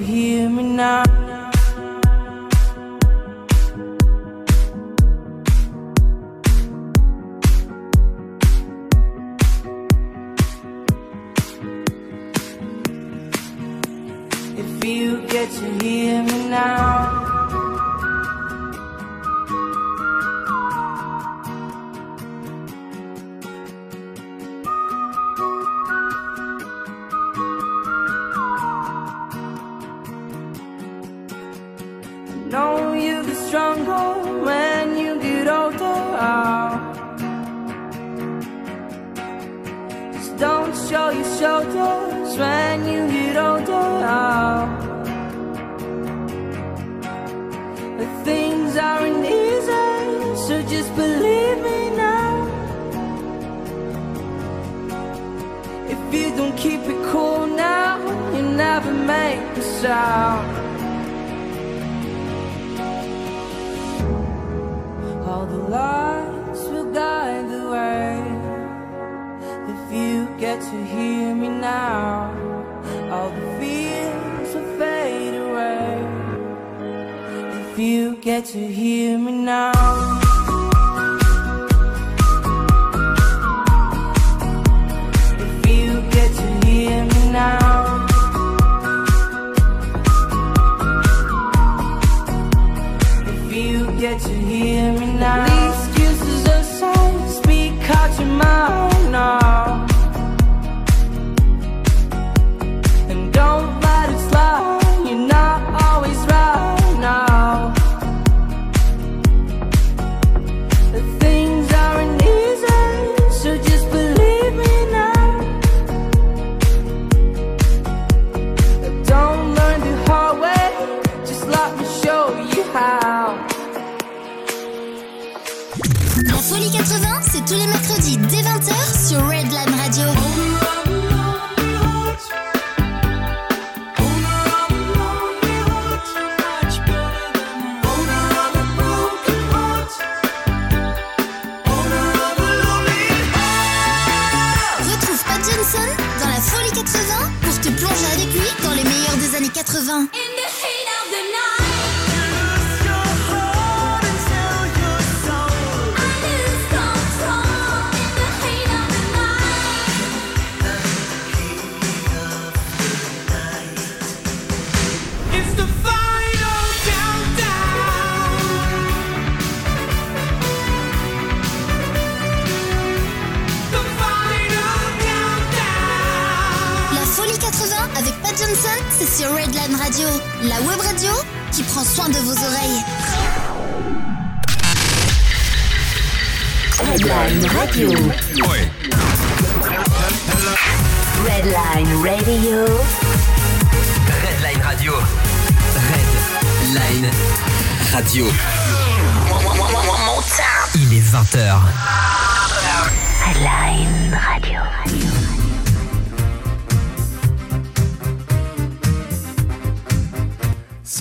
hear me now.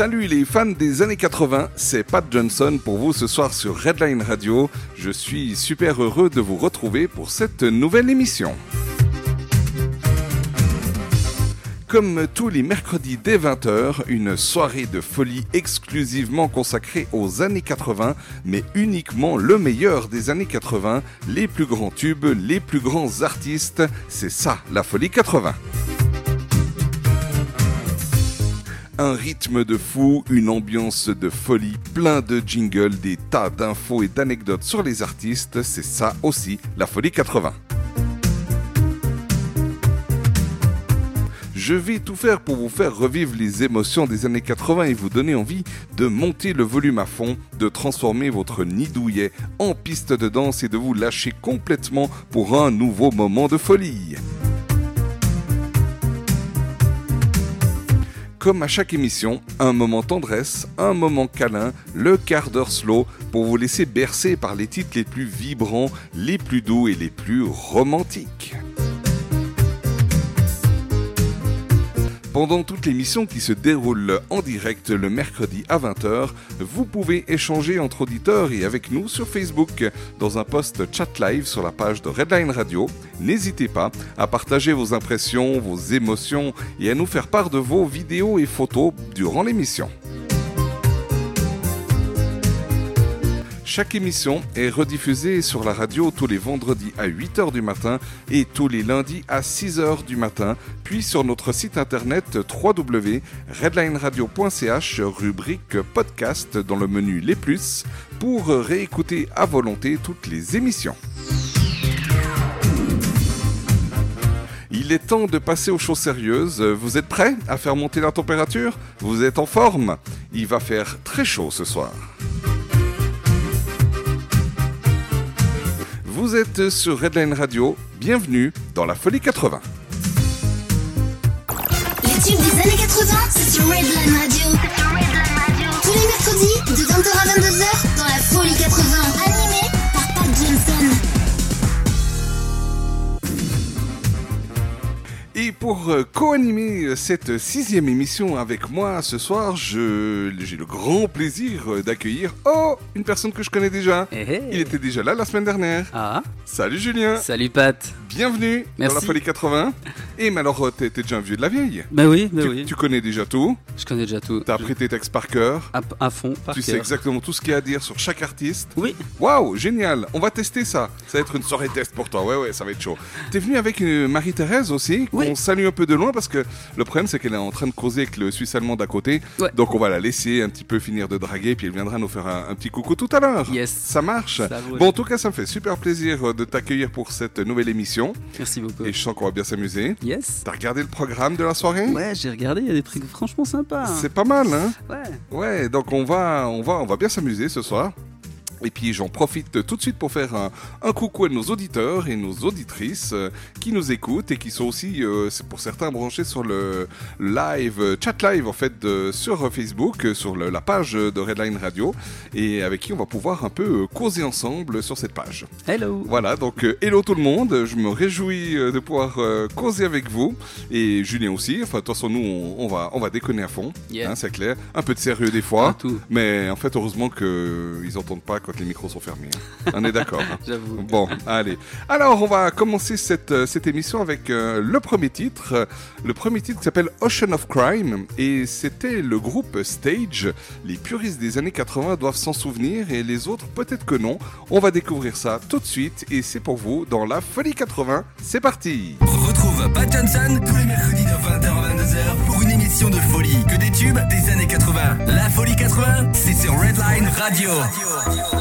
Salut les fans des années 80, c'est Pat Johnson pour vous ce soir sur Redline Radio. Je suis super heureux de vous retrouver pour cette nouvelle émission. Comme tous les mercredis dès 20h, une soirée de folie exclusivement consacrée aux années 80, mais uniquement le meilleur des années 80, les plus grands tubes, les plus grands artistes, c'est ça la folie 80. Un rythme de fou, une ambiance de folie, plein de jingles, des tas d'infos et d'anecdotes sur les artistes, c'est ça aussi la folie 80. Je vais tout faire pour vous faire revivre les émotions des années 80 et vous donner envie de monter le volume à fond, de transformer votre nid douillet en piste de danse et de vous lâcher complètement pour un nouveau moment de folie. Comme à chaque émission, un moment tendresse, un moment câlin, le quart d'heure slow pour vous laisser bercer par les titres les plus vibrants, les plus doux et les plus romantiques. Pendant toute l'émission qui se déroule en direct le mercredi à 20h, vous pouvez échanger entre auditeurs et avec nous sur Facebook dans un post chat live sur la page de Redline Radio. N'hésitez pas à partager vos impressions, vos émotions et à nous faire part de vos vidéos et photos durant l'émission. Chaque émission est rediffusée sur la radio tous les vendredis à 8h du matin et tous les lundis à 6h du matin, puis sur notre site internet www.redlineradio.ch, rubrique podcast dans le menu Les Plus, pour réécouter à volonté toutes les émissions. Il est temps de passer aux choses sérieuses. Vous êtes prêts à faire monter la température? Vous êtes en forme? Il va faire très chaud ce soir. Vous êtes sur Redline Radio, bienvenue dans la Folie 80. Les tubes des années 80, c'est sur Redline Radio. Tous les mercredis, de 20h à 22h, dans la Folie 80. Et pour euh, co-animer cette sixième émission avec moi ce soir, je- j'ai le grand plaisir euh, d'accueillir oh une personne que je connais déjà. Eh, eh. Il était déjà là la semaine dernière. Ah, Salut Julien, salut Pat. Bienvenue Merci. dans la Folie 80. Et mais alors t'es déjà un vieux de la vieille. Bah oui, bah tu, oui. tu connais déjà tout. Je connais déjà tout. T'as appris tes textes par cœur. à, à fond, par Tu sais exactement tout ce qu'il y a à dire sur chaque artiste. Oui, Waouh, génial. On va tester ça. Ça va être une soirée test pour toi. Ouais, ouais, ça va être chaud. T'es venu avec euh, Marie-Thérèse aussi, qu'on Oui. salue un peu de loin parce que le problème c'est qu'elle est en train de causer avec le Suisse allemand d'à côté. Ouais. Donc on va la laisser un petit peu finir de draguer puis elle viendra nous faire un, un petit coucou tout à l'heure. Yes. Ça marche. Ça bon, en tout cas, ça me fait super plaisir euh, de t'accueillir pour cette nouvelle émission merci beaucoup. et je sens qu'on va bien s'amuser. Yes. T'as regardé le programme de la soirée? Ouais, j'ai regardé, il y a des trucs franchement sympas. C'est pas mal, hein? Ouais. Ouais, donc on va, on va, on va bien s'amuser ce soir. Et puis j'en profite tout de suite pour faire un, un coucou à nos auditeurs et nos auditrices euh, qui nous écoutent et qui sont aussi, euh, pour certains, branchés sur le live, euh, chat live en fait, sur Facebook, euh, sur le- la page de Redline Radio, et avec qui on va pouvoir un peu causer ensemble sur cette page. Hello. Voilà, donc hello tout le monde, je me réjouis de pouvoir causer avec vous, et Julien aussi, enfin de toute façon nous on, on va, on va déconner à fond, Yeah. hein, c'est clair, un peu de sérieux des fois. Tout. Mais en fait, heureusement qu'ils n'entendent pas quand les micros sont fermés. hein. On est d'accord. hein. J'avoue. Bon, allez. Alors, on va commencer cette, euh, cette émission avec euh, le premier titre. Le premier titre qui s'appelle Ocean of Crime. Et c'était le groupe Stage. Les puristes des années 80 doivent s'en souvenir et les autres peut-être que non. On va découvrir ça tout de suite et c'est pour vous dans la Folie 80. C'est parti Retrouve Pat Johnson tous les mercredis de 20h à 22h pour une émission de folie. Que des tubes des années 80. La folie 80, c'est sur Redline Radio. Take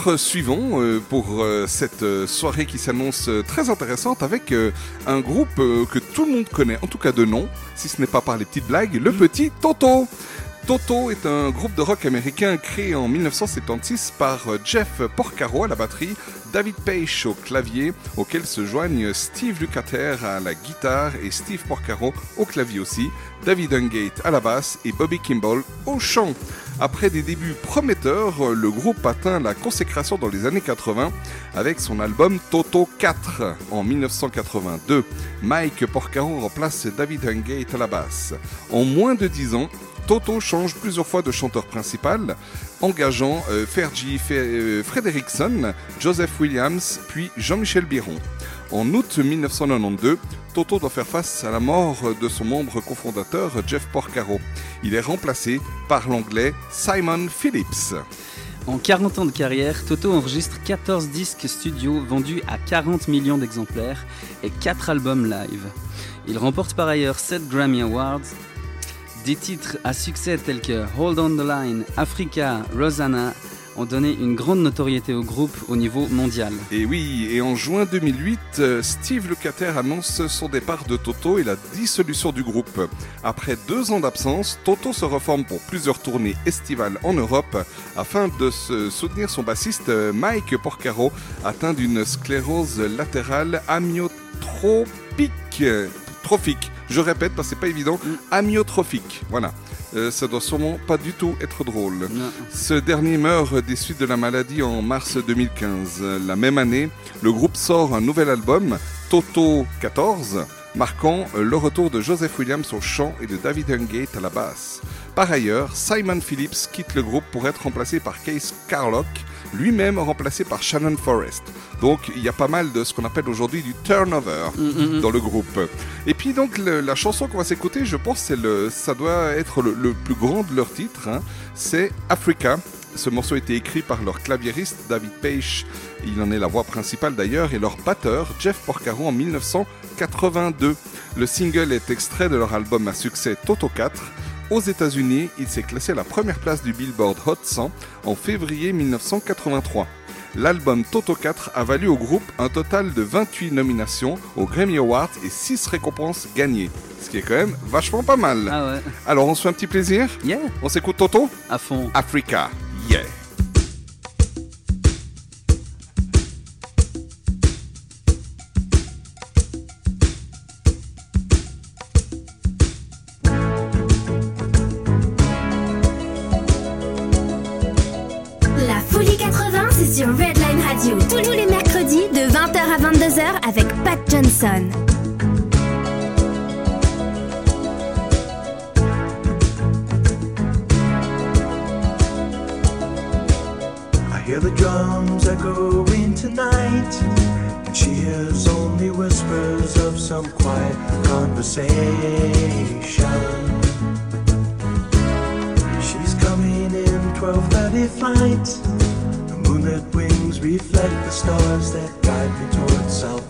titre suivant euh, pour euh, cette euh, soirée qui s'annonce très intéressante avec un groupe que tout le monde connaît, en tout cas de nom, si ce n'est pas par les petites blagues, le petit Toto. Toto est un groupe de rock américain créé en 1976 par Jeff Porcaro à la batterie, David Page au clavier, auquel se joignent Steve Lukather à la guitare et Steve Porcaro au clavier aussi, David Hungate à la basse et Bobby Kimball au chant. Après des débuts prometteurs, le groupe atteint la consécration dans les années 80 avec son album Toto 4 en 1982. Mike Porcaro remplace David Hungate à la basse. En moins de 10 ans, Toto change plusieurs fois de chanteur principal, engageant euh, Fergie Fe- euh, Frederickson, Joseph Williams, puis Jean-Michel Biron. En août 1992, Toto doit faire face à la mort de son membre cofondateur Jeff Porcaro. Il est remplacé par l'anglais Simon Phillips. En 40 ans de carrière, Toto enregistre 14 disques studio vendus à 40 millions d'exemplaires et 4 albums live. Il remporte par ailleurs 7 Grammy Awards. Des titres à succès tels que Hold on the Line, Africa, Rosanna ont donné une grande notoriété au groupe au niveau mondial. Et oui, et en juin 2008, euh, Steve Lukather annonce son départ de Toto et la dissolution du groupe. Après deux ans d'absence, Toto se reforme pour plusieurs tournées estivales en Europe afin de se soutenir son bassiste euh, Mike Porcaro, atteint d'une sclérose latérale amyotrophique. euh, Trophique. Je répète parce que c'est pas évident. Amyotrophique. Voilà. Euh, ça doit sûrement pas du tout être drôle. Non. Ce dernier meurt des suites de la maladie en mars 2015. La même année, le groupe sort un nouvel album, Toto 14, marquant euh, le retour de Joseph Williams au chant et de David Hungate à la basse. Par ailleurs, Simon Phillips quitte le groupe pour être remplacé par Case Carlock, lui-même remplacé par Shannon Forrest. Donc il y a pas mal de ce qu'on appelle aujourd'hui du turnover dans le groupe. Et puis donc le- la chanson qu'on va s'écouter, je pense c'est le, ça doit être le, le plus grand de leurs titres. hein. C'est Africa. Ce morceau a été écrit par leur claviériste David Page, il en est la voix principale d'ailleurs, et leur batteur Jeff Porcaro en 1982. Le single est extrait de leur album à succès Toto 4. Aux États-Unis, il s'est classé à la première place du Billboard Hot 100 en février 1983. L'album Toto 4 a valu au groupe un total de 28 nominations aux Grammy Awards et 6 récompenses gagnées. Ce qui est quand même vachement pas mal. Ah ouais, Alors on se fait un petit plaisir? Yeah, On s'écoute Toto? À fond. Africa, yeah avec Pat Johnson. I hear the drums echoing tonight, and she hears only whispers of some quiet conversation. She's coming in 12:30 flight. The moonlit wings reflect the stars that guide me towards salvation.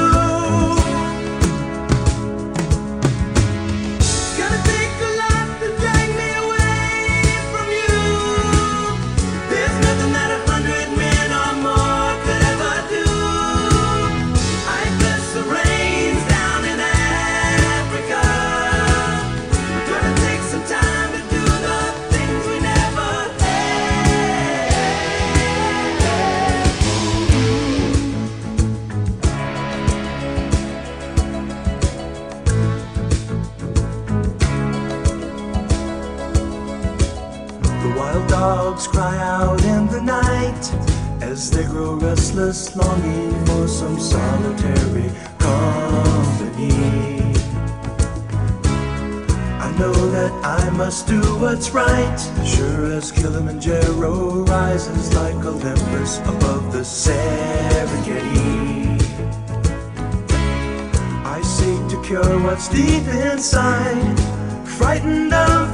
Kilimanjaro rises like Olympus above the Serengeti. I seek to cure what's deep inside, frightened of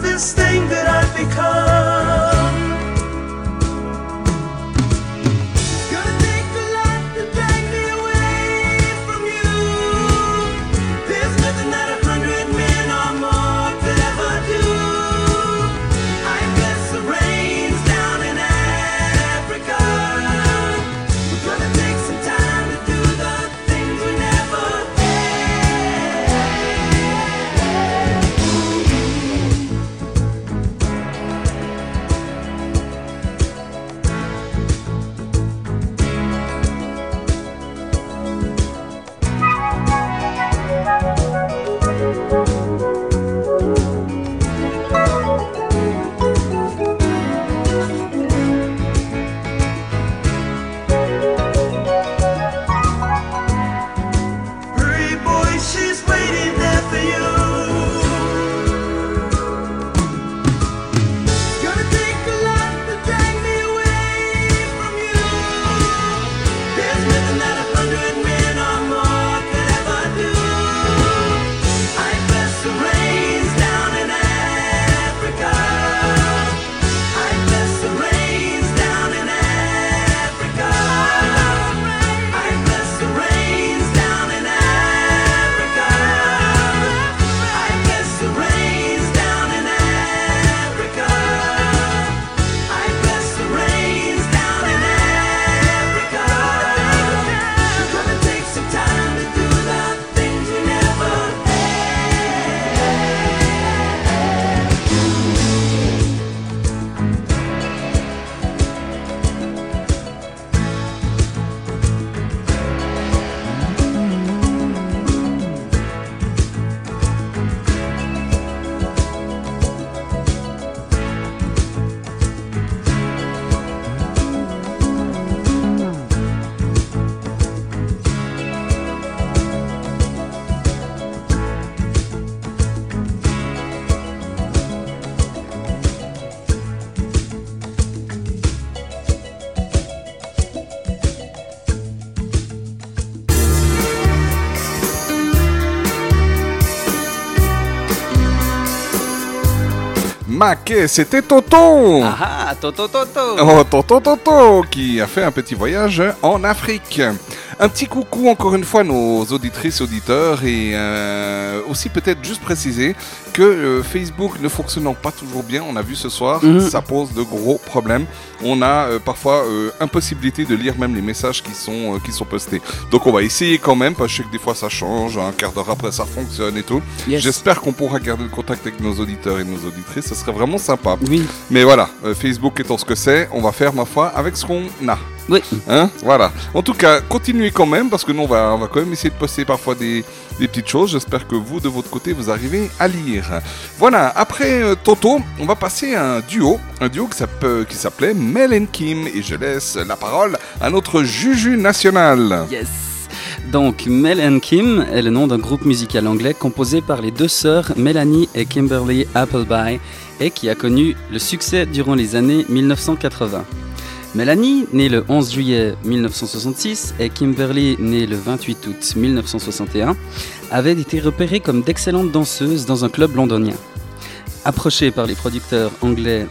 Maquet, c'était Toto Ah ah, Toto Toto Oh, Toto Toto qui a fait un petit voyage en Afrique. Un petit coucou encore une fois à nos auditrices, auditeurs et euh, aussi peut-être juste préciser que euh, Facebook ne fonctionnant pas toujours bien, on a vu ce soir, Mhm. ça pose de gros problèmes. On a euh, parfois impossibilité de lire même les messages qui sont, qui sont postés. Donc on va essayer quand même, parce que je sais que des fois ça change, un quart d'heure après ça fonctionne et tout. Yes. J'espère qu'on pourra garder le contact avec nos auditeurs et nos auditrices, ce serait vraiment sympa. Oui, Mais voilà, Facebook étant ce que c'est, on va faire ma foi avec ce qu'on a. oui. Hein voilà. En tout cas, continuez quand même parce que nous on va, on va quand même essayer de poster parfois des, des petites choses. J'espère que vous de votre côté vous arrivez à lire. Voilà. Après euh, Toto, on va passer à un duo, un duo qui s'appe- qui s'appelait Mel and Kim et je laisse la parole à notre Juju national. Yes donc, Mel and Kim est le nom d'un groupe musical anglais composé par les deux sœurs Melanie et Kimberly Appleby et qui a connu le succès durant les années 1980. Melanie, née le 11 juillet 1966, et Kimberly, née le 28 août 1961, avaient été repérées comme d'excellentes danseuses dans un club londonien. Approchées par les producteurs anglais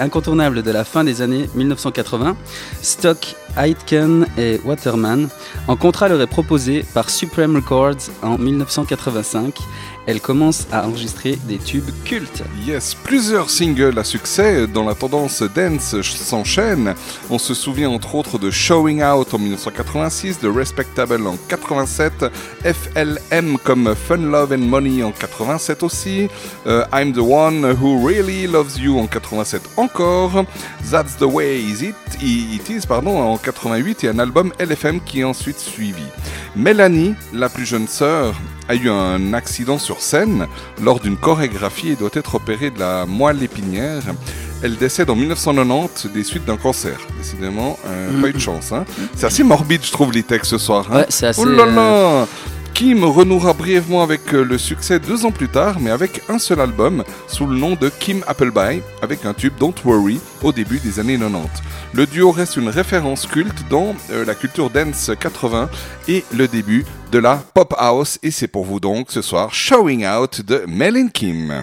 incontournables de la fin des années 1980, Stock, Aitken et Waterman, un contrat leur est proposé par Supreme Records en 1985. Elle commence à enregistrer des tubes cultes. Yes, plusieurs singles à succès dans la tendance dance s'enchaînent. On se souvient entre autres de Showing Out en 1986, de Respectable en 87, FLM comme Fun Love and Money en 87 aussi, euh, I'm the One Who Really Loves You en 87 encore, That's the Way Is It, Is pardon, en 88 et un album LFM qui est ensuite suivi. Mélanie, la plus jeune sœur, a eu un accident sur scène lors d'une chorégraphie et doit être opérée de la moelle épinière. Elle décède en 1990 des suites d'un cancer. Décidément, euh, pas eu de chance. Hein. C'est assez morbide, je trouve, les textes ce soir. hein. Ouais, c'est assez. Oh là euh, là Kim renouera brièvement avec euh, le succès deux ans plus tard, mais avec un seul album, sous le nom de Kim Appleby, avec un tube Don't Worry, au début des années 90. Le duo reste une référence culte dans euh, la culture dance 80 et le début de la pop house, et c'est pour vous donc ce soir Showing Out de Melin Kim.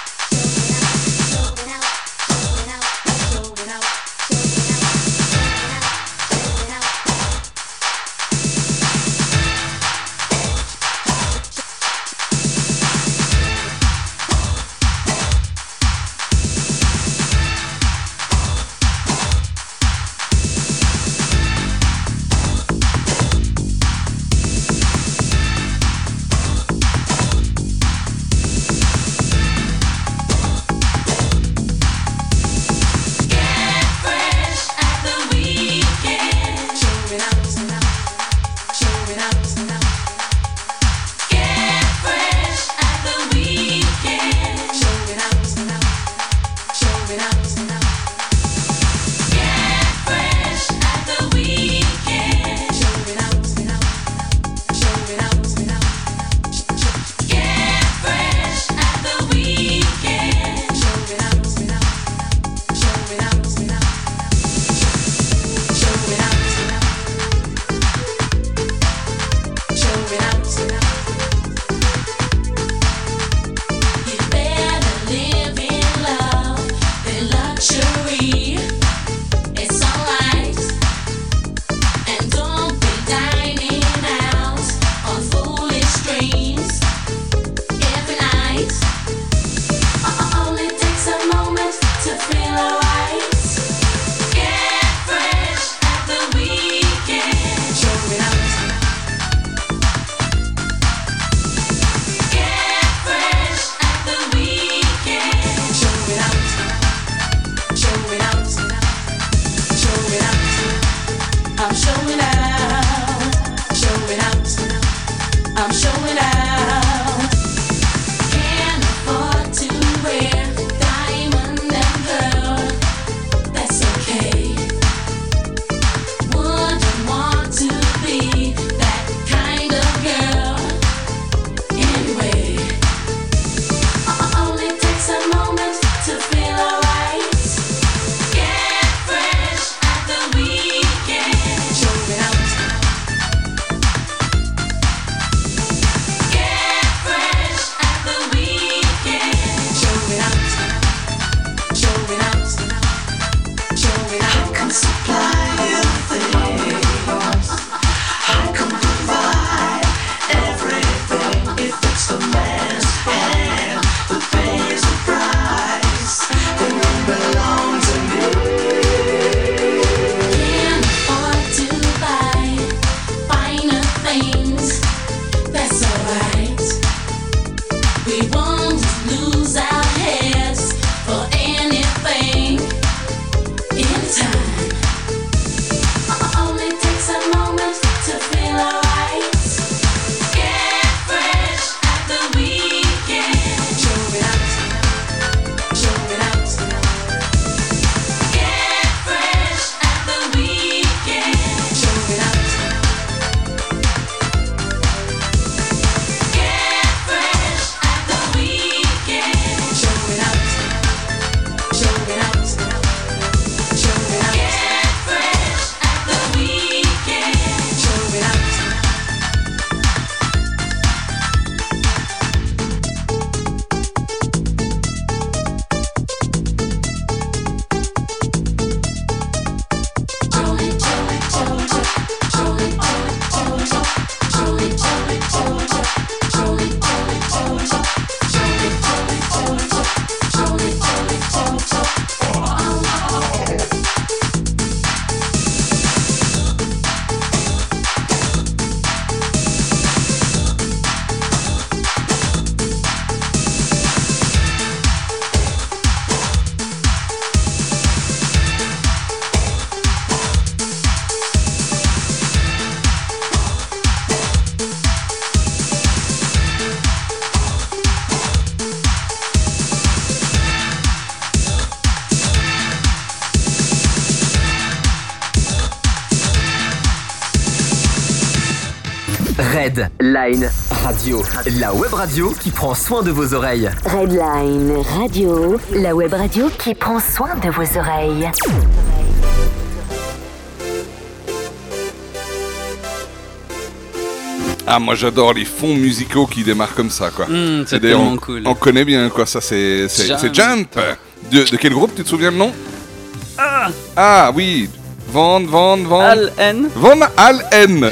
Redline Radio, la web radio qui prend soin de vos oreilles. Redline Radio, la web radio qui prend soin de vos oreilles. Ah, moi j'adore les fonds musicaux qui démarrent comme ça, quoi. Hmm, c'est tellement on, cool. on connaît bien, quoi. Ça, c'est c'est- Jump. c'est Jump. De, de quel groupe, tu te souviens le nom? Ah, oui. Van, Van, Van. Al N. Van Allen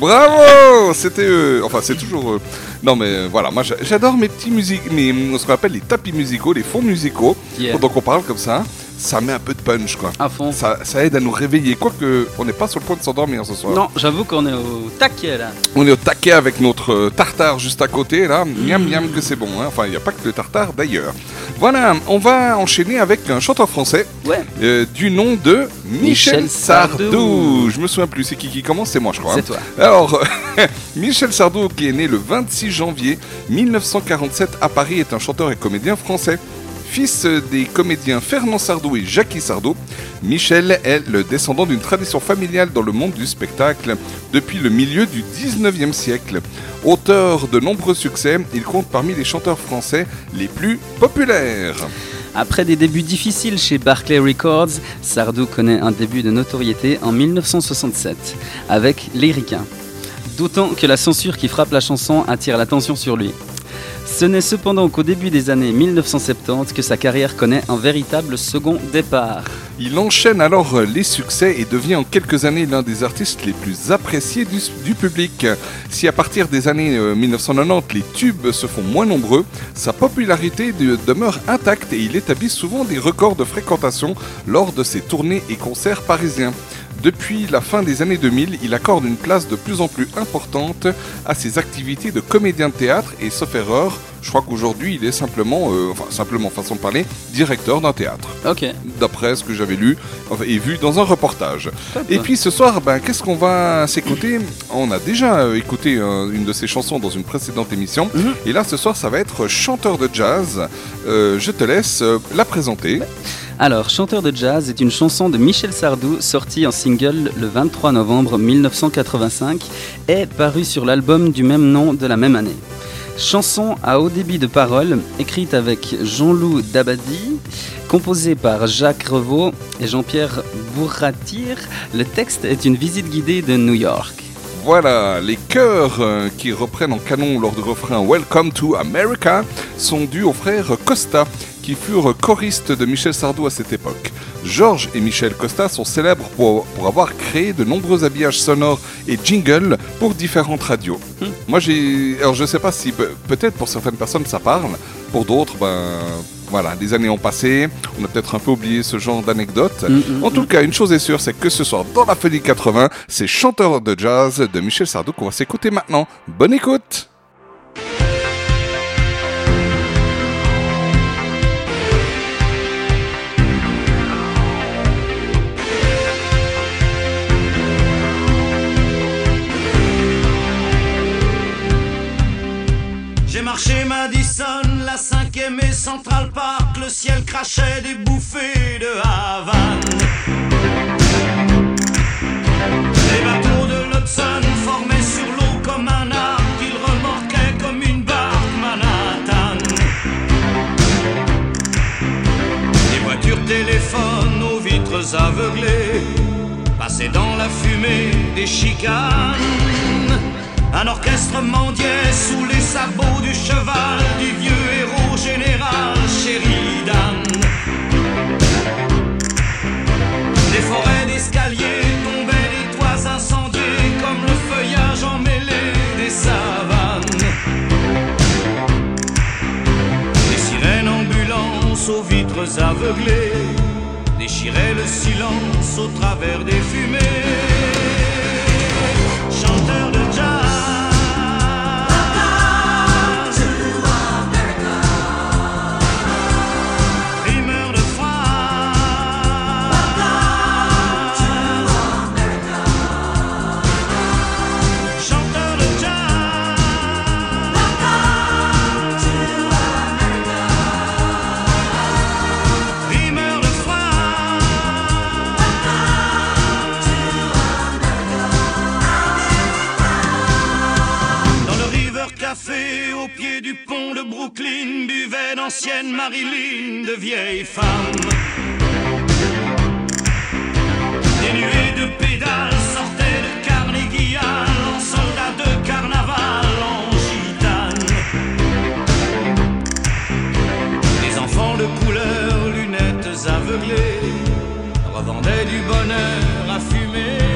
Bravo C'était eux. Enfin, c'est toujours eux. Non, mais euh, voilà, moi j'a- j'adore mes petits musiques, mes, ce qu'on appelle les tapis musicaux, les fonds musicaux. Yeah. Donc on parle comme ça, ça met un peu de punch, quoi. À fond. Ça, ça aide à nous réveiller, quoique on n'est pas sur le point de s'endormir ce soir. Non, j'avoue qu'on est au taquet là. On est au taquet avec notre euh, tartare juste à côté, là. Miam, miam, que c'est bon. hein. Enfin, il n'y a pas que le tartare d'ailleurs. Voilà, on va enchaîner avec un chanteur français Ouais. euh, du nom de Michel, Michel Sardou. Sardou. Je me souviens plus, c'est qui qui commence, c'est moi, je crois. C'est hein. toi. Alors, Michel Sardou, qui est né le 26 janvier 1947 à Paris, est un chanteur et comédien français. Fils des comédiens Fernand Sardou et Jackie Sardou, Michel est le descendant d'une tradition familiale dans le monde du spectacle depuis le milieu du 19e siècle. Auteur de nombreux succès, il compte parmi les chanteurs français les plus populaires. Après des débuts difficiles chez Barclay Records, Sardou connaît un début de notoriété en 1967 avec Les. D'autant que la censure qui frappe la chanson attire l'attention sur lui. Ce n'est cependant qu'au début des années 1970 que sa carrière connaît un véritable second départ. Il enchaîne alors euh, les succès et devient en quelques années l'un des artistes les plus appréciés du, public. Si à partir des années euh, 1990 les tubes se font moins nombreux, sa popularité de- demeure intacte et il établit souvent des records de fréquentation lors de ses tournées et concerts parisiens. Depuis la fin des années 2000, il accorde une place de plus en plus importante à ses activités de comédien de théâtre et sauf erreur, je crois qu'aujourd'hui il est simplement, euh, enfin simplement façon de parler, directeur d'un théâtre Ok. d'après ce que j'avais lu enfin, et vu dans un reportage. Top. Et puis ce soir, ben, qu'est-ce qu'on va s'écouter? On a déjà euh, écouté euh, une de ses chansons dans une précédente émission. Mhm. Et là, ce soir, ça va être chanteur de jazz. Je te laisse la présenter. Alors, Chanteur de jazz est une chanson de Michel Sardou sortie en single le 23 novembre 1985 et parue sur l'album du même nom de la même année. Chanson à haut débit de paroles, écrite avec Jean-Loup Dabadi, composée par Jacques Revaux et Jean-Pierre Bourratir, le texte est une visite guidée de New York. Voilà, les chœurs euh, qui reprennent en canon lors du refrain Welcome to America sont dus aux frères Costa, qui furent choristes de Michel Sardou à cette époque. Georges et Michel Costa sont célèbres pour, pour avoir créé de nombreux habillages sonores et jingles pour différentes radios. Moi, j'ai. Alors, je sais pas si pe- peut-être pour certaines personnes ça parle, pour d'autres, ben. Voilà, les années ont passé, on a peut-être un peu oublié ce genre d'anecdote. Mm, En tout cas, une chose est sûre, c'est que ce soir, dans la folie 80, c'est chanteur de jazz de Michel Sardou qu'on va s'écouter maintenant. Bonne écoute des bouffées de Havane. Les bateaux de l'Hudson formaient sur l'eau comme un arc, qu'ils remorquaient comme une barque Manhattan. Des voitures téléphones aux vitres aveuglées passaient dans la fumée des chicanes. Un orchestre mendiait sous les sabots du cheval du vieux héros général Sheridan. Aveuglées déchiraient le silence au travers des fumées. Marilyn buvait d'anciennes Marilyn de vieilles femmes. Des nuées de pédales sortaient de Carnegie Hall en soldats de carnaval en gitane. Des enfants de couleur, lunettes aveuglées, revendaient du bonheur à fumer.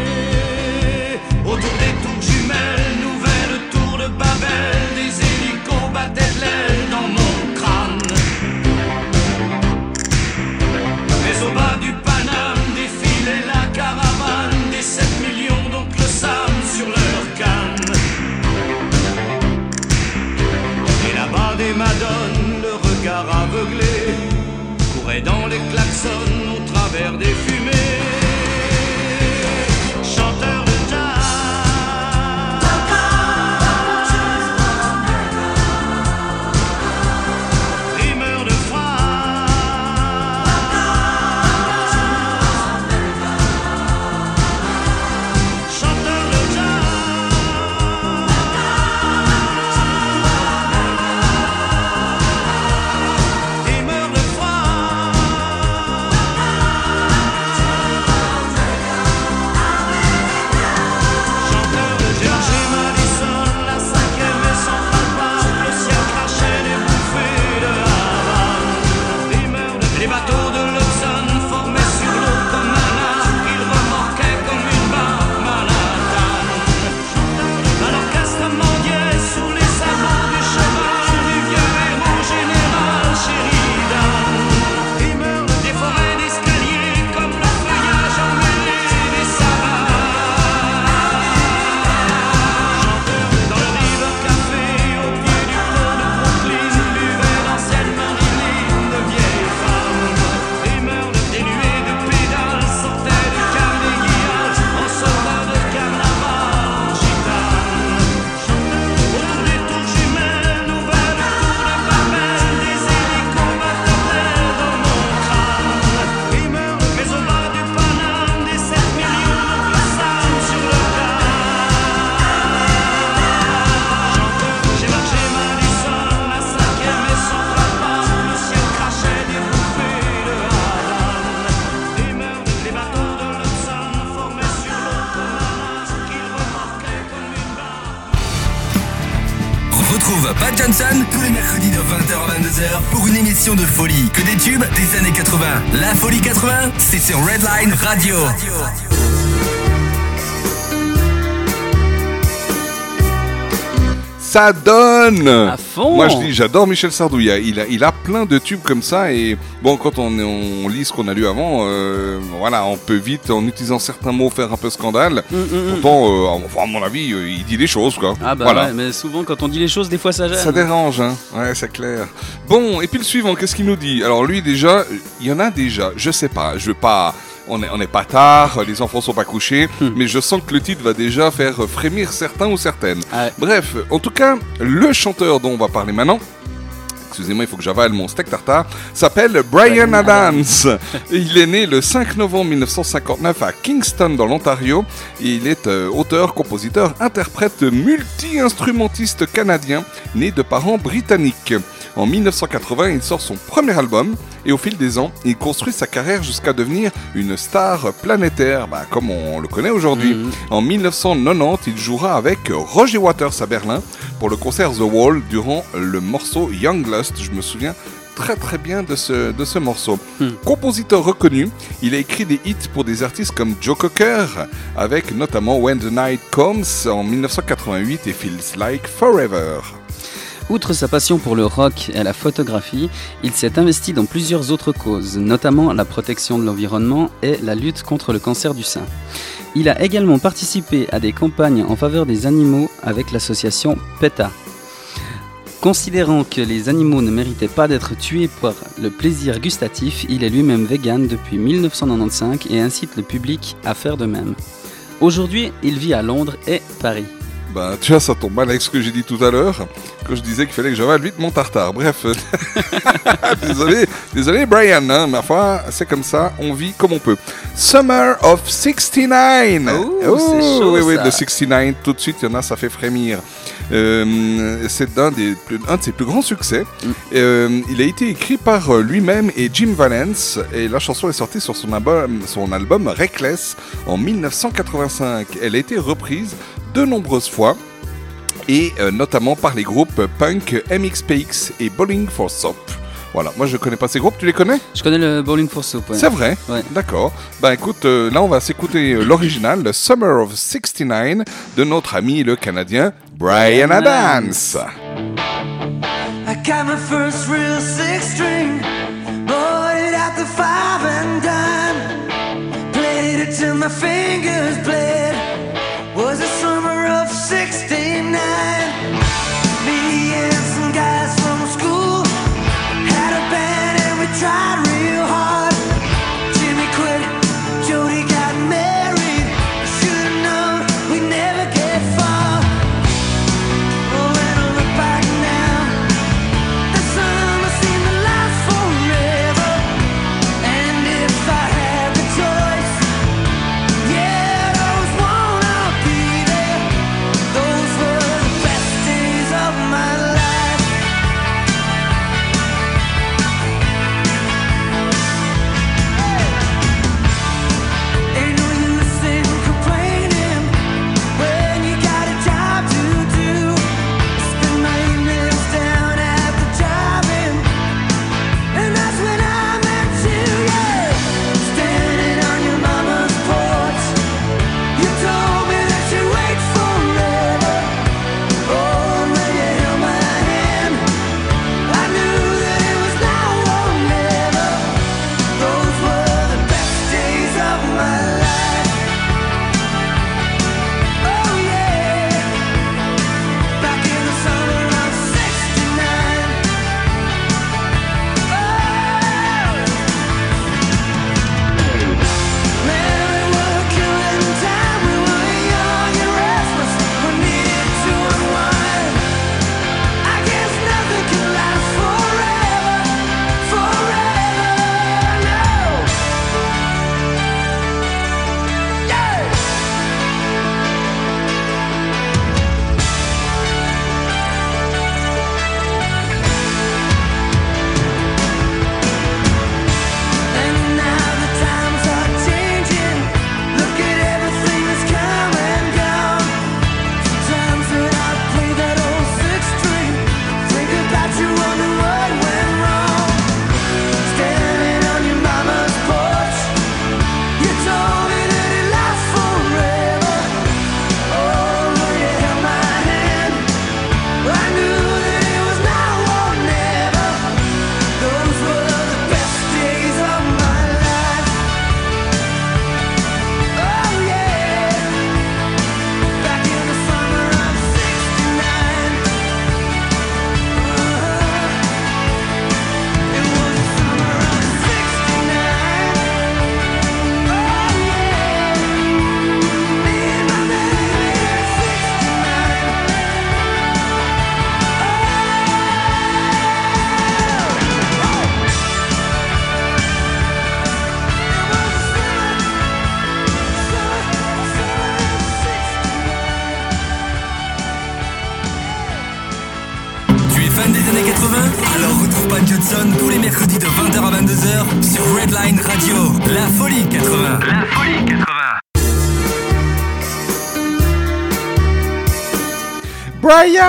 Dans les klaxons de folie. Que des tubes des années 80. La folie 80, c'est sur Redline Radio. Ça donne À fond Moi je dis, j'adore Michel Sardou. Il a, il, a, il a plein de tubes comme ça. Et bon, quand on, on lit ce qu'on a lu avant, euh, voilà, on peut vite, en utilisant certains mots, faire un peu scandale. Mm, mm, mm. Pourtant, euh, enfin, à mon avis, euh, il dit les choses, quoi. Ah bah voilà. ouais, mais souvent quand on dit les choses, des fois ça gêne. Ça dérange, hein. Ouais, c'est clair. Bon, et puis le suivant, qu'est-ce qu'il nous dit? Alors lui, déjà, il y en a déjà, je sais pas, je veux pas... On n'est on est pas tard, les enfants sont pas couchés, Hmm. mais je sens que le titre va déjà faire frémir certains ou certaines. Ouais. Bref, en tout cas, le chanteur dont on va parler maintenant, excusez-moi, il faut que j'avale mon steak tartare, s'appelle Brian Adams. il est né le 5 novembre 1959 à Kingston, dans l'Ontario. Et il est euh, auteur, compositeur, interprète, multi-instrumentiste canadien, né de parents britanniques. En 1980, il sort son premier album et au fil des ans, il construit sa carrière jusqu'à devenir une star planétaire, bah, comme on le connaît aujourd'hui. Mhm. En 1990, il jouera avec Roger Waters à Berlin pour le concert The Wall durant le morceau Young Lust. Je me souviens très très bien de ce, de ce morceau. Hmm. Compositeur reconnu, il a écrit des hits pour des artistes comme Joe Cocker, avec notamment When the Night Comes en 1988 et Feels Like Forever. Outre sa passion pour le rock et la photographie, il s'est investi dans plusieurs autres causes, notamment la protection de l'environnement et la lutte contre le cancer du sein. Il a également participé à des campagnes en faveur des animaux avec l'association PETA. Considérant que les animaux ne méritaient pas d'être tués pour le plaisir gustatif, il est lui-même vegan depuis 1995 et incite le public à faire de même. Aujourd'hui, il vit à Londres et Paris. Ben, tu vois, ça tombe mal avec ce que j'ai dit tout à l'heure, que je disais qu'il fallait que j'avale vite mon tartare. Bref, désolé, désolé Brian, hein, ma foi, c'est comme ça, on vit comme on peut. Summer of 69 Oh, c'est chaud, oui, oui, ça. de 69, tout de suite, il y en a, ça fait frémir. Euh, c'est un, des un de ses plus grands succès. Mm. Euh, il a été écrit par euh, lui-même et Jim Valence, et la chanson est sortie sur son album, son album Reckless en 1985. Elle a été reprise de nombreuses fois et euh, notamment par les groupes punk MXPX et Bowling for Soap. Voilà, moi je connais pas ces groupes, tu les connais? Je connais le Bowling for Soup. ouais. C'est vrai? Ouais. D'accord. Bah écoute, euh, là on va s'écouter euh, l'original, le Summer of 69, de notre ami le Canadien Brian Adams. I got my first real six string, bought it at the five and dime, played it till my fingers bled. Redline Radio. La folie 80. La folie 80. Brian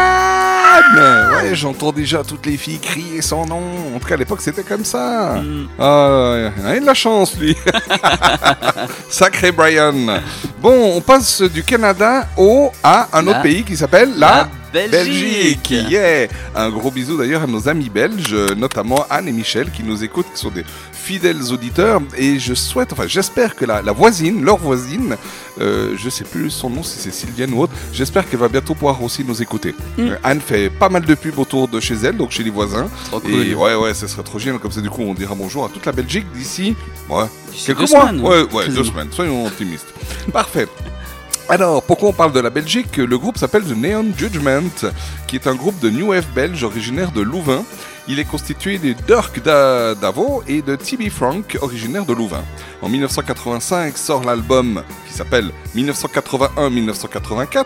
Ouais, j'entends déjà toutes les filles crier son nom. En tout cas, à l'époque, c'était comme ça. Ah, ouais, il a de la chance, lui. Sacré Brian. Bon, on passe du Canada au à un La- autre pays qui s'appelle la, la Belgique. Yeah. Un gros bisou d'ailleurs à nos amis belges, notamment Anne et Michel qui nous écoutent, qui sont des fidèles auditeurs. Et je souhaite, enfin, j'espère que la, la voisine, leur voisine, euh, je sais plus son nom, si c'est Sylviane ou autre, j'espère qu'elle va bientôt pouvoir aussi nous écouter. Euh, Anne fait pas mal de pubs autour de chez elle, donc chez les voisins. Trop cool. Et ouais, ouais, ça serait trop génial. Comme ça, du coup, on dira bonjour à toute la Belgique d'ici. Ouais, quelques mois. semaines. Ouais, ouais, deux semaines. Soyons optimistes. Parfait. Alors, pourquoi on parle de la Belgique? Le groupe s'appelle The Neon Judgment, qui est un groupe de New Wave belge originaire de Louvain. Il est constitué de Dirk Da- Davo et de Tibi Frank, originaire de Louvain. En 1985 sort l'album qui s'appelle 1981-1984,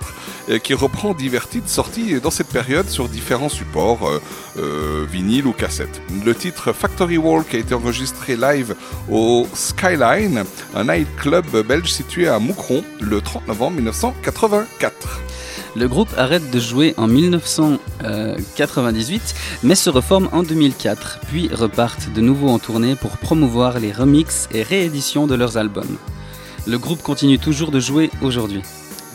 euh, qui reprend divers titres sortis dans cette période sur différents supports, euh, euh, vinyle ou cassette. Le titre Factory Walk a été enregistré live au Skyline, un nightclub belge situé à Moucron, le 30 novembre 1984. Le groupe arrête de jouer en 1998, mais se reforme en 2004, puis repartent de nouveau en tournée pour promouvoir les remixes et rééditions de leurs albums. Le groupe continue toujours de jouer aujourd'hui.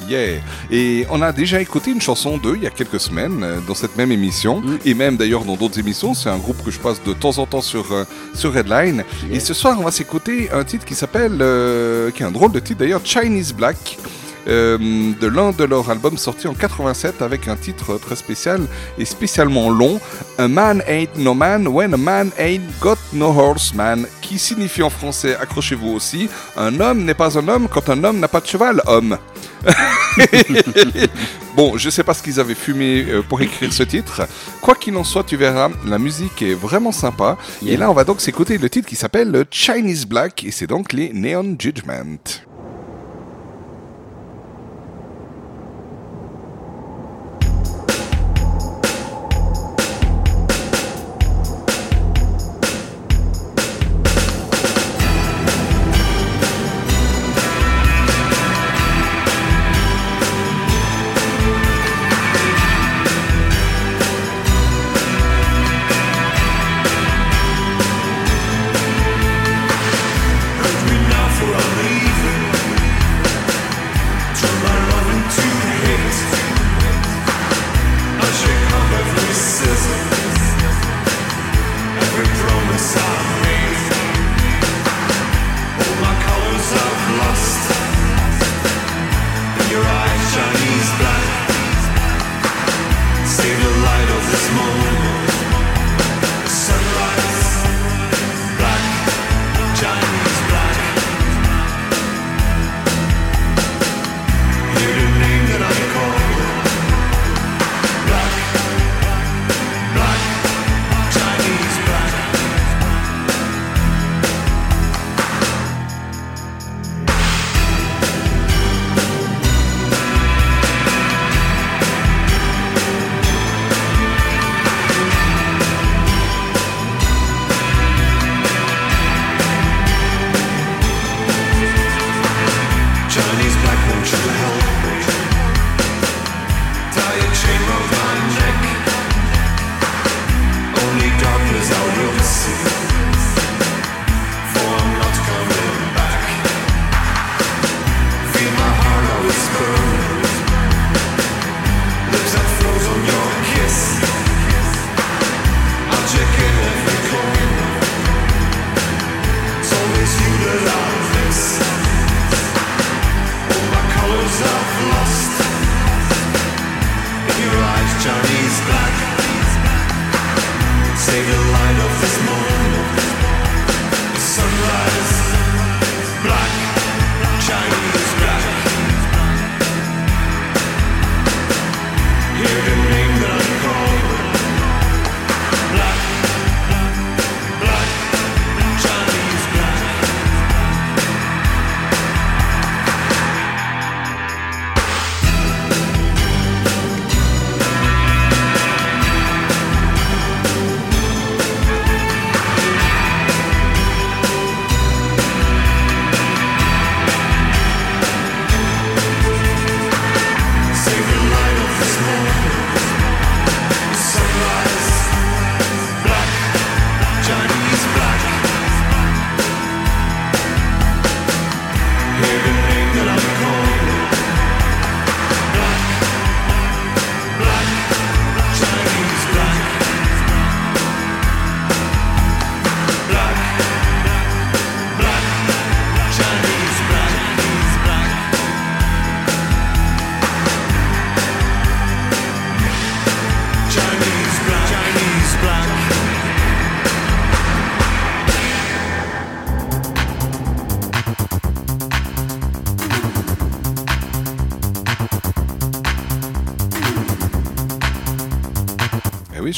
Yeah. Et on a déjà écouté une chanson d'eux il y a quelques semaines euh, dans cette même émission et même d'ailleurs dans d'autres émissions. C'est un groupe que je passe de temps en temps sur euh, sur Redline. Et ce soir, on va s'écouter un titre qui s'appelle, euh, qui est un drôle de titre d'ailleurs, Chinese Black. Euh, de l'un de leurs albums sortis en 87 avec un titre très spécial et spécialement long A Man Ain't No Man When a Man Ain't Got No Horseman qui signifie en français, accrochez-vous aussi, un homme n'est pas un homme quand un homme n'a pas de cheval, homme. bon, je sais pas ce qu'ils avaient fumé euh, pour écrire ce titre. Quoi qu'il en soit, tu verras, la musique est vraiment sympa. Et là, on va donc s'écouter le titre qui s'appelle Chinese Black et c'est donc les Neon Judgment.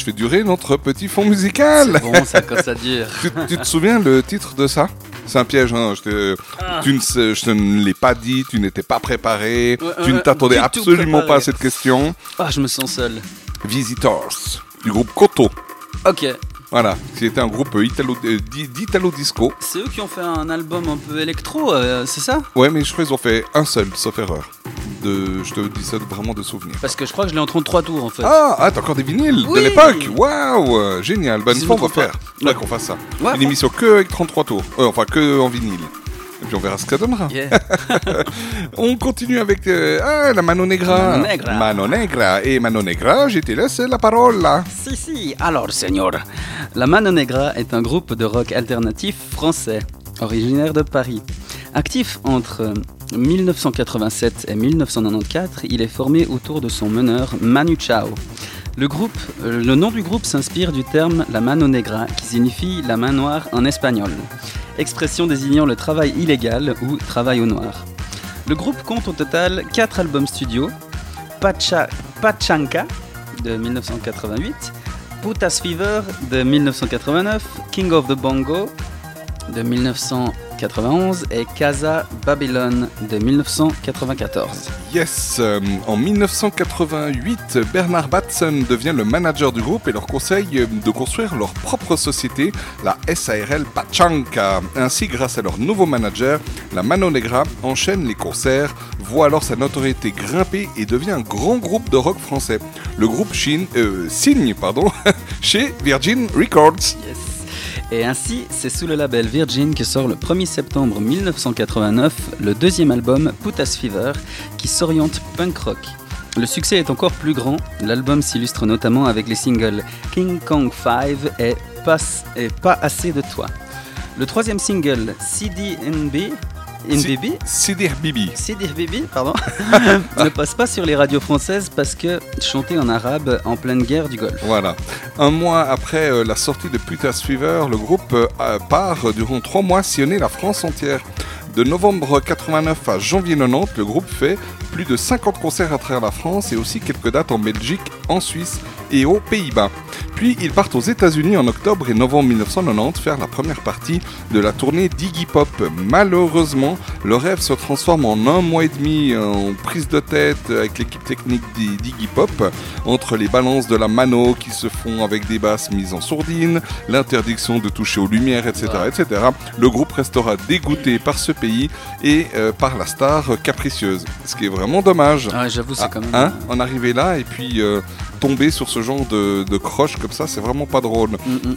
Fais durer notre petit fond musical. C'est bon, ça, quand ça dure. tu, tu te souviens le titre de ça? C'est un piège, hein. je, te, Ah. tu ne sais- je te ne l'ai pas dit, tu n'étais pas préparé, Ouais, tu ne t'attendais absolument pas à cette question. Ah, je me sens seul. Visitors, du groupe Koto. Ok. Voilà, c'était un groupe italo, euh, di- d'italo disco. C'est eux qui ont fait un album un peu électro, euh, c'est ça? Ouais, mais je crois qu'ils ont fait un seul, sauf erreur. De, je te dis ça vraiment de souvenir. Parce que je crois que je l'ai en 33 tours en fait. Ah, ah t'as encore des vinyles Oui. de l'époque Waouh Génial, bonne Si je fois on va faire. Ouais, qu'on fasse ça. Ouais, Une émission que avec 33 tours. Euh, enfin, que en vinyle. Et puis on verra ce que ça donnera. Yeah. On continue avec euh, ah, la Mano Negra. Mano Negra. Mano Negra. Et Mano Negra, je te laisse la parole là. Si, si, alors, señor. La Mano Negra est un groupe de rock alternatif français, originaire de Paris. Actif entre 1987 et 1994, il est formé autour de son meneur Manu Chao. Le, groupe, euh, le nom du groupe s'inspire du terme la mano negra, qui signifie la main noire en espagnol, expression désignant le travail illégal ou travail au noir. Le groupe compte au total 4 albums studio, Pacha, Pachanka de 1988, Putas Fever de 1989, King of the Bongo de 1991 et Casa Babylon de 1994. Yes, euh, en 1988, Bernard Batson devient le manager du groupe et leur conseille euh, de construire leur propre société, la SARL Pachanka. Ainsi, grâce à leur nouveau manager, la Mano Negra enchaîne les concerts, voit alors sa notoriété grimper et devient un grand groupe de rock français. Le groupe Chine, euh, signe pardon, chez Virgin Records. Yes. Et ainsi, c'est sous le label Virgin que sort le 1er septembre 1989 le deuxième album Putas Fever qui s'oriente punk rock. Le succès est encore plus grand, l'album s'illustre notamment avec les singles King Kong 5 et et Pas assez de toi. Le troisième single CDNB NBB Sidir Bibi. Sidir Bibi, pardon, ne passe pas sur les radios françaises parce que chanté en arabe en pleine guerre du Golfe. Voilà. Un mois après euh, la sortie de Putas Fever, le groupe euh, part durant trois mois sillonner la France entière. De novembre 89 à janvier 90, le groupe fait plus de 50 concerts à travers la France et aussi quelques dates en Belgique, en Suisse et aux Pays-Bas. Puis ils partent aux États-Unis en octobre et novembre 1990 faire la première partie de la tournée d'Iggy Pop. Malheureusement, le rêve se transforme en un mois et demi en prise de tête avec l'équipe technique d'I- d'Iggy Pop entre les balances de la mano qui se font avec des basses mises en sourdine, l'interdiction de toucher aux lumières, etc., etc. Le groupe restera dégoûté par ce pays et euh, par la star capricieuse, ce qui est vraiment dommage. Ah, j'avoue, c'est Ah, quand même. hein, en arriver là et puis euh, tomber sur ce genre de, de croche comme ça, c'est vraiment pas drôle. Mm, mm.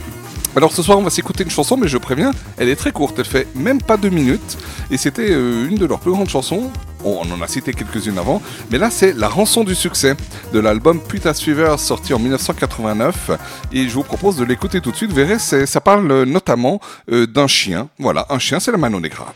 Alors ce soir, on va s'écouter une chanson, mais je préviens, elle est très courte, elle fait même pas deux minutes, et c'était euh, une de leurs plus grandes chansons. Bon, on en a cité quelques-unes avant, mais là c'est la rançon du succès de l'album Putas Fever sorti en 1989, et je vous propose de l'écouter tout de suite. Vous verrez, ça parle euh, notamment euh, d'un chien. Voilà, un chien, c'est la Mano Negra.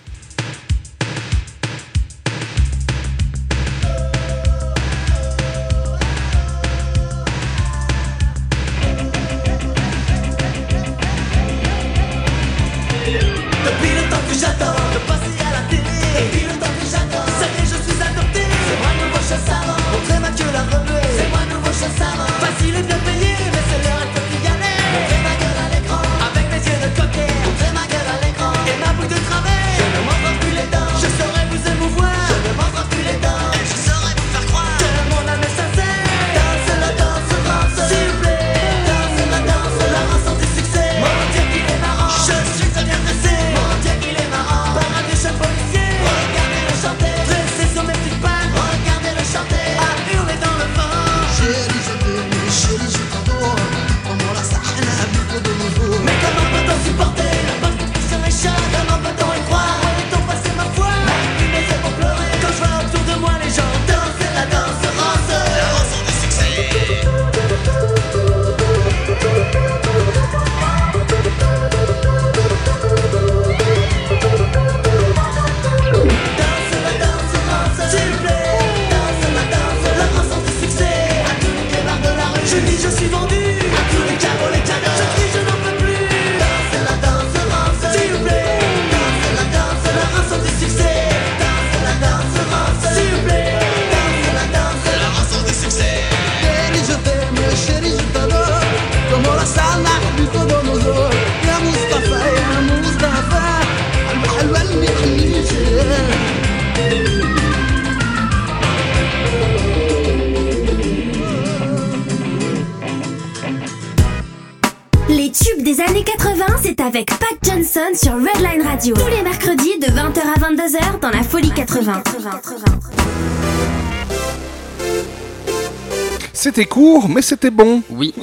C'était court, mais c'était bon. Oui.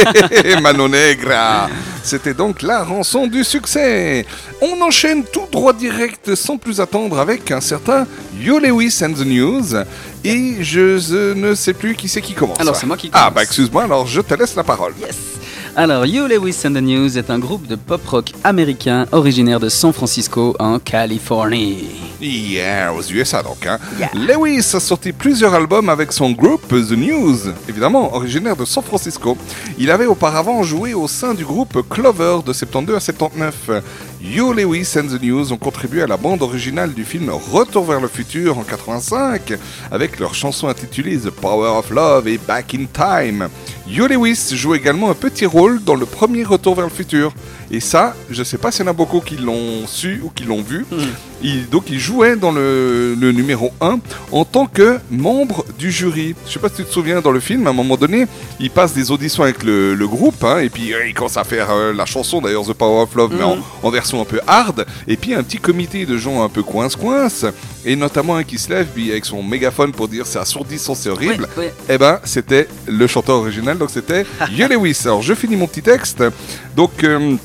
Mano Negra. C'était donc la rançon du succès. On enchaîne tout droit direct sans plus attendre avec un certain Yo Lewis and the News. Et je, je ne sais plus qui c'est qui commence. Alors, c'est moi qui Ah commence. bah excuse-moi, alors je te laisse la parole. Alors, You Lewis and the News est un groupe de pop-rock américain originaire de San Francisco en Californie. Yeah, aux USA donc. Hein. Lewis a sorti plusieurs albums avec son groupe The News, évidemment originaire de San Francisco. Il avait auparavant joué au sein du groupe Clover de 72 à 79. You Lewis and the News ont contribué à la bande originale du film Retour vers le futur en 85 avec leur chanson intitulée The Power of Love et Back in Time. You Lewis joue également un petit rôle dans le premier Retour vers le futur. Et ça, je sais pas s'il y en a beaucoup qui l'ont su ou qui l'ont vu. Il, donc il jouait dans le, le numéro 1 en tant que membre du jury. Je sais pas si tu te souviens dans le film, à un moment donné, il passe des auditions avec le, le groupe, hein, et puis euh, il commence à faire euh, la chanson d'ailleurs The Power of Love, mais en, en version un peu hard. Et puis un petit comité de gens un peu coince-coince, et notamment un qui se lève puis avec son mégaphone pour dire c'est assourdissant, c'est horrible. Ouais, ouais. Eh ben, c'était le chanteur original, donc c'était Yo Lewis. Alors, je finis mon petit texte. Donc, euh,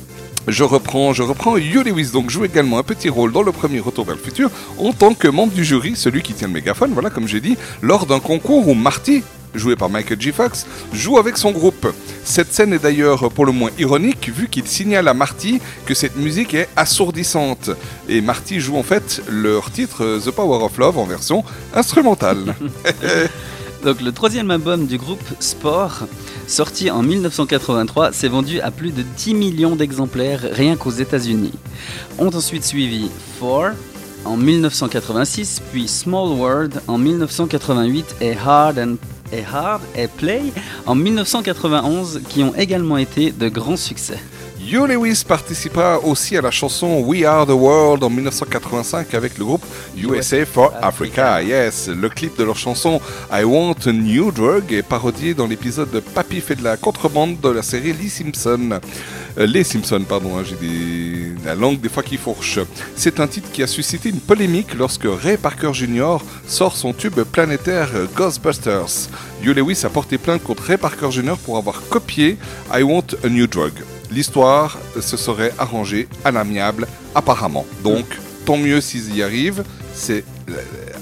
je reprends, je reprends. Yo Lewis donc joue également un petit rôle dans le premier Retour vers le futur en tant que membre du jury, celui qui tient le mégaphone, voilà, comme j'ai dit, lors d'un concours où Marty joué par Michael J. Fox, joue avec son groupe. Cette scène est d'ailleurs pour le moins ironique vu qu'il signale à Marty que cette musique est assourdissante. Et Marty joue en fait leur titre The Power of Love en version instrumentale. Donc le troisième album du groupe Sport, sorti en 1983, s'est vendu à plus de 10 millions d'exemplaires rien qu'aux États-Unis. Ont ensuite suivi Four en 1986, puis Small World en 1988 et Hard and Hard et Play en 1991 qui ont également été de grands succès. Yo Lewis participa aussi à la chanson We Are the World en 1985 avec le groupe USA for Africa. Yes, le clip de leur chanson I Want a New Drug est parodié dans l'épisode de Papy fait de la contrebande de la série Lee Simpson. Euh, les Simpsons, pardon, hein, j'ai des... la langue des fois qui fourche. C'est un titre qui a suscité une polémique lorsque Ray Parker Jr. sort son tube planétaire Ghostbusters. Yo Lewis a porté plainte contre Ray Parker Jr. pour avoir copié I Want a New Drug. L'histoire se serait arrangée à l'amiable, apparemment. Donc, tant mieux s'ils y arrivent. C'est euh,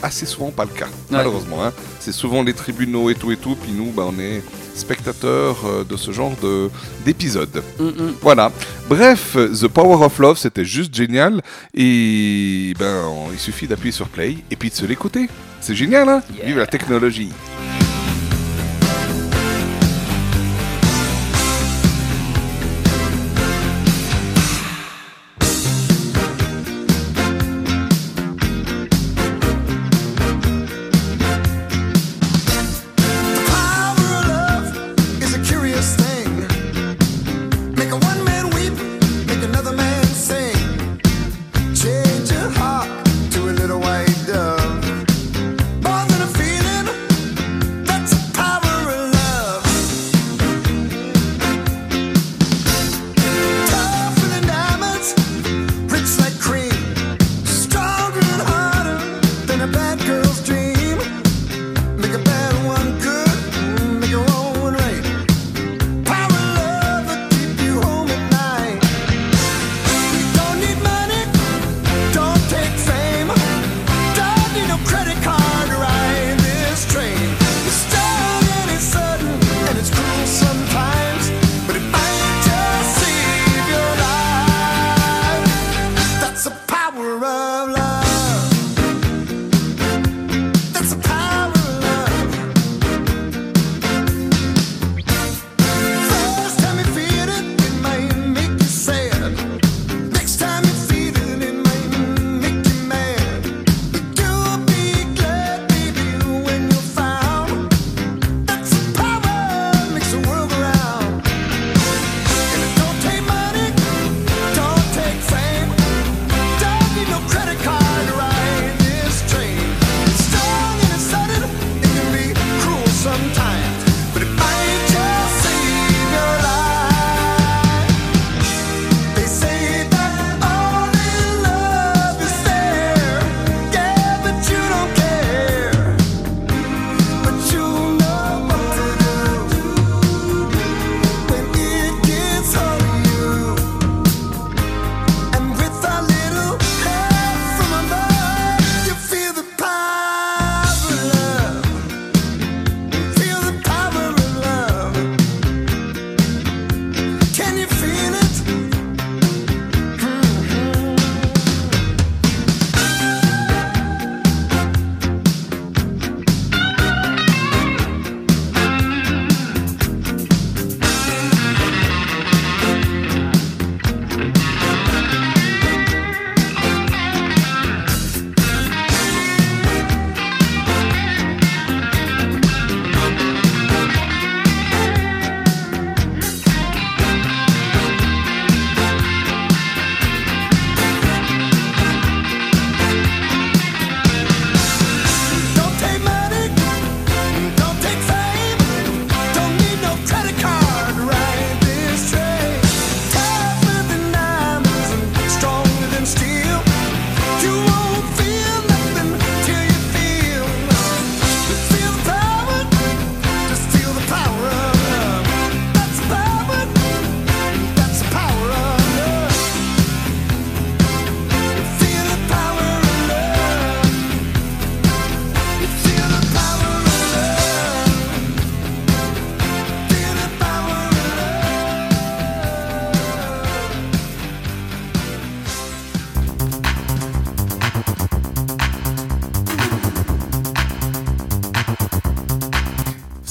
assez souvent pas le cas, malheureusement. hein. C'est souvent les tribunaux et tout et tout, puis nous, bah, on est spectateurs euh, de ce genre de- d'épisodes. Voilà. Bref, The Power of Love, c'était juste génial. Et ben, il suffit d'appuyer sur play et puis de se l'écouter. C'est génial, hein Vive la technologie.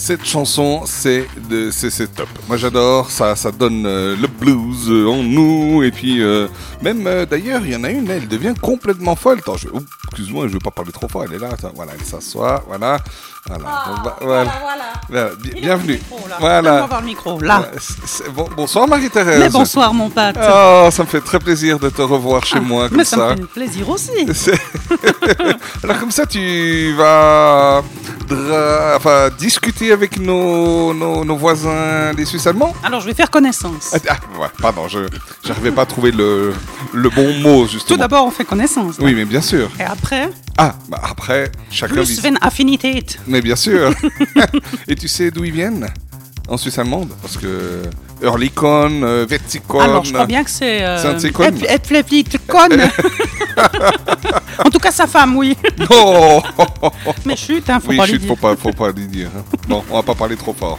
Cette chanson, c'est de- c'est c'est top. Moi, j'adore. Ça, ça donne euh, le blues euh, en nous. Et puis, euh, même euh, d'ailleurs, il y en a une. Elle devient complètement folle. Attends, je... oups, excuse-moi, je veux pas parler trop fort. Elle est là. Attends, voilà, elle s'assoit. Voilà, voilà, On va- voilà. Voilà, bi- Bienvenue. Voilà. Donne-moi voir le micro, là. Ouais, c'est- c'est- bon- bonsoir Marie-Thérèse. Mais bonsoir, mon pâte. Oh, ça me fait très plaisir de te revoir chez moi comme Mais ça, ça. me fait plaisir aussi. Alors comme ça, tu vas enfin, discuter avec nos, nos, nos voisins des Suisses allemands Alors, je vais faire connaissance. ah, ah, ouais, pardon, je n'arrivais pas à trouver le, le bon mot Tout justement. d'abord, on fait connaissance. Oui, mais bien sûr. Et après, Ah, bah après, chacun plus vit- affinité. Mais bien sûr. Et tu sais d'où ils viennent En Suisse allemande Parce que Earlycon, euh, Verticon. Alors, je crois bien que c'est. Euh, Saint-Écon. Ed- Ed Fleflit Con. En tout cas, sa femme, oui. Non Mais chut, hein, faut oui, pas lui dire. faut pas, faut pas lui dire. hein. Bon, on va pas parler trop fort.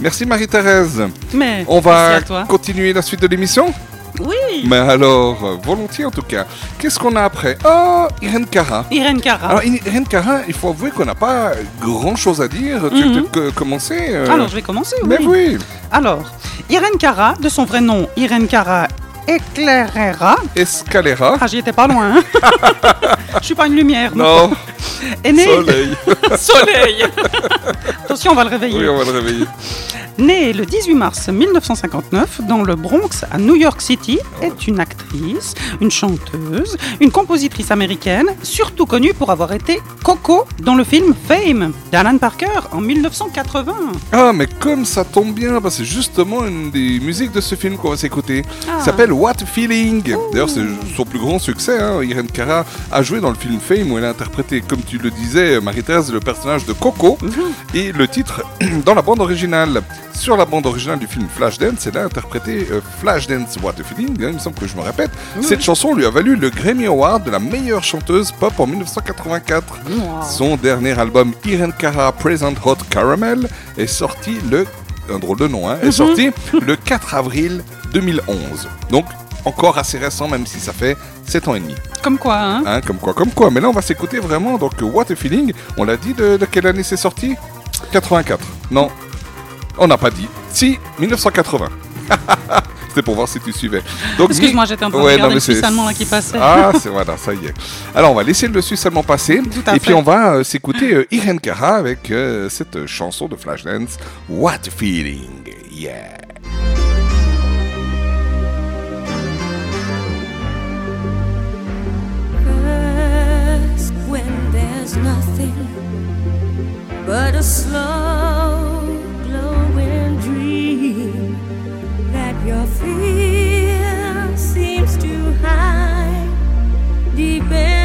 Merci Marie-Thérèse. Mais On va continuer la suite de l'émission Oui. Mais alors, volontiers en tout cas. Qu'est-ce qu'on a après? Oh, Irène Cara. Irène Cara. Alors, Irène Cara, il faut avouer qu'on n'a pas grand chose à dire. Tu Mhm. veux peut-être euh, Alors, je vais commencer, oui. Mais oui. Alors, Irène Cara, de son vrai nom, Irène Cara Eclairera. Escalera. Ah, j'y étais pas loin. hein. Je suis pas une lumière. Non. Née... Soleil. Soleil. Attention, on va le réveiller. Oui, on va le réveiller. Née le 18 mars 1959 dans le Bronx à New York City, est une actrice, une chanteuse, une compositrice américaine, surtout connue pour avoir été Coco dans le film Fame d'Alan Parker en 1980. Ah, mais comme ça tombe bien, bah, c'est justement une des musiques de ce film qu'on va s'écouter. Ah. Ça s'appelle What Feeling. D'ailleurs, c'est son plus grand succès. Hein. Irene Cara a joué dans le film Fame où elle a interprété, comme tu le disais, Marie-Thérèse, le personnage de Coco. Et le titre dans la bande originale. Sur la bande originale du film Flashdance, elle a interprété euh, Flashdance What a Feeling. hein, il me semble que je me répète. Cette chanson lui a valu le Grammy Award de la meilleure chanteuse pop en 1984. Son dernier album Irene Cara Present Hot Caramel est sorti le un drôle de nom, hein, est Mhm. sorti le 4 avril 2011. Donc encore assez récent, même si ça fait 7 ans et demi. Comme quoi, hein Hein, comme quoi, comme quoi. Mais là, on va s'écouter vraiment. Donc, What a Feeling. On l'a dit de, de quelle année c'est sorti? 84. Non, on n'a pas dit. Si, 1980. C'était pour voir si tu suivais. Donc, Excuse-moi, j'étais train de Ouais, regarder non, le Suisse allemand là qui passait. Ah, c'est voilà, ça y est. Alors, on va laisser le Suisse allemand passer. à et puis, on va euh, s'écouter euh, Irene Cara avec euh, cette chanson de Flashdance, What Feeling. Yeah. When there's nothing but a slow your fear seems to hide deep inside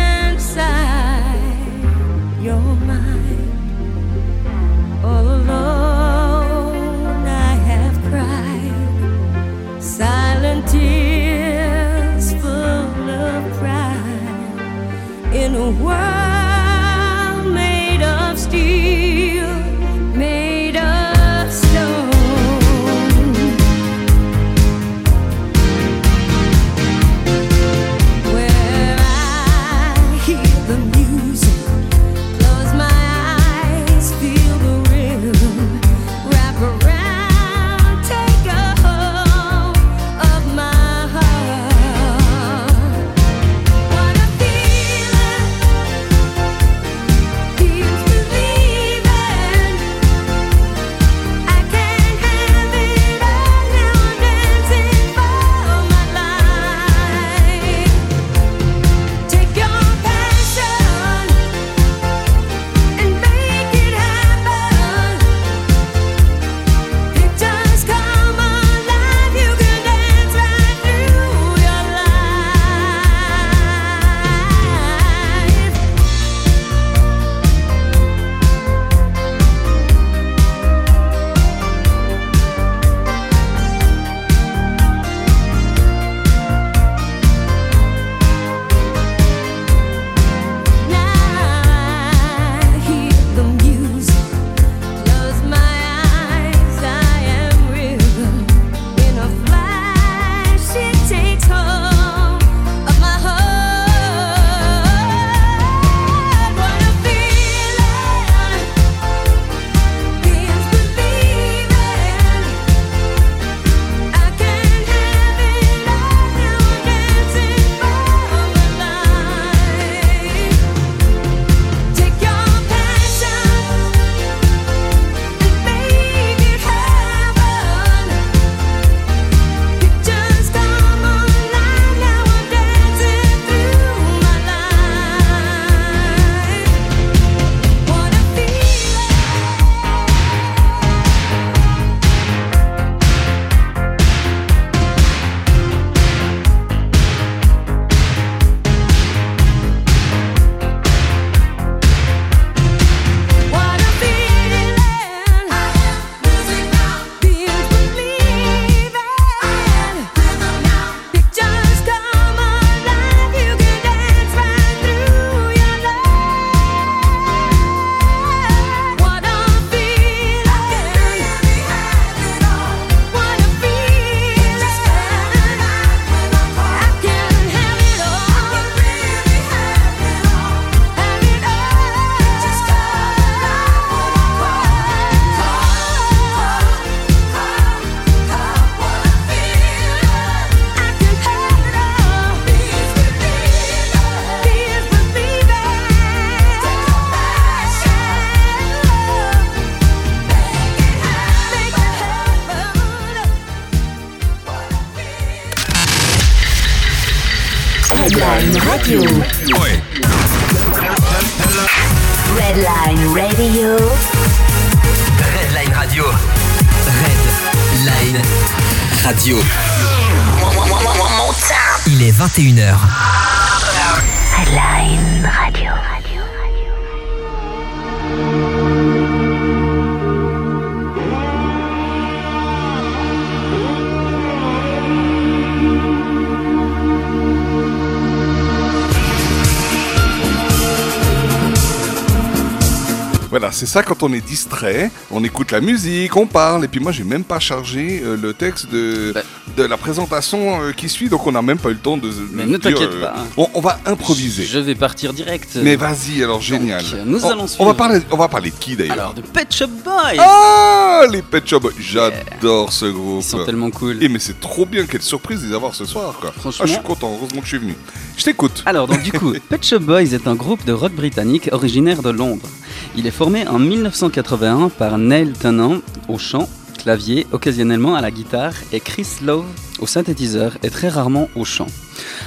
Voilà, c'est ça quand on est distrait, on écoute la musique, on parle, et puis moi j'ai même pas chargé euh, le texte de, de la présentation euh, qui suit, donc on n'a même pas eu le temps de. Mais de ne t'inquiète euh, pas. hein. On, on va improviser. Je vais partir direct. Mais vas-y, alors génial. nous on, allons on va parler, on va parler de qui d'ailleurs Alors, de Pet Shop Boys Ah, les Pet Shop Boys. J'adore ce groupe. Ils sont tellement cool. Et mais c'est trop bien, quelle surprise de les avoir ce soir, quoi. Franchement. Ah, je suis content, heureusement que je suis venu. Je t'écoute. Alors, donc, du coup, Pet Shop Boys est un groupe de rock britannique originaire de Londres. Il est formé en 1981 par Neil Tennant au chant, clavier, occasionnellement à la guitare, et Chris Love au synthétiseur et très rarement au chant.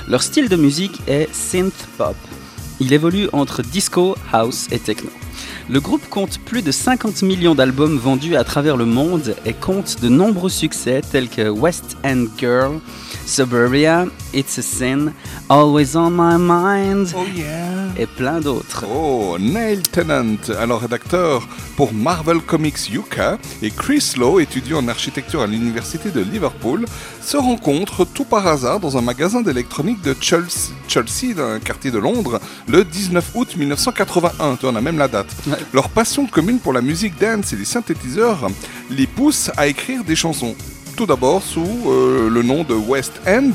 Leur style de musique est synth pop. Il évolue entre disco, house et techno. Le groupe compte plus de 50 millions d'albums vendus à travers le monde et compte de nombreux succès tels que West End Girl, Suburbia, It's a Sin, Always on My Mind et plein d'autres. Oh, Neil Tennant, alors rédacteur pour Marvel Comics UK, et Chris Lowe, étudiant en architecture à l'université de Liverpool, se rencontrent tout par hasard dans un magasin d'électronique de Chelsea, Chelsea, dans un quartier de Londres, le 19 août 1981. Tu en as même la date. Leur passion commune pour la musique dance et les synthétiseurs les pousse à écrire des chansons. Tout d'abord sous euh, le nom de West End,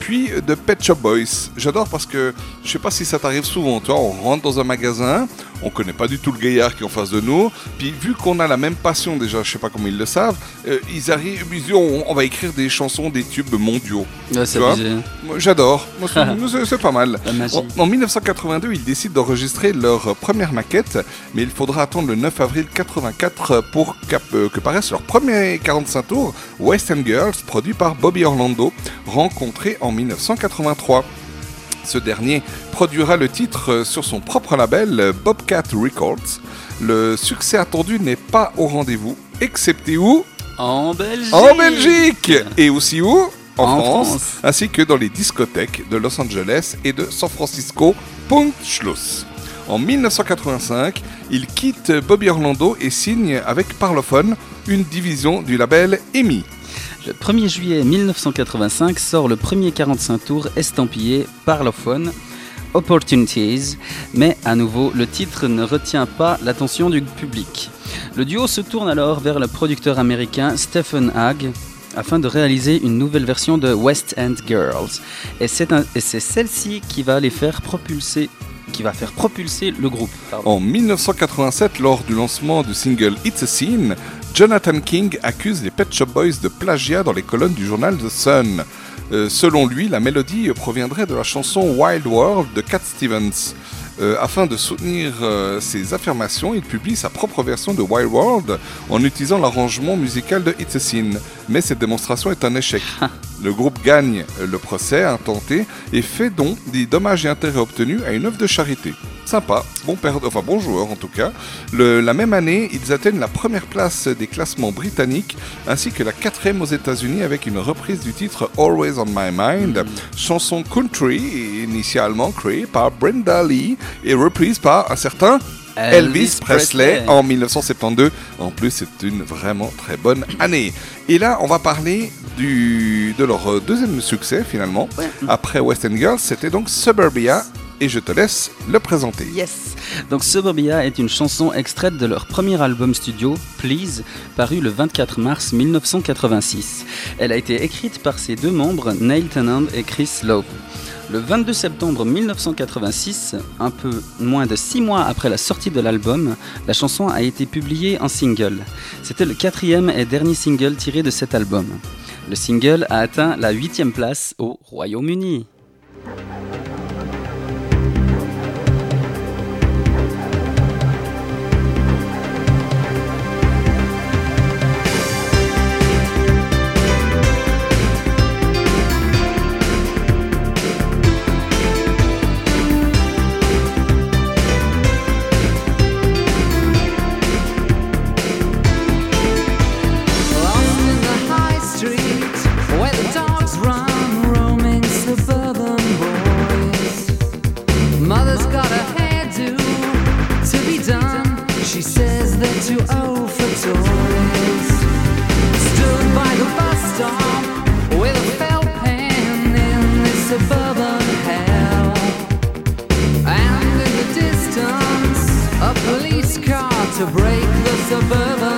puis de Pet Shop Boys. J'adore parce que je sais pas si ça t'arrive souvent. Tu vois, on rentre dans un magasin, on connaît pas du tout le gaillard qui est en face de nous, puis vu qu'on a la même passion déjà, je sais pas comment ils le savent, euh, ils arrivent, ils disent on, on va écrire des chansons, des tubes mondiaux. Ouais, c'est J'adore. C'est- pas mal. En, en 1982, ils décident d'enregistrer leur première maquette, mais il faudra attendre le 9 avril 84 pour cap- euh, que paraisse leur premier 45 tours, West End Girls, produit par Bobby Orlando, rencontré en 1983. Ce dernier produira le titre euh, sur son propre label euh, Bobcat Records. Le succès attendu n'est pas au rendez-vous, excepté où? En Belgique En Belgique Et aussi où? En, En France, France. ainsi que dans les discothèques de Los Angeles et de San Francisco, Punktschluss. En 1985, il quitte Bobby Orlando et signe avec Parlophone, une division du label EMI. Le 1er juillet 1985 sort le premier 45 tours estampillé Parlophone, Opportunities, mais à nouveau, le titre ne retient pas l'attention du public. Le duo se tourne alors vers le producteur américain Stephen Hagg afin de réaliser une nouvelle version de West End Girls. Et c'est celle-ci qui va les faire propulser, qui va faire propulser le groupe. En 1987, lors du lancement du single It's a Scene, Jonathan King accuse les Pet Shop Boys de plagiat dans les colonnes du journal The Sun. Euh, selon lui, la mélodie proviendrait de la chanson Wild World de Cat Stevens. Euh, afin de soutenir euh, ses affirmations, il publie sa propre version de Wild World en utilisant l'arrangement musical de It's a Scene. Mais cette démonstration est un échec. Le groupe gagne le procès intenté et fait don des dommages et intérêts obtenus à une œuvre de charité. Sympa, bon, enfin, bon joueur en tout cas. Le- la même année, ils atteignent la première place des classements britanniques ainsi que la quatrième aux États-Unis avec une reprise du titre Always on My Mind, chanson country initialement créée par Brenda Lee et reprise par un certain Elvis, Elvis Presley, Presley. en 1972. En plus, c'est une vraiment très bonne année. Et là, on va parler du, de leur euh, deuxième succès finalement. Après West End Girls, c'était donc Suburbia. Et je te laisse le présenter. Yes Donc Suburbia est une chanson extraite de leur premier album studio, Please, paru le 24 mars 1986. Elle a été écrite par ses deux membres, Neil Tennant et Chris Lowe. Le 22 septembre 1986, un peu moins de six mois après la sortie de l'album, la chanson a été publiée en single. C'était le quatrième et dernier single tiré de cet album. Le single a atteint la huitième place au Royaume-Uni. To break the suburban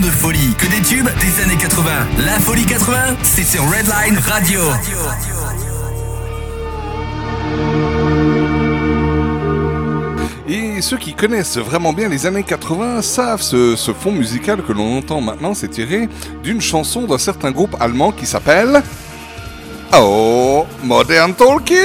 de folie. Que des tubes des années 80. La folie 80, c'est sur Redline Radio. Et ceux qui connaissent vraiment bien les années 80 savent ce, ce fond musical que l'on entend maintenant, c'est tiré d'une chanson d'un certain groupe allemand qui s'appelle... Oh, Modern Talking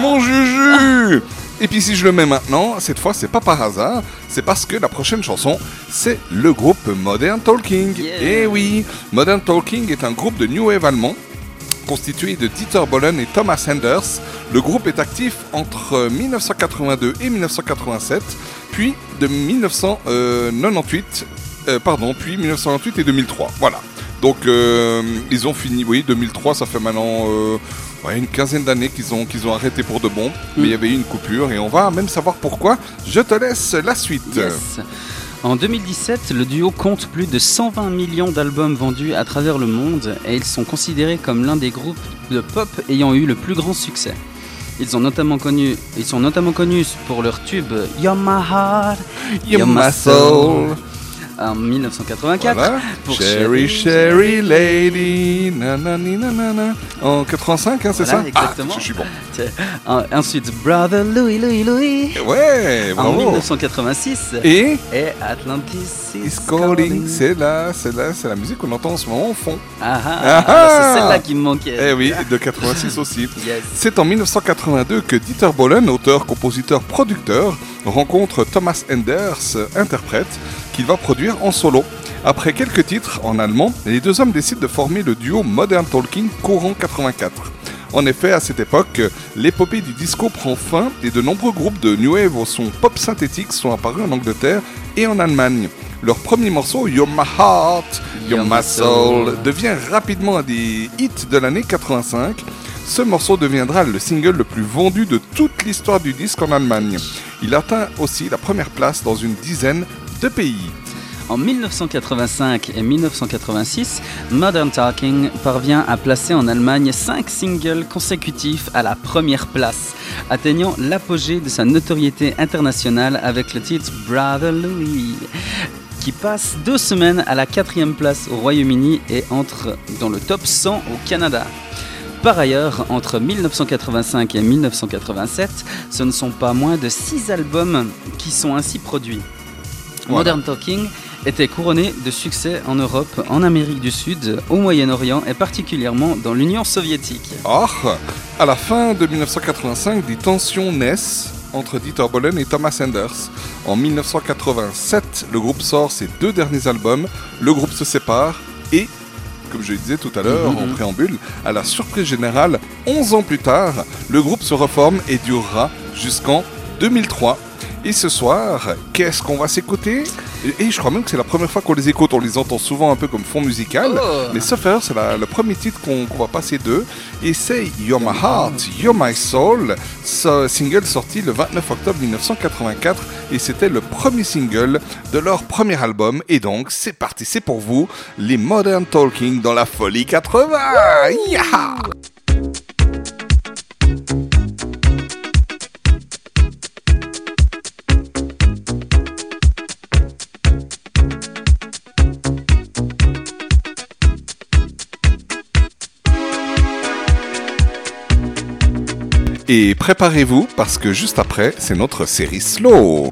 Mon Juju Et puis si je le mets maintenant, cette fois c'est pas par hasard, c'est parce que la prochaine chanson, c'est le groupe Modern Talking. Et oui, Modern Talking est un groupe de New Wave allemand constitué de Dieter Bohlen et Thomas Enders. Le groupe est actif entre 1982 et 1987, puis de 1998, euh, pardon, puis 1998 et 2003. Voilà. Donc euh, ils ont fini, oui, 2003, ça fait maintenant euh, ouais, une quinzaine d'années qu'ils ont, qu'ils ont arrêté pour de bon, mais il y avait eu une coupure et on va même savoir pourquoi. Je te laisse la suite. Yes. En 2017, le duo compte plus de 120 millions d'albums vendus à travers le monde et ils sont considérés comme l'un des groupes de pop ayant eu le plus grand succès. Ils, ont notamment connu, ils sont notamment connus pour leur tube You're My Heart, You're My Soul. En 1984. Voilà. Pour Sherry, Sherry Lady, nanani, nanana. En 85, hein, c'est Voilà, ça exactement. Ah, je suis bon. En- Ensuite, Brother Louis, Louis, Louis. Ouais, En bravo. 1986. Et Et Atlantis is Is calling, c'est là, c'est là, c'est la musique qu'on entend en ce moment au fond. Ah ah, ah. c'est celle-là qui me manquait. Eh oui, de 86 aussi. Yes. C'est en 1982 que Dieter Bohlen, auteur, compositeur, producteur, rencontre Thomas Enders, interprète, qu'il va produire en solo. Après quelques titres en allemand, les deux hommes décident de former le duo Modern Talking courant 84. En effet, à cette époque, l'épopée du disco prend fin et de nombreux groupes de New Wave au son pop synthétique sont apparus en Angleterre et en Allemagne. Leur premier morceau, You're My Heart, You're My Soul, devient rapidement un des hits de l'année 85. Ce morceau deviendra le single le plus vendu de toute l'histoire du disque en Allemagne. Il atteint aussi la première place dans une dizaine En 1985 et 1986, Modern Talking parvient à placer en Allemagne 5 singles consécutifs à la première place, atteignant l'apogée de sa notoriété internationale avec le titre Brother Louis, qui passe deux semaines à la quatrième place au Royaume-Uni et entre dans le top 100 au Canada. Par ailleurs, entre 1985 et 1987, ce ne sont pas moins de 6 albums qui sont ainsi produits. Voilà. Modern Talking était couronné de succès en Europe, en Amérique du Sud, au Moyen-Orient et particulièrement dans l'Union soviétique. Or, à la fin de 1985, des tensions naissent entre Dieter Bohlen et Thomas Enders. En 1987, le groupe sort ses deux derniers albums, le groupe se sépare et, comme je le disais tout à l'heure Mhm. en préambule, à la surprise générale, 11 ans plus tard, le groupe se reforme et durera jusqu'en 2003. Et ce soir, qu'est-ce qu'on va s'écouter? Et, je crois même que c'est la première fois qu'on les écoute. On les entend souvent un peu comme fond musical. Oh. Mais sauf erreur, c'est le premier titre qu'on qu'on va passer d'eux. Et c'est You're My Heart, You're My Soul. Ce single sorti le 29 octobre 1984. Et c'était le premier single de leur premier album. Et donc, c'est parti, c'est pour vous, les Modern Talking dans la folie 80. Yeah Et préparez-vous parce que juste après, c'est notre série Slow.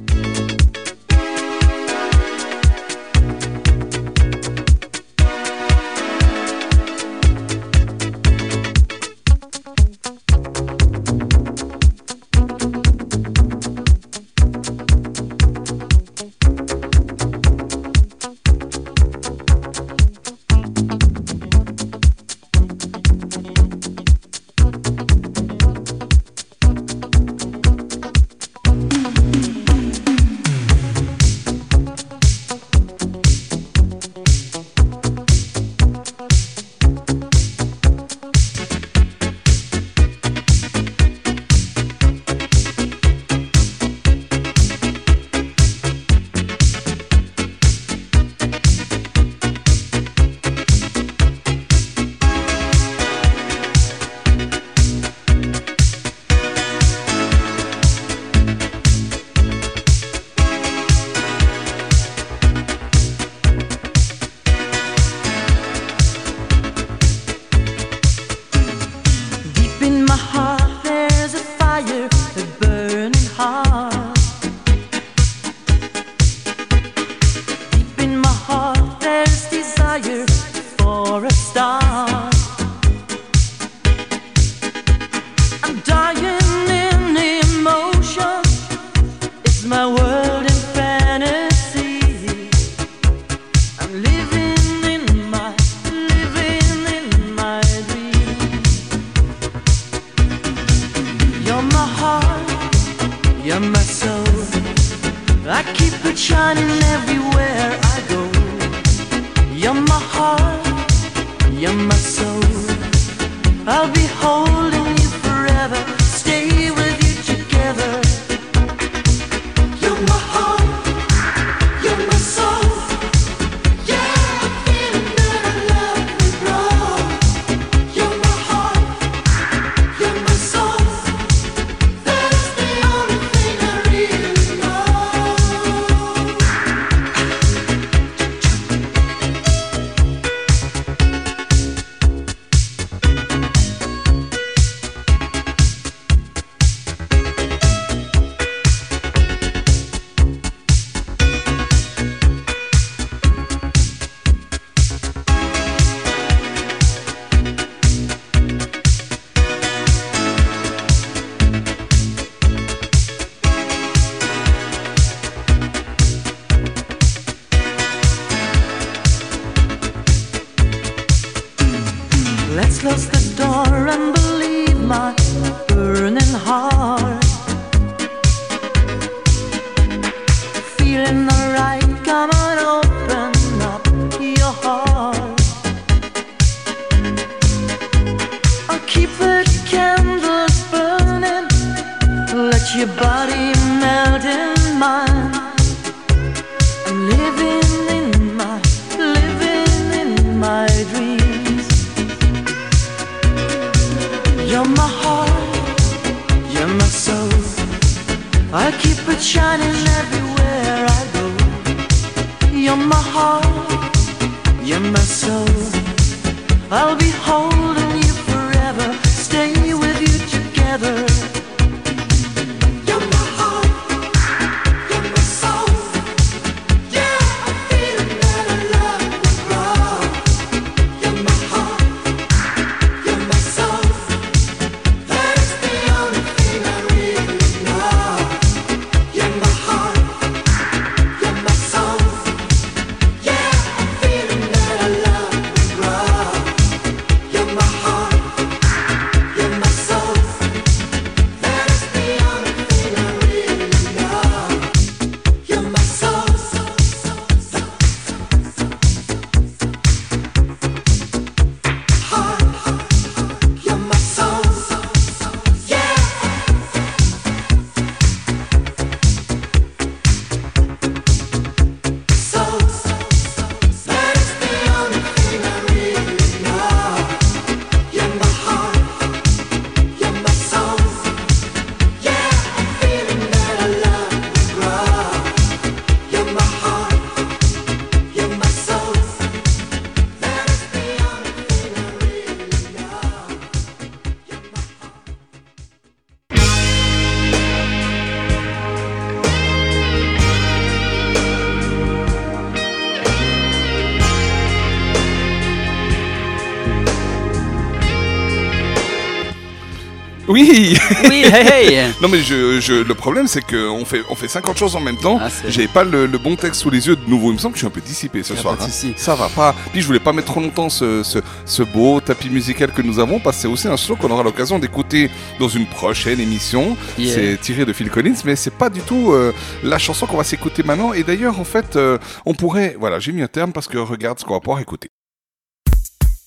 Oui Oui, hey, hey. Non mais je, je- le problème c'est qu'on fait, on fait 50 choses en même temps. Ah, J'avais pas le, le bon texte sous les yeux de nouveau. Il me semble que je suis un peu dissipé ce Y a soir. hein. Ça va pas. Puis je voulais pas mettre trop longtemps ce, ce, ce beau tapis musical que nous avons parce que c'est aussi un slow qu'on aura l'occasion d'écouter dans une prochaine émission. Yeah. C'est tiré de Phil Collins mais c'est pas du tout euh, la chanson qu'on va s'écouter maintenant. Et d'ailleurs en fait euh, on pourrait... Voilà j'ai mis un terme parce que regarde ce qu'on va pouvoir écouter.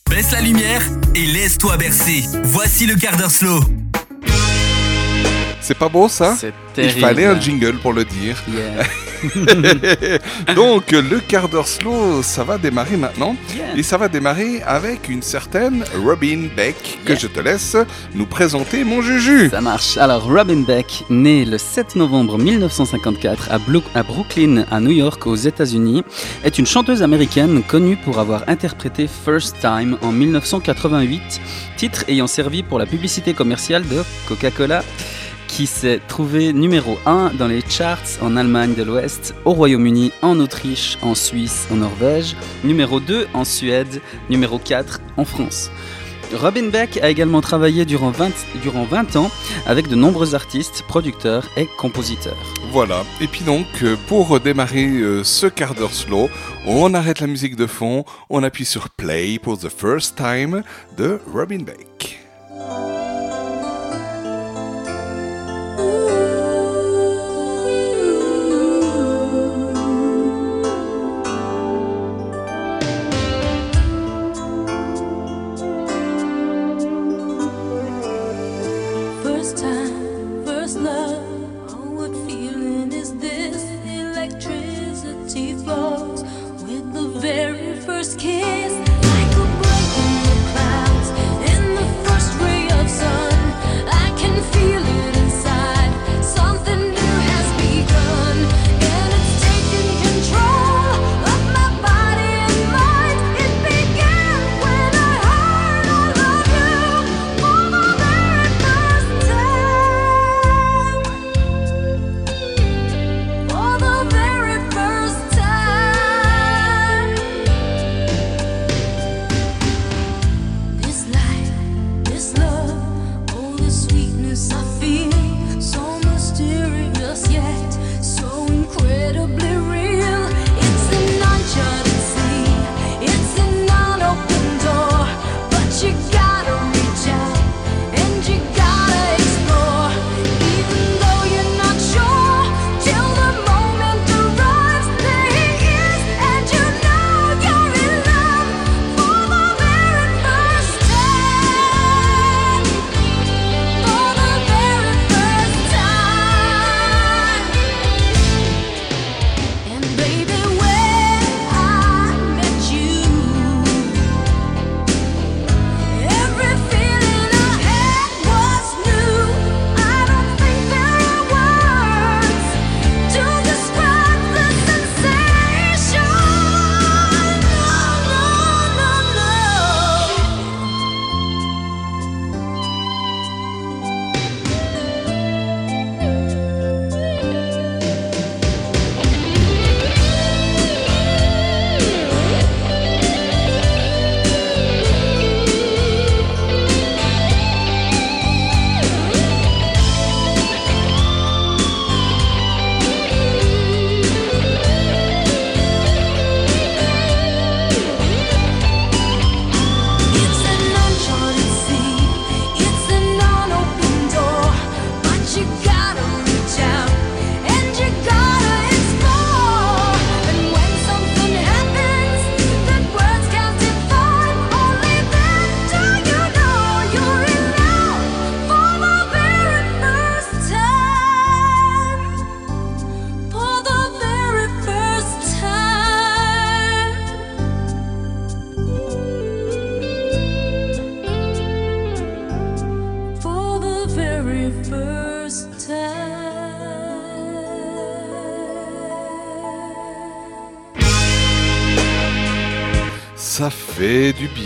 Baisse la lumière et laisse-toi bercer. Voici le quart d'heure slow. C'est pas beau ça? Il fallait un jingle pour le dire. Yeah. Donc le quart d'heure slow, ça va démarrer maintenant. Yeah. Et ça va démarrer avec une certaine Robin Beck que Yeah. je te laisse nous présenter mon Juju. Ça marche. Alors, Robin Beck, née le 7 novembre 1954 à, Blu- à Brooklyn, à New York, aux États-Unis, est une chanteuse américaine connue pour avoir interprété First Time en 1988, titre ayant servi pour la publicité commerciale de Coca-Cola qui s'est trouvé numéro 1 dans les charts en Allemagne de l'Ouest, au Royaume-Uni, en Autriche, en Suisse, en Norvège, numéro 2 en Suède, numéro 4 en France. Robin Beck a également travaillé durant 20, durant 20 ans avec de nombreux artistes, producteurs et compositeurs. Voilà. Et puis donc, euh, pour démarrer euh, ce quart d'heure slow, on arrête la musique de fond, on appuie sur play pour The First Time de Robin Beck.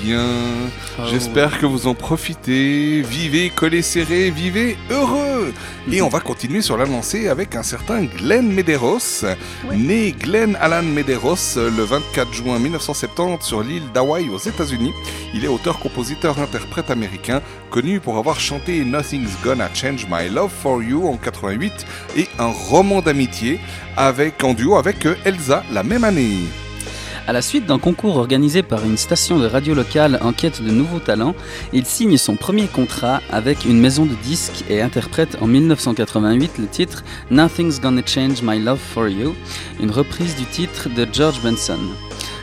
Bien. Oh. J'espère que vous en profitez. Vivez collés serrés, vivez heureux. Et on va continuer sur la lancée avec un certain Glenn Medeiros. Né Glenn Alan Medeiros le 24 juin 1970 sur l'île d'Hawaï aux États-Unis. Il est auteur, compositeur, interprète américain, connu pour avoir chanté Nothing's Gonna Change My Love for You en 88 et un roman d'amitié avec en duo avec euh, Elsa la même année. À la suite d'un concours organisé par une station de radio locale en quête de nouveaux talents, il signe son premier contrat avec une maison de disques et interprète en 1988 le titre Nothing's Gonna Change My Love for You, une reprise du titre de George Benson.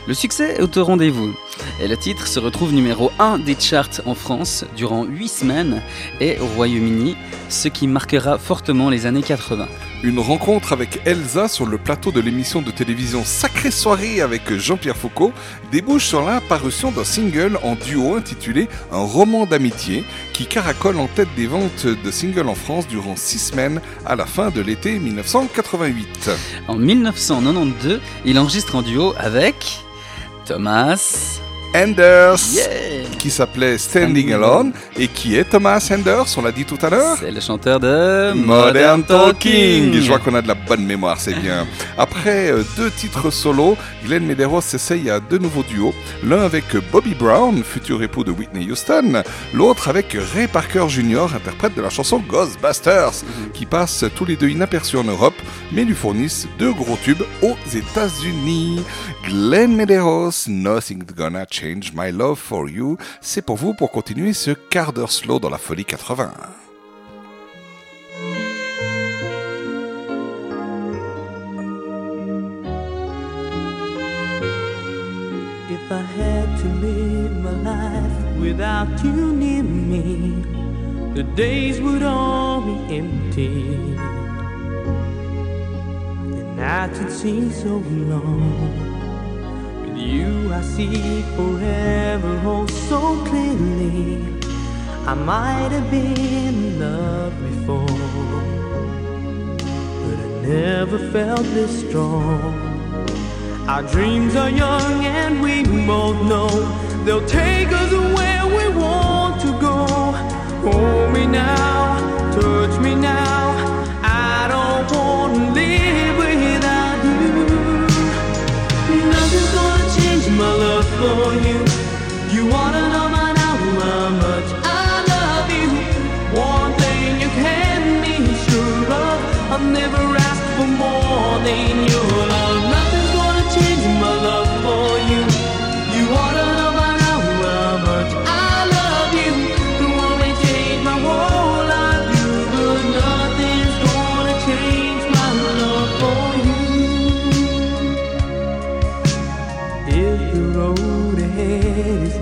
Le succès est au rendez-vous et le titre se retrouve numéro 1 des charts en France durant 8 semaines et au Royaume-Uni, ce qui marquera fortement les années 80. Une rencontre avec Elsa sur le plateau de l'émission de télévision Sacrée Soirée avec Jean-Pierre Foucault débouche sur l'apparition d'un single en duo intitulé Un roman d'amitié qui caracole en tête des ventes de singles en France durant 6 semaines à la fin de l'été 1988. En 1992, il enregistre en duo avec Thomas Anders, Yeah. qui s'appelait Standing Alone et qui est Thomas Anders, on l'a dit tout à l'heure C'est le chanteur de Modern Talking. Je vois qu'on a de la bonne mémoire, c'est bien. Après euh, deux titres solo, Glenn Medeiros s'essaye à deux nouveaux duos. L'un avec Bobby Brown, futur époux de Whitney Houston. L'autre avec Ray Parker Jr., interprète de la chanson Ghostbusters, qui passe tous les deux inaperçus en Europe, mais lui fournissent deux gros tubes aux États-Unis. Glenn Medeiros, Nothing's Gonna Change My Love for You. C'est pour vous pour continuer ce quart d'heure slow dans la folie 80. If I had to live my life without you near me, the days would all be empty. The nights would seem so long. You, I see forever oh so clearly. I might have been in love before, but I never felt this strong. Our dreams are young and we both know they'll take us where we want to go. Hold me now, touch me now. I don't want to live my love for you. You wanna know by now how much I love you. One thing you can be sure of, I've never asked for more than your love.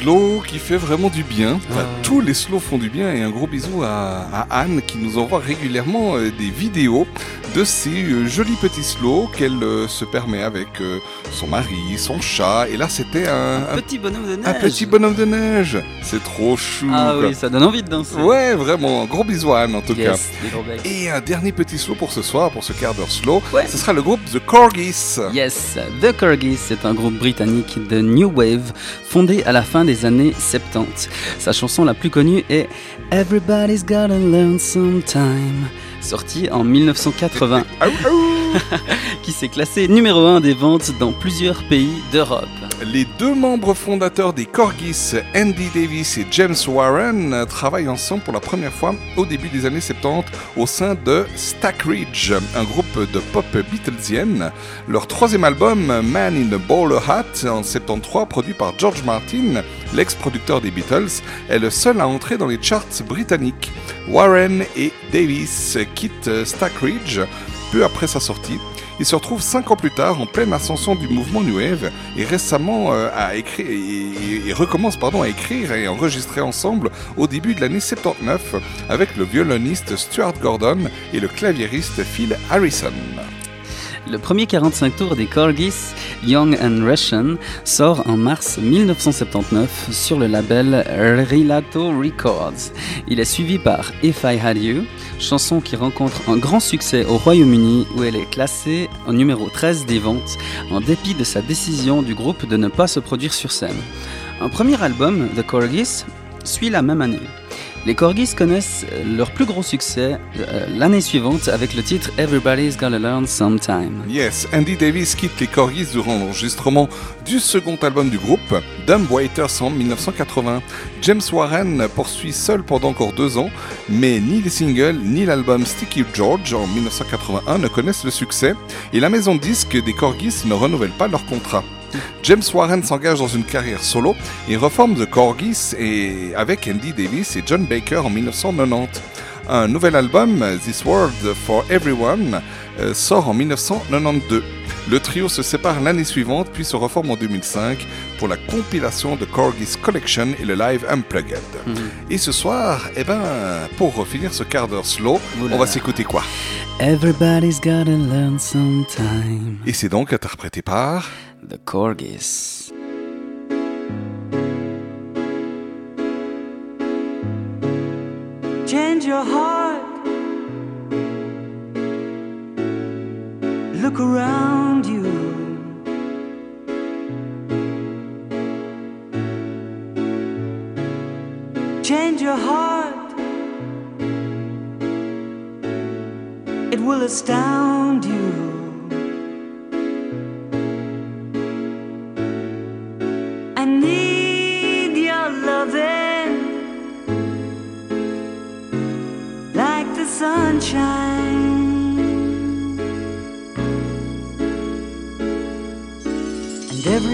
slow qui fait vraiment du bien. Enfin, Ah. Tous les slows font du bien et un gros bisou à, à Anne qui nous envoie régulièrement euh, des vidéos de ces euh, jolis petits slows qu'elle euh, se permet avec euh, son mari, son chat. Et là, c'était un, un- Petit bonhomme de neige. un petit bonhomme de neige. C'est trop chou. Ah quoi. oui, ça donne envie de danser. Ouais, vraiment. Gros bisous à Anne en tout Yes, cas. Et un dernier petit slow pour ce soir, pour ce quart d'heure slow. Ce sera le groupe The Corgis. Yes, The Corgis est un groupe britannique de New Wave fondé à la fin des années 70. Sa chanson la plus connue est Everybody's Gotta Learn Sometime, sortie en 1980, qui s'est classée numéro 1 des ventes dans plusieurs pays d'Europe. Les deux membres fondateurs des Corgis, Andy Davis et James Warren, travaillent ensemble pour la première fois au début des années 70 au sein de Stack Ridge, un groupe de pop beatlesienne. Leur troisième album, Man in a Bowler Hat, en 73, produit par George Martin, l'ex-producteur des Beatles, est le seul à entrer dans les charts britanniques. Warren et Davis quittent Stack Ridge peu après sa sortie. Ils se retrouvent cinq ans plus tard en pleine ascension du mouvement New Wave et récemment euh, à écrire et, recommencent pardon à écrire et enregistrer ensemble au début de l'année 79 avec le violoniste Stuart Gordon et le claviériste Phil Harrison. Le premier 45 tours des Corgis, Young and Russian, sort en mars 1979 sur le label Rilato Records. Il est suivi par If I Had You, chanson qui rencontre un grand succès au Royaume-Uni où elle est classée au numéro 13 des ventes en dépit de sa décision du groupe de ne pas se produire sur scène. Un premier album, The Corgis, suit la même année. Les Corgis connaissent leur plus gros succès euh, l'année suivante avec le titre Everybody's Gotta Learn Sometime. Yes, Andy Davis quitte les Corgis durant l'enregistrement du second album du groupe, Dumb Waiters en 1980. James Warren poursuit seul pendant encore deux ans, mais ni les singles ni l'album Sticky George en 1981 ne connaissent le succès, et la maison de disques des Corgis ne renouvelle pas leur contrat. James Warren s'engage dans une carrière solo et reforme The Corgis et avec Andy Davis et John Baker en 1990. Un nouvel album, This World for Everyone, euh, sort en 1992. Le trio se sépare l'année suivante puis se reforme en 2005 pour la compilation de Corgis Collection et le live Unplugged. Et ce soir, eh ben, pour finir ce quart d'heure slow, on va s'écouter quoi? Everybody's gotta learn sometime. Et c'est donc interprété par The Corgis. Change your heart. Look around you. Change your heart. It will astound you.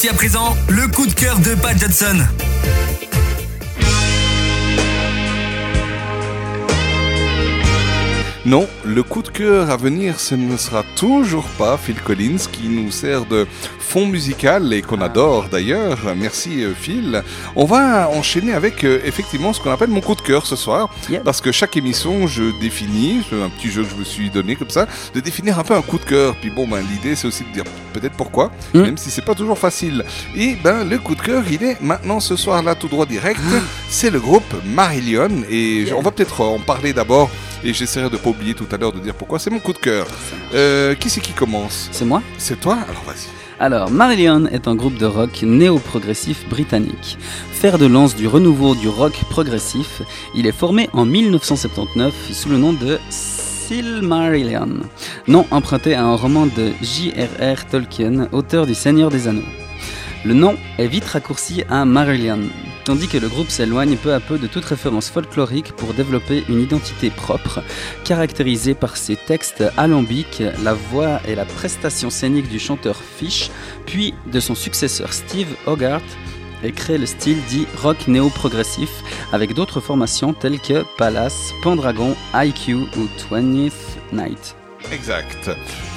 Voici à présent le coup de cœur de Pat Johnson. Non, le coup de cœur à venir, ce ne sera toujours pas Phil Collins qui nous sert de fond musical et qu'on adore d'ailleurs. Merci euh, Phil. On va enchaîner avec euh, effectivement ce qu'on appelle mon coup de cœur ce soir. Parce que chaque émission, je définis, c'est un petit jeu que je me suis donné comme ça, de définir un peu un coup de cœur. Puis bon, ben, l'idée c'est aussi de dire peut-être pourquoi, même si c'est pas toujours facile. Et ben le coup de cœur, il est maintenant ce soir là tout droit direct. c'est le groupe Marillion et on va peut-être en parler d'abord. Et j'essaierai de pas oublier tout à l'heure de dire pourquoi c'est mon coup de cœur. Euh, qui c'est qui commence? C'est moi C'est toi? Alors vas-y. Alors, Marillion est un groupe de rock néo-progressif britannique. Fer de lance du renouveau du rock progressif, il est formé en 1979 sous le nom de Silmarillion, nom emprunté à un roman de J.R.R. Tolkien, auteur du Seigneur des Anneaux. Le nom est vite raccourci à Marillion, tandis que le groupe s'éloigne peu à peu de toute référence folklorique pour développer une identité propre, caractérisée par ses textes alambiques, la voix et la prestation scénique du chanteur Fish, puis de son successeur Steve Hogarth, et crée le style dit rock néo-progressif avec d'autres formations telles que Palace, Pendragon, IQ ou 20th Night. Exact.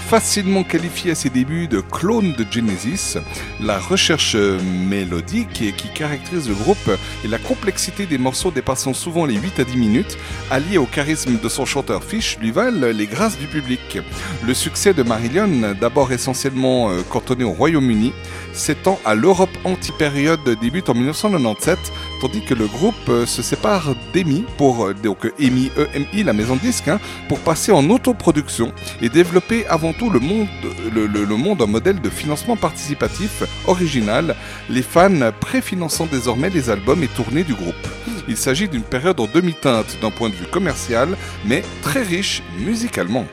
Facilement qualifié à ses débuts de clone de Genesis, la recherche mélodique qui caractérise le groupe et la complexité des morceaux dépassant souvent les 8 à 10 minutes, alliés au charisme de son chanteur Fish, lui valent les grâces du public. Le succès de Marillion, d'abord essentiellement euh, cantonné au Royaume-Uni, s'étend à l'Europe anti-période débute en 1997, tandis que le groupe euh, se sépare d'EMI, pour, euh, donc EMI, EMI, la maison de disques, hein, pour passer en autoproduction et développer avant tout le monde, le monde un modèle de financement participatif original, les fans préfinançant désormais les albums et tournées du groupe. Il s'agit d'une période en demi-teinte d'un point de vue commercial, mais très riche musicalement.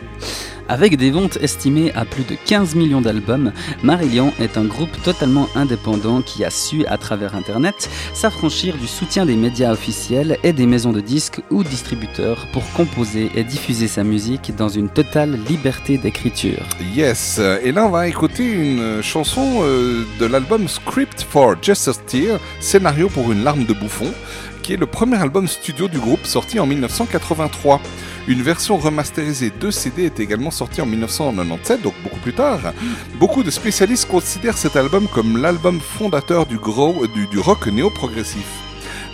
Avec des ventes estimées à plus de 15 millions d'albums, Marillion est un groupe totalement indépendant qui a su, à travers Internet, s'affranchir du soutien des médias officiels et des maisons de disques ou distributeurs pour composer et diffuser sa musique dans une totale liberté d'écriture. Yes, et là on va écouter une chanson euh, de l'album Script for Jester's Tear, scénario pour une larme de bouffon, qui est le premier album studio du groupe sorti en 1983. Une version remasterisée de CD est également sortie en 1997, donc beaucoup plus tard. Beaucoup de spécialistes considèrent cet album comme l'album fondateur du, du, rock néo-progressif.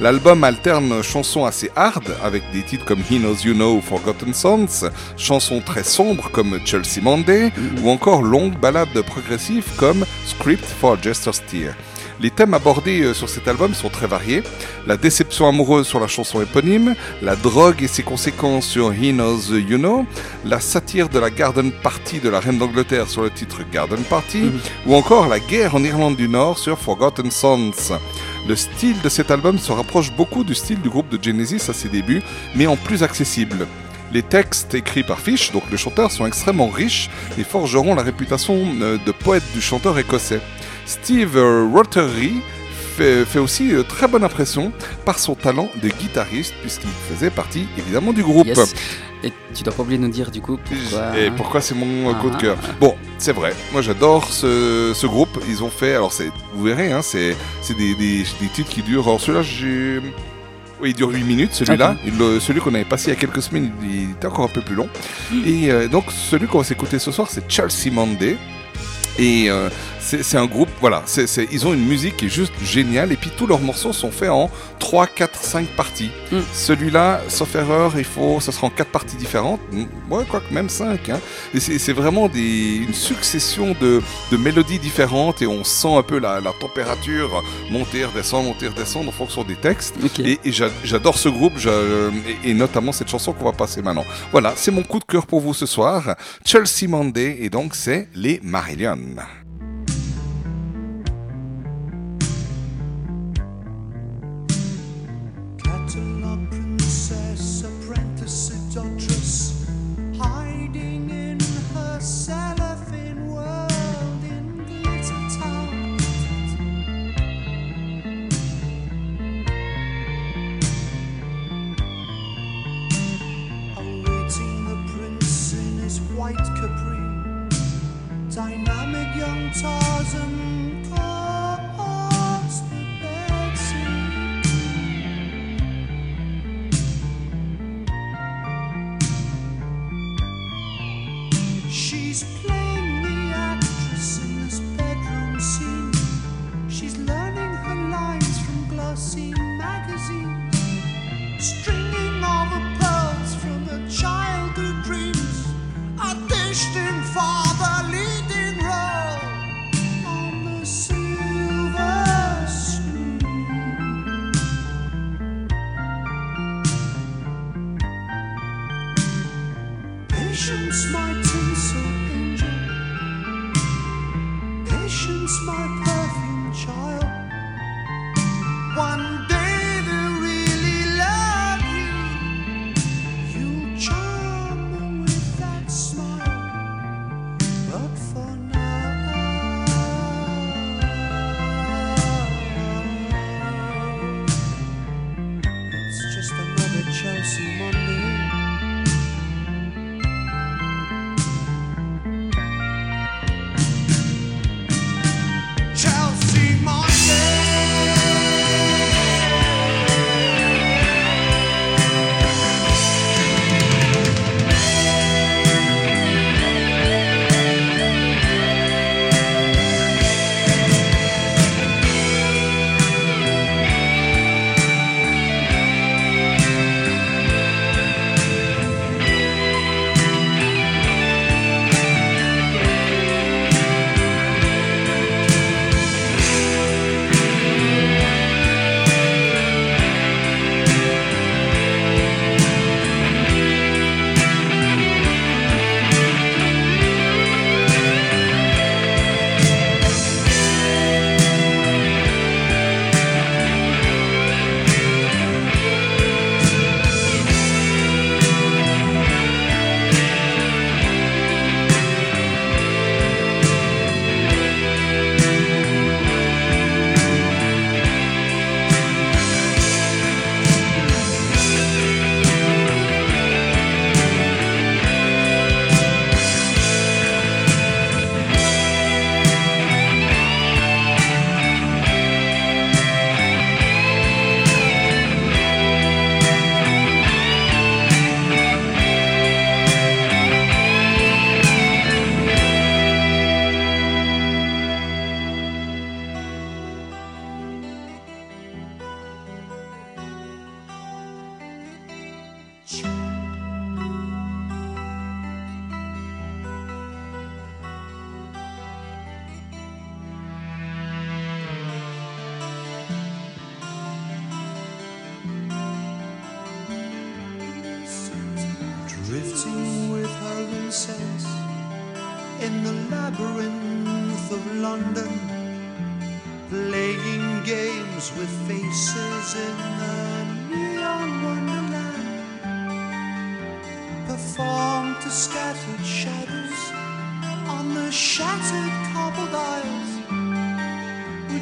L'album alterne chansons assez hard avec des titres comme He Knows You Know, Forgotten Songs, chansons très sombres comme Chelsea Monday ou encore longues ballades progressives comme Script for Jester's Tear. Les thèmes abordés euh, sur cet album sont très variés. La déception amoureuse sur la chanson éponyme, la drogue et ses conséquences sur He Knows You Know, la satire de la Garden Party de la Reine d'Angleterre sur le titre Garden Party, ou encore la guerre en Irlande du Nord sur Forgotten Sons. Le style de cet album se rapproche beaucoup du style du groupe de Genesis à ses débuts, mais en plus accessible. Les textes écrits par Fish, donc le chanteur, sont extrêmement riches et forgeront la réputation euh, de poète du chanteur écossais. Steve euh, Rothery fait, fait aussi euh, très bonne impression par son talent de guitariste, puisqu'il faisait partie évidemment du groupe. Yes. Et tu dois pas oublier de nous dire du coup pourquoi. Et pourquoi c'est mon euh, coup de Ah. cœur Bon, c'est vrai. Moi, j'adore ce, ce groupe. Ils ont fait. Alors, c'est, vous verrez, hein, c'est, des, des, des titres qui durent. Alors, celui-là, j'ai. Oui, il dure 8 minutes, celui-là. Le- celui qu'on avait passé il y a quelques semaines, il, était encore un peu plus long. Et euh, donc, celui qu'on va s'écouter ce soir, c'est Chelsea Monday. Et euh, c'est un groupe, voilà, c'est c'est- ils ont une musique qui est juste géniale. Et puis tous leurs morceaux sont faits en 3, 4, 5 parties. Celui-là, sauf erreur, il faut, ça sera en 4 parties différentes. Mm, Ouais, quoique même 5. Hein. Et c'est vraiment des, une succession de, de mélodies différentes et on sent un peu la, la température monter, redescendre, monter, redescendre en fonction des textes. Et, et j'a- j'adore ce groupe et, et notamment cette chanson qu'on va passer maintenant. Voilà, c'est mon coup de cœur pour vous ce soir. Chelsea Monday et donc c'est les Marillion.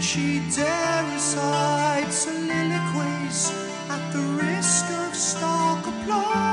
She dare recite soliloquies at the risk of stark applause?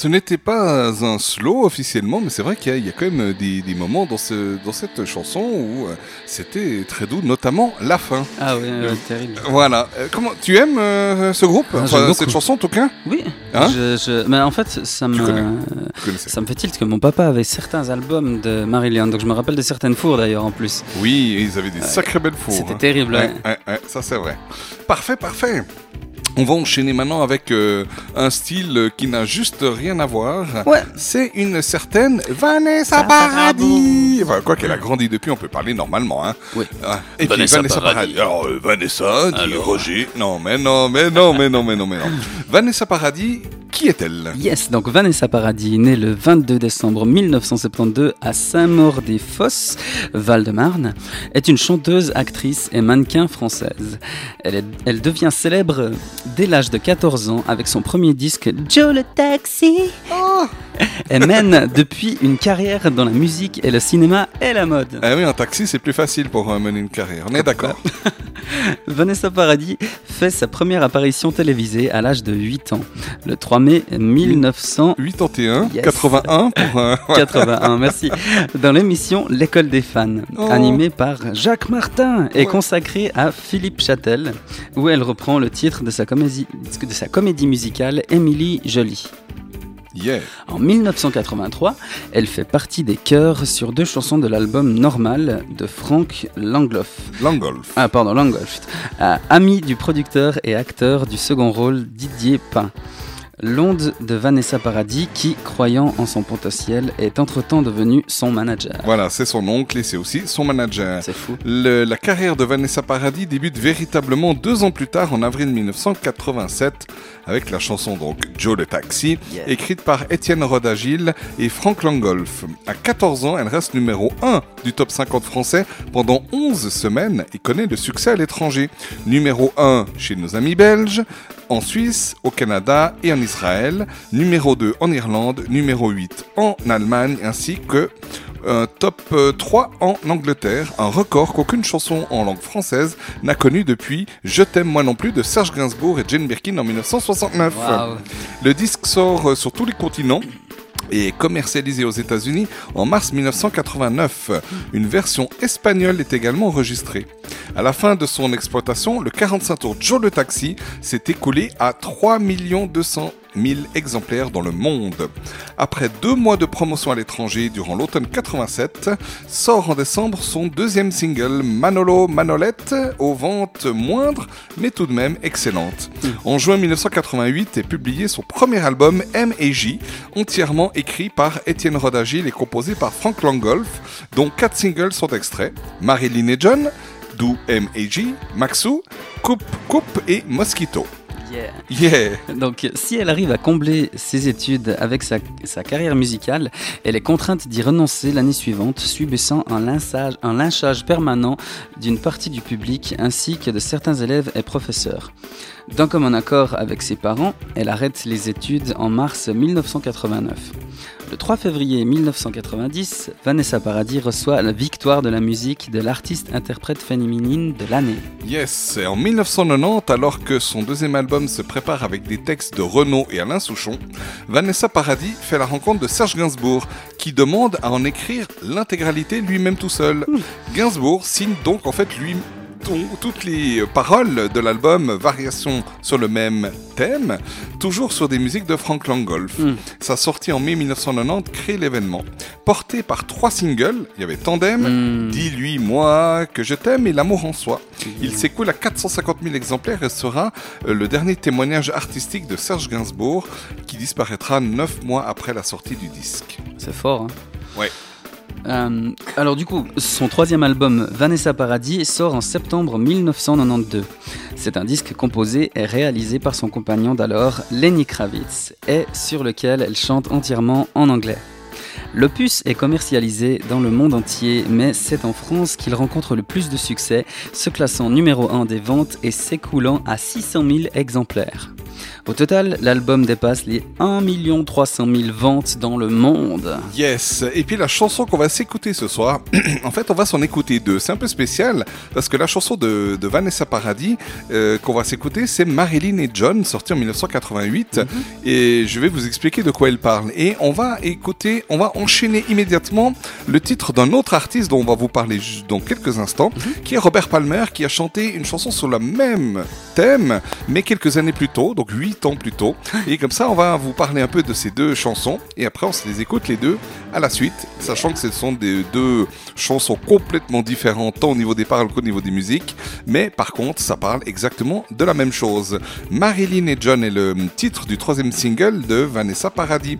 Ce n'était pas un slow officiellement, mais c'est vrai qu'il y, a- il y a quand même des, des moments dans, ce, dans cette chanson où euh, c'était très doux, notamment la fin. Ah oui, Euh, terrible. Voilà. Euh, comment tu aimes euh, ce groupe? Ah, Enfin, cette chanson en tout cas? Oui. Hein? Je, je- Mais en fait, ça me, ça me fait tilt que mon papa avait certains albums de Marillion, donc je me rappelle de certaines fours d'ailleurs en plus. Oui, ils avaient des sacrées belles fours. C'était hein. terrible, ouais. ouais, ouais, ça c'est vrai. Parfait, parfait. On va enchaîner maintenant avec euh, un style euh, qui n'a juste rien à voir. Ouais. C'est une certaine Vanessa Paradis. Enfin, quoi qu'elle a grandi depuis, on peut parler normalement. Hein. Oui. Ah, Et Vanessa puis Vanessa Paradis. Paradis. Alors, euh, Vanessa, dit Roger. Non, mais non, mais non, mais non, mais non, mais non. Vanessa Paradis, qui est-elle? Yes, donc Vanessa Paradis, née le 22 décembre 1972 à Saint-Maur-des-Fosses, Val-de-Marne, est une chanteuse, actrice et mannequin française. Elle, est- elle devient célèbre dès l'âge de 14 ans avec son premier disque Joe le Taxi. Elle mène depuis une carrière dans la musique et le cinéma et la mode. Ah oui, un taxi, c'est plus facile pour euh, mener une carrière. On est d'accord. Vanessa Paradis fait sa première apparition télévisée à l'âge de 8 ans, le 3 mai 1900. 81, 81 pour un. 81, merci. Dans l'émission L'école des fans, Oh. animée par Jacques Martin et consacrée à Philippe Châtel, où elle reprend le titre de sa comédie, de sa comédie musicale Émilie Jolie. Yeah. En 1983, elle fait partie des chœurs sur deux chansons de l'album Normal de Frank Langloff. Langolf. Ah, pardon, Langolf. Ami du producteur et acteur du second rôle Didier Pain. L'onde de Vanessa Paradis qui, croyant en son potentiel, est entre-temps devenu son manager. Voilà, c'est son oncle et c'est aussi son manager. C'est fou. Le- la carrière de Vanessa Paradis débute véritablement deux ans plus tard, en avril 1987, avec la chanson donc Joe le Taxi, Yeah. écrite par Étienne Rodagil et Frank Langolf. À 14 ans, elle reste numéro 1 du top 50 français pendant 11 semaines et connaît le succès à l'étranger. Numéro 1 chez nos amis belges, en Suisse, au Canada et en Israël, numéro 2 en Irlande, numéro 8 en Allemagne, ainsi que un top euh, 3 en Angleterre, un record qu'aucune chanson en langue française n'a connu depuis Je t'aime moi non plus de Serge Gainsbourg et Jane Birkin en 1969. Waouh. Le disque sort euh, sur tous les continents et est commercialisé aux États-Unis en mars 1989. Une version espagnole est également enregistrée. À la fin de son exploitation, le 45 tours Joe le Taxi s'est écoulé à 3 200 000 exemplaires dans le monde. Après deux mois de promotion à l'étranger durant l'automne 87, sort en décembre son deuxième single Manolo Manolette, aux ventes moindres mais tout de même excellentes. En juin 1988 est publié son premier album M et J, entièrement écrit par Étienne Rodagil et composé par Frank Langolf, dont quatre singles sont extraits Marilyn et John, d'où M et J, Maxou, Coupe Coupe et Mosquito. Yeah. Yeah. Donc, si elle arrive à combler ses études avec sa, sa carrière musicale, elle est contrainte d'y renoncer l'année suivante, subissant un lynchage, un lynchage permanent d'une partie du public ainsi que de certains élèves et professeurs. D'un commun accord avec ses parents, elle arrête les études en mars 1989. Le 3 février 1990, Vanessa Paradis reçoit la victoire de la musique de l'artiste-interprète féminine de l'année. Yes, et en 1990, alors que son deuxième album se prépare avec des textes de Renaud et Alain Souchon, Vanessa Paradis fait la rencontre de Serge Gainsbourg, qui demande à en écrire l'intégralité lui-même tout seul. Gainsbourg signe donc en fait lui toutes les paroles de l'album Variations sur le même thème, toujours sur des musiques de Frank Langolf. Sa sortie en mai 1990 crée l'événement. Porté par trois singles, il y avait Tandem, Dis-lui moi que je t'aime et L'amour en soi. Il s'écoule à 450 000 exemplaires et sera euh, le dernier témoignage artistique de Serge Gainsbourg qui disparaîtra neuf mois après la sortie du disque. C'est fort, hein Ouais. Euh, alors du coup, son troisième album, Vanessa Paradis, sort en septembre 1992. C'est un disque composé et réalisé par son compagnon d'alors, Lenny Kravitz, et sur lequel elle chante entièrement en anglais. L'opus est commercialisé dans le monde entier, mais c'est en France qu'il rencontre le plus de succès, se classant numéro 1 des ventes et s'écoulant à 600 000 exemplaires. Au total, l'album dépasse les 1 300 000 ventes dans le monde. Yes, et puis la chanson qu'on va s'écouter ce soir, en fait on va s'en écouter deux. C'est un peu spécial parce que la chanson de, de Vanessa Paradis euh, qu'on va s'écouter c'est Marilyn et John, sortie en 1988. Et je vais vous expliquer de quoi elle parle. Et on va écouter, on va enchaîner immédiatement le titre d'un autre artiste dont on va vous parler dans quelques instants, qui est Robert Palmer, qui a chanté une chanson sur le même thème, mais quelques années plus tôt, donc 8 ans plus. Et comme ça, on va vous parler un peu de ces deux chansons, et après on se les écoute les deux à la suite, sachant que ce sont des deux chansons complètement différentes, tant au niveau des paroles qu'au niveau des musiques, mais par contre, ça parle exactement de la même chose. Marilyn et John est le titre du troisième single de Vanessa Paradis.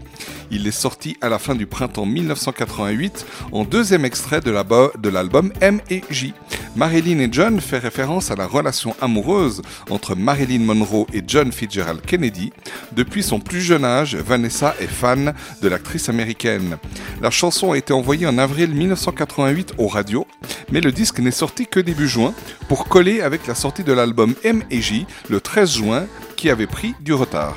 Il est sorti à la fin du printemps 1988 en deuxième extrait de l'album M et J. Marilyn et John fait référence à la relation amoureuse entre Marilyn Monroe et John Fitzgerald Kennedy. Depuis son plus jeune âge, Vanessa est fan de l'actrice américaine. La chanson a été envoyée en avril 1988 aux radios, mais le disque n'est sorti que début juin pour coller avec la sortie de l'album M et J le 13 juin qui avait pris du retard.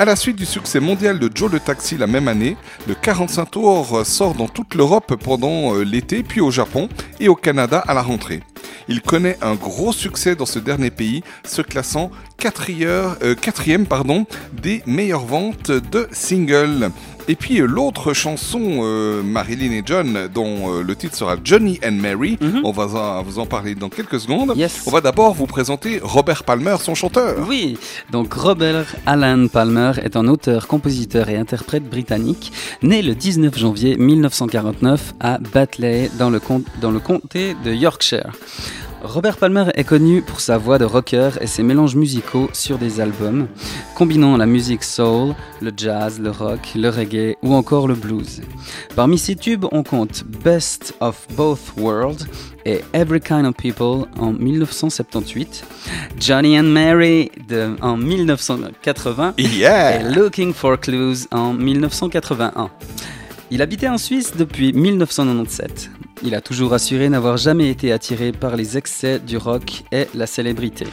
À la suite du succès mondial de Joe le Taxi la même année, le 45 tours sort dans toute l'Europe pendant euh, l'été, puis au Japon et au Canada à la rentrée. Il connaît un gros succès dans ce dernier pays, se classant quatrième, euh, quatrième des meilleures ventes de singles. Et puis euh, l'autre chanson, euh, Marilyn et John, dont euh, le titre sera Johnny and Mary, on va en- vous en parler dans quelques secondes. On va d'abord vous présenter Robert Palmer, son chanteur. Oui, donc Robert Alan Palmer est un auteur, compositeur et interprète britannique, né le 19 janvier 1949 à Batley, dans le, com- dans le comté de Yorkshire. Robert Palmer est connu pour sa voix de rocker et ses mélanges musicaux sur des albums, combinant la musique soul, le jazz, le rock, le reggae ou encore le blues. Parmi ses tubes, on compte Best of Both Worlds et Every Kind of People en 1978, Johnny and Mary de, en 1980 Yeah. et Looking for Clues en 1981. Il habitait en Suisse depuis 1997. Il a toujours assuré n'avoir jamais été attiré par les excès du rock et la célébrité.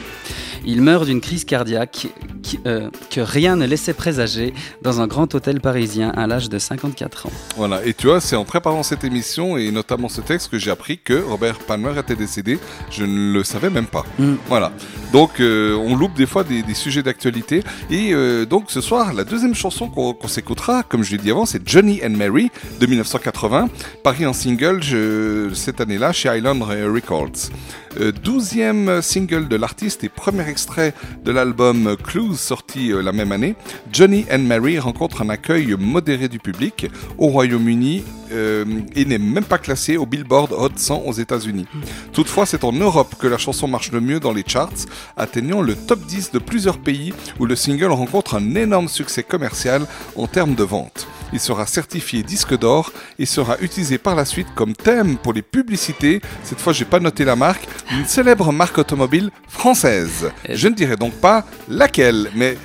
Il meurt d'une crise cardiaque qui- euh, que rien ne laissait présager dans un grand hôtel parisien à l'âge de 54 ans. Voilà, et tu vois, c'est en préparant cette émission et notamment ce texte que j'ai appris que Robert Palmer était décédé. Je ne le savais même pas. Voilà. Donc, euh, on loupe des fois des, des sujets d'actualité. Et euh, donc, ce soir, la deuxième chanson qu'on s'écoutera, comme je l'ai dit avant, c'est Johnny and Mary de 1980, paru en single je- cette année-là chez Island Records. Euh, Douzième single de l'artiste et premier extrait de l'album Clues sorti euh, la même année, Johnny and Mary rencontre un accueil modéré du public au Royaume-Uni euh, et n'est même pas classé au Billboard Hot 100 aux États-Unis. Toutefois, c'est en Europe que la chanson marche le mieux dans les charts, atteignant le top 10 de plusieurs pays où le single rencontre un énorme succès commercial en termes de vente. Il sera certifié disque d'or et sera utilisé par la suite comme thème pour les publicités, cette fois j'ai pas noté la marque, d'une célèbre marque automobile française. Je ne dirai donc pas laquelle, mais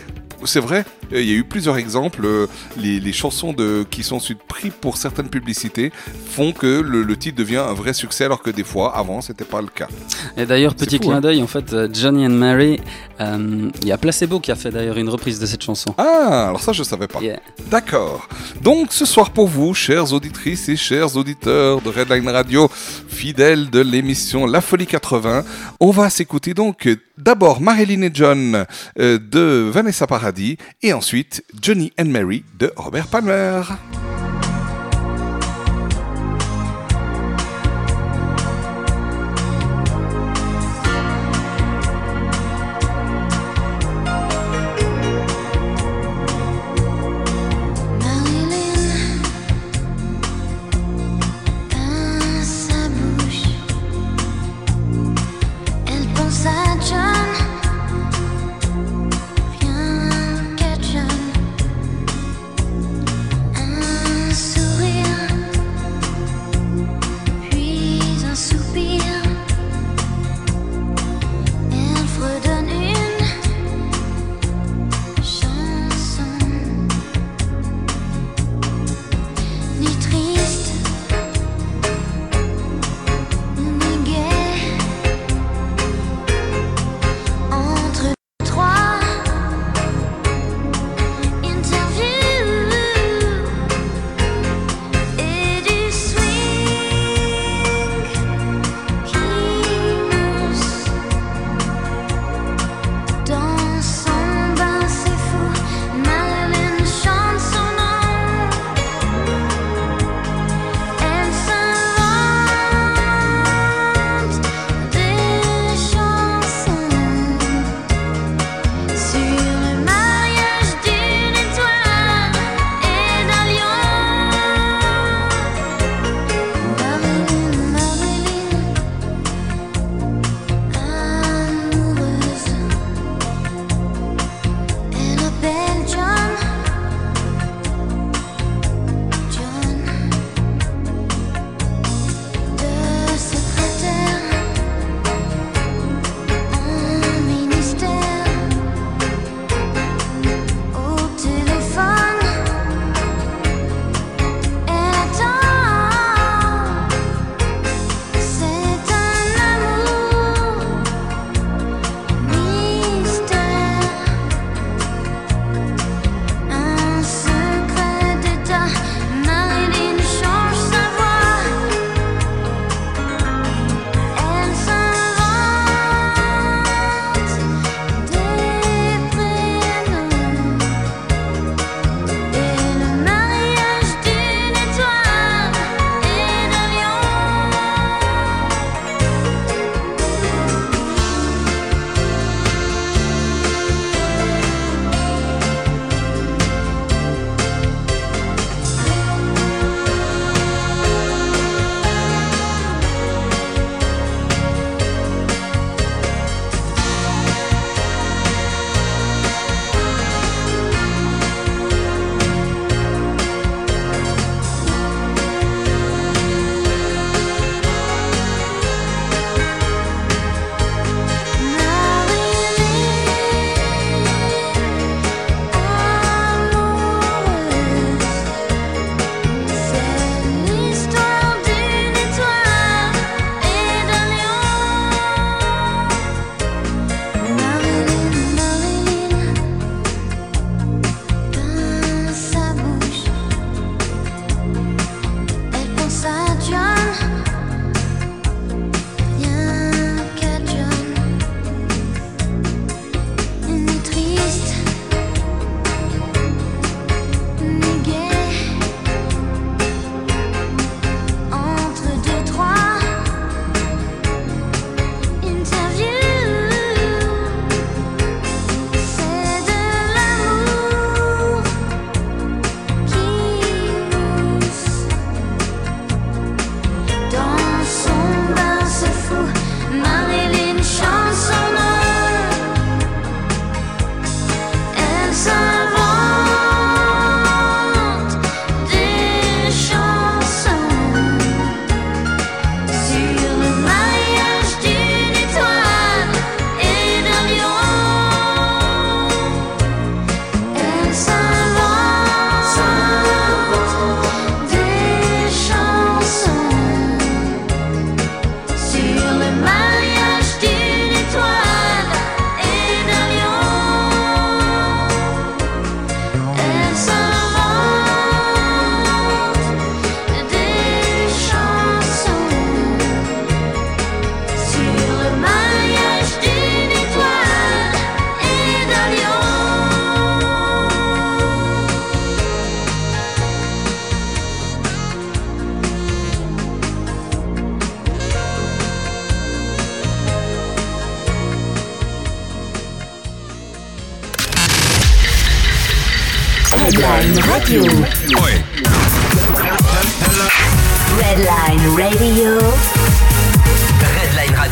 c'est vrai, il y a eu plusieurs exemples. euh, Les, les chansons de, qui sont ensuite prises pour certaines publicités font que le, le titre devient un vrai succès, alors que des fois, avant, c'était pas le cas. Et d'ailleurs, petit fou, clin hein. d'œil, en fait, euh, Johnny and Mary, euh, il y a Placebo qui a fait d'ailleurs une reprise de cette chanson. Ah, alors ça, je savais pas. D'accord. Donc, ce soir pour vous, chères auditrices et chers auditeurs de Redline Radio, fidèles de l'émission La Folie 80, on va s'écouter donc euh, d'abord Marilyn et John euh, de Vanessa Paradis et ensuite Johnny and Mary de Robert Palmer.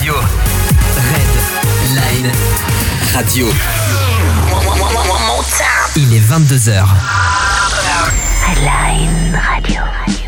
Radio. Redline Radio. Il est 22h. Redline Radio.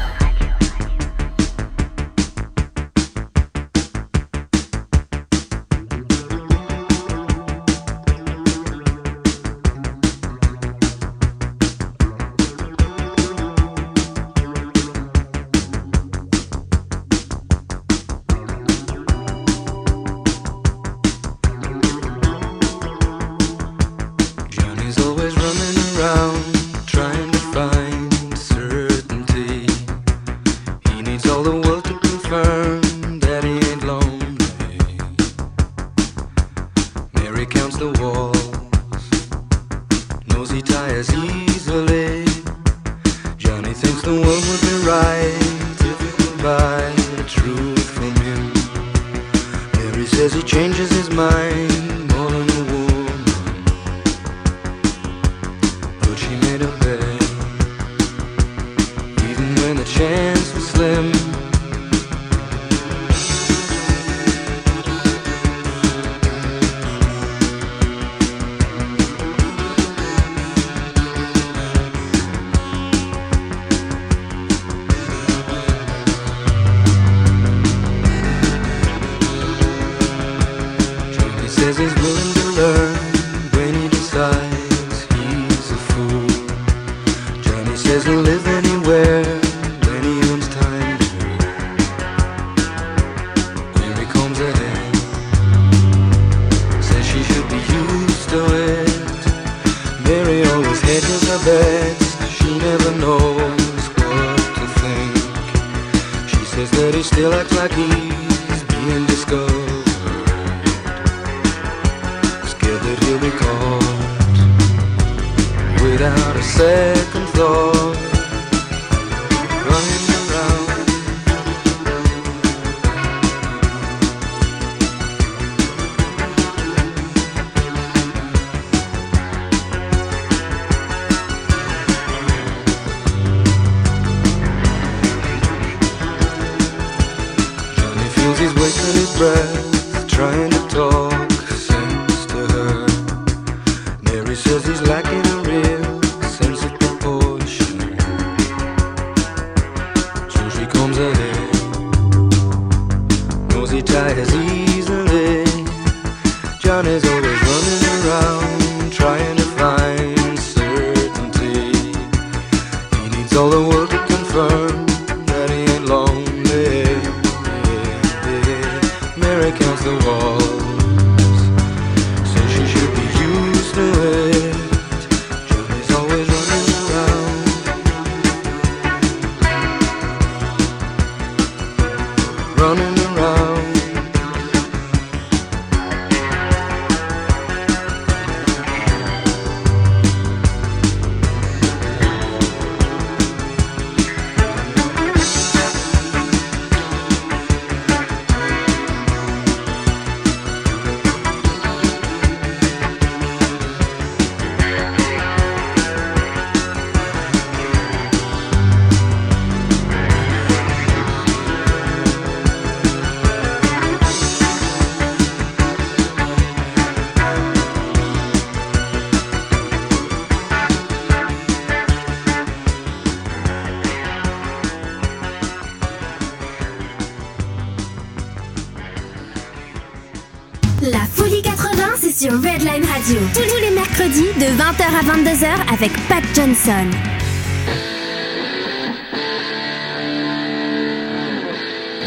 Radio. Tous les mercredis de 20h à 22h avec Pat Johnson.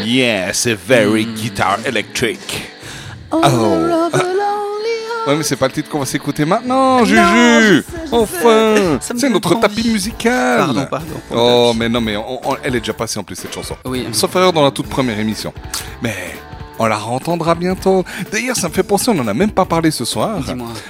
Yeah, c'est very guitar electric. Oh. Ouais, mais c'est pas le titre qu'on va s'écouter maintenant, Juju. Enfin, c'est notre envie. tapis musical. Pardon, pardon. Oh, mais non, mais on- on- elle est déjà passée en plus cette chanson. Oui. Sauf erreur dans la toute première émission. Mais on la entendra bientôt. D'ailleurs, ça me fait penser, on n'en a même pas parlé ce soir.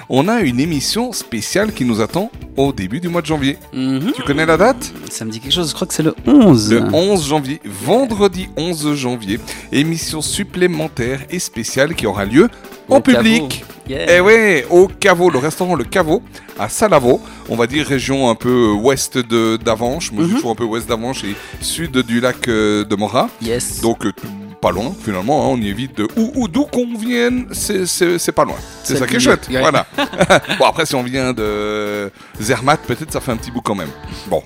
On a une émission spéciale qui nous attend au début du mois de janvier. Tu connais la date? Ça me dit quelque chose, je crois que c'est le 11. Le 11 janvier, vendredi 11 janvier, émission supplémentaire et spéciale qui aura lieu en Au public. Yeah. Eh oui, au Caveau, le restaurant Le Caveau, à Salavo, on va dire région un peu ouest de moi je dis toujours un peu ouest d'Avanches et sud du lac euh, de Morat. Yes. Donc euh, pas loin finalement, hein, on y évite de où, où d'où qu'on vienne, c'est- pas loin. C'est ça qui est chouette. Voilà. bon après si on vient de Zermatt, peut-être ça fait un petit bout quand même. Bon.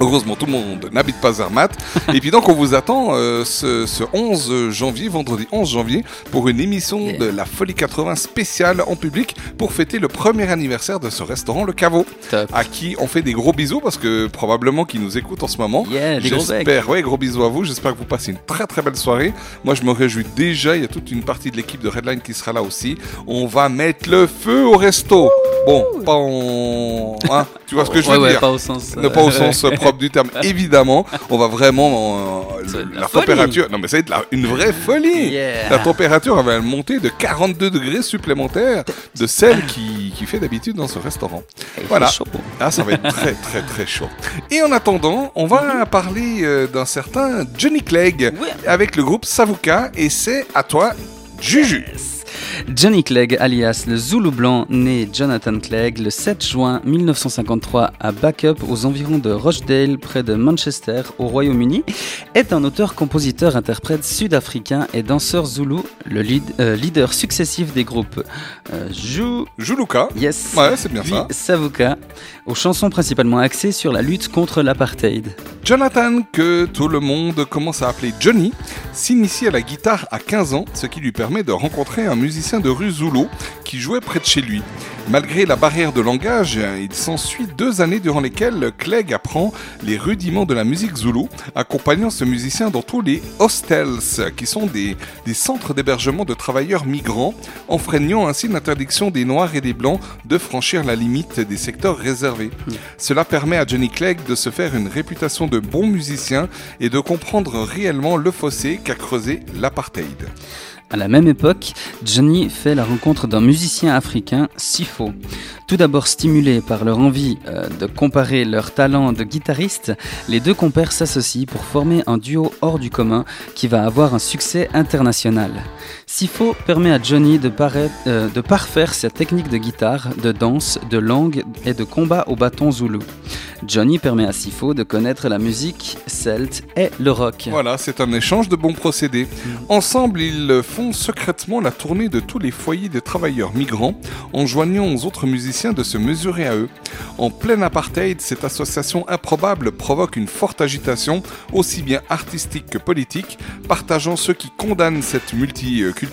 Heureusement, tout le monde n'habite pas Zermatt. Et puis donc, on vous attend euh, ce, ce 11 janvier, vendredi 11 janvier, pour une émission de la Folie 80 spéciale en public pour fêter le premier anniversaire de ce restaurant, le Caveau, à qui on fait des gros bisous parce que probablement qu'ils nous écoutent en ce moment. Yeah. J'espère, ouais, gros bisous à vous. J'espère que vous passez une très très belle soirée. Moi, je me réjouis déjà. Il y a toute une partie de l'équipe de Redline qui sera là aussi. On va mettre le feu au resto. Bon, pas en. hein, tu vois ce que je veux Ouais, ouais, dire pas au sens, Ne pas au euh, sens propre du terme. Évidemment, on va vraiment. euh, le- la, température. Non, mais ça va être la- une vraie folie. Yeah. La température va monter de 42 degrés supplémentaires de celle qui, qui fait d'habitude dans ce restaurant. Voilà. chaud. Ah, ça va être très très très chaud. Et en attendant, on va parler euh, d'un certain Johnny Clegg avec le groupe Savuka et c'est à toi, Juju. Johnny Clegg, alias le Zoulou blanc, né Jonathan Clegg le 7 juin 1953 à Backup, aux environs de Rochdale, près de Manchester, au Royaume-Uni, est un auteur-compositeur-interprète sud-africain et danseur zoulou, le lead- euh, leader successif des groupes euh, Jou... Jouluka. Yes. Ouais, c'est bien ça. Savuka, aux chansons principalement axées sur la lutte contre l'apartheid. Jonathan, que tout le monde commence à appeler Johnny, s'initie à la guitare à 15 ans, ce qui lui permet de rencontrer un musicien de rue Zulu qui jouait près de chez lui. Malgré la barrière de langage, il s'ensuit deux années durant lesquelles Clegg apprend les rudiments de la musique Zulu, accompagnant ce musicien dans tous les hostels, qui sont des, des centres d'hébergement de travailleurs migrants, enfreignant ainsi l'interdiction des Noirs et des Blancs de franchir la limite des secteurs réservés. Cela permet à Johnny Clegg de se faire une réputation de bon musicien et de comprendre réellement le fossé qu'a creusé l'apartheid. À la même époque, Johnny fait la rencontre d'un musicien africain, Sifo. Tout d'abord stimulé par leur envie euh, de comparer leurs talents de guitariste, les deux compères s'associent pour former un duo hors du commun qui va avoir un succès international. Sifo permet à Johnny de, euh, de parfaire sa technique de guitare, de danse, de langue et de combat au bâton zoulou. Johnny permet à Sifo de connaître la musique celte et le rock. Voilà, c'est un échange de bons procédés. Ensemble, ils font secrètement la tournée de tous les foyers de travailleurs migrants, en joignant aux autres musiciens de se mesurer à eux. En plein apartheid, cette association improbable provoque une forte agitation, aussi bien artistique que politique, partageant ceux qui condamnent cette multiculturalité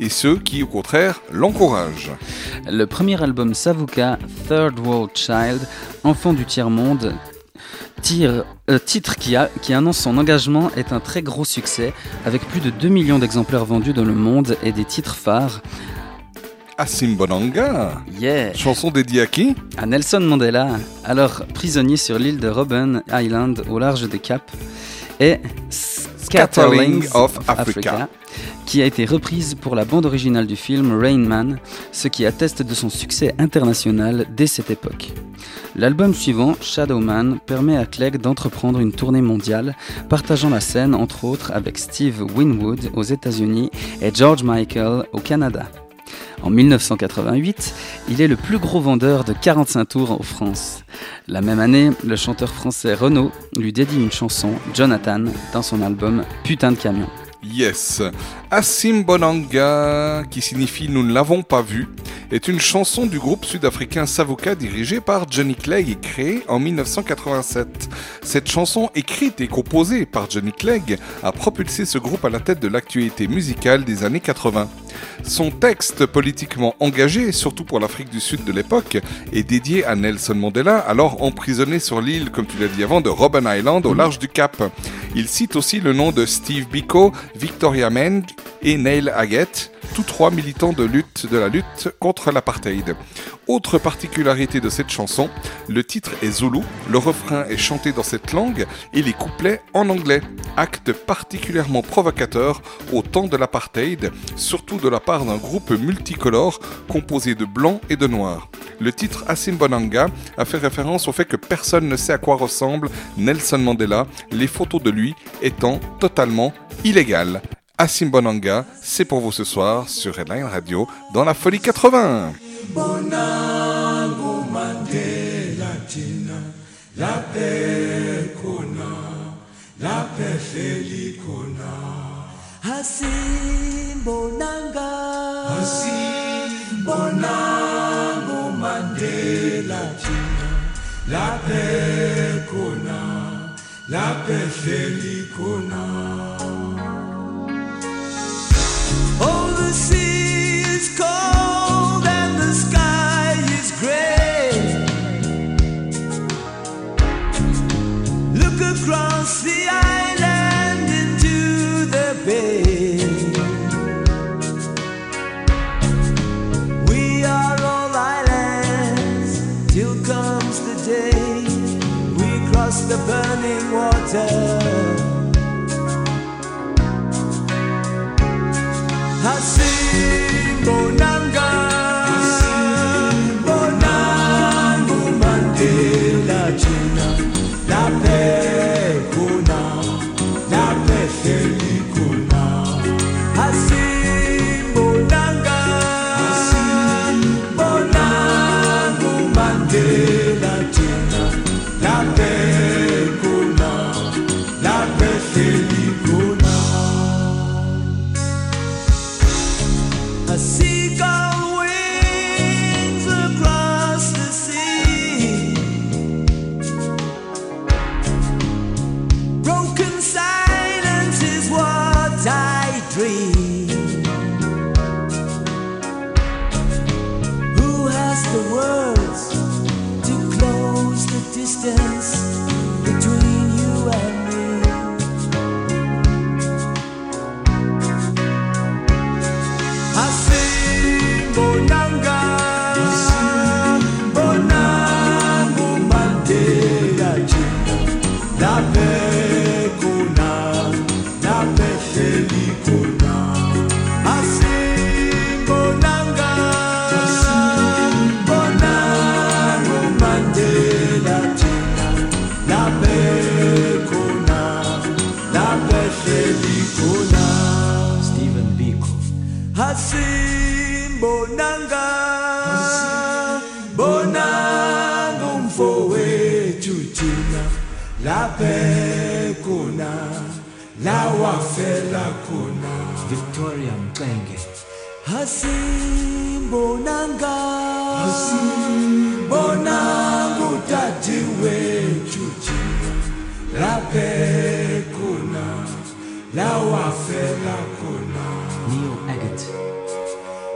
et ceux qui, au contraire, l'encouragent. Le premier album Savuka, Third World Child, Enfant du tiers-monde, tire- euh, titre qui, a- qui annonce son engagement, est un très gros succès, avec plus de 2 millions d'exemplaires vendus dans le monde et des titres phares. Asimbonanga Yeah Chanson dédiée à qui? À Nelson Mandela, alors prisonnier sur l'île de Robben Island au large des Caps, et Scatterlings of Africa. qui a été reprise pour la bande originale du film Rain Man, ce qui atteste de son succès international dès cette époque. L'album suivant, Shadow Man, permet à Clegg d'entreprendre une tournée mondiale, partageant la scène entre autres avec Steve Winwood aux États-Unis et George Michael au Canada. En 1988, il est le plus gros vendeur de 45 tours en France. La même année, le chanteur français Renaud lui dédie une chanson, Jonathan, dans son album Putain de camion. Yes. Asimbonanga, qui signifie Nous ne l'avons pas vu, est une chanson du groupe sud-africain Savuka dirigé par Johnny Clegg et créée en 1987. Cette chanson, écrite et composée par Johnny Clegg, a propulsé ce groupe à la tête de l'actualité musicale des années 80. Son texte politiquement engagé, surtout pour l'Afrique du Sud de l'époque, est dédié à Nelson Mandela, alors emprisonné sur l'île, comme tu l'as dit avant, de Robben Island au large du Cap. Il cite aussi le nom de Steve Biko, Victoria Meng et Neil Haggett, tous trois militants de, de la lutte contre l'apartheid. Autre particularité de cette chanson, le titre est zoulou, le refrain est chanté dans cette langue et les couplets en anglais. Acte particulièrement provocateur au temps de l'apartheid, surtout de la part d'un groupe multicolore composé de blancs et de noirs. Le titre Asimbonanga a fait référence au fait que personne ne sait à quoi ressemble Nelson Mandela, les photos de lui étant totalement illégales. Asimbonanga, c'est pour vous ce soir sur Headline Radio dans la Folie 80. bonango mandela thina la khona laphe hleli khona. Asimbonanga. Asimbonango mandela thina laphe khona la hleli khona. the burning water. I see sing, oh, saber. Mafela Kuna, Victoria Mkenge, Hasi Hasimbonanga, Hasimbonangu tati wetu jina lape kuna. La Wafela Kuna, Neo Agate,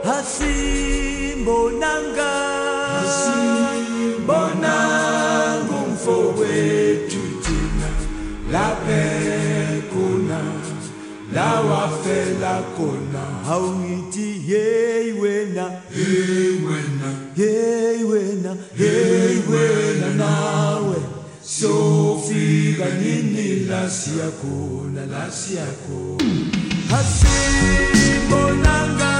hasi Hasimbonanga, Hasimbonanga awafela kona. Awuyithi hey wena. Hey wena. Hey wena. Hey wena nawe. sofika nini la siyakhona la Hasi asibonanga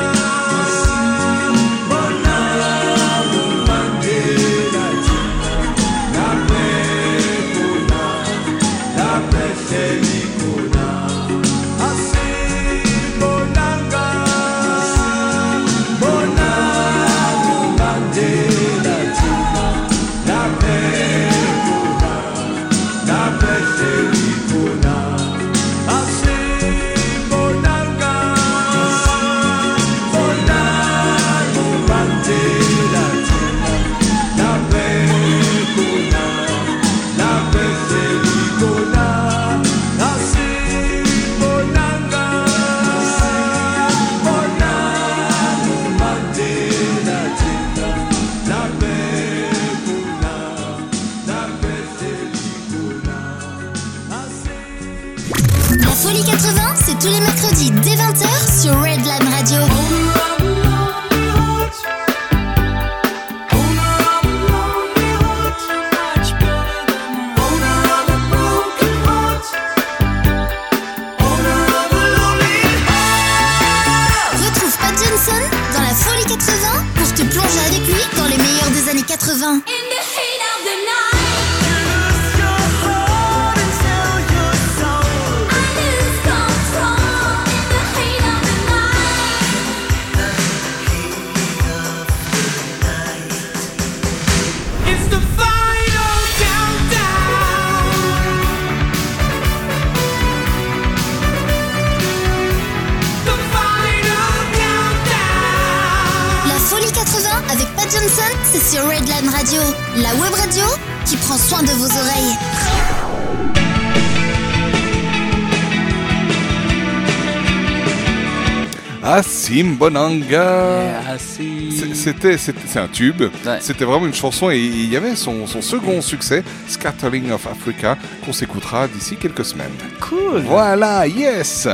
Asim Bonanga. Assez. C'est- C'était, c'est un tube. C'était vraiment une chanson et il y avait son, son second succès, Scattering of Africa, qu'on s'écoutera d'ici quelques semaines. Cool. Voilà, yes.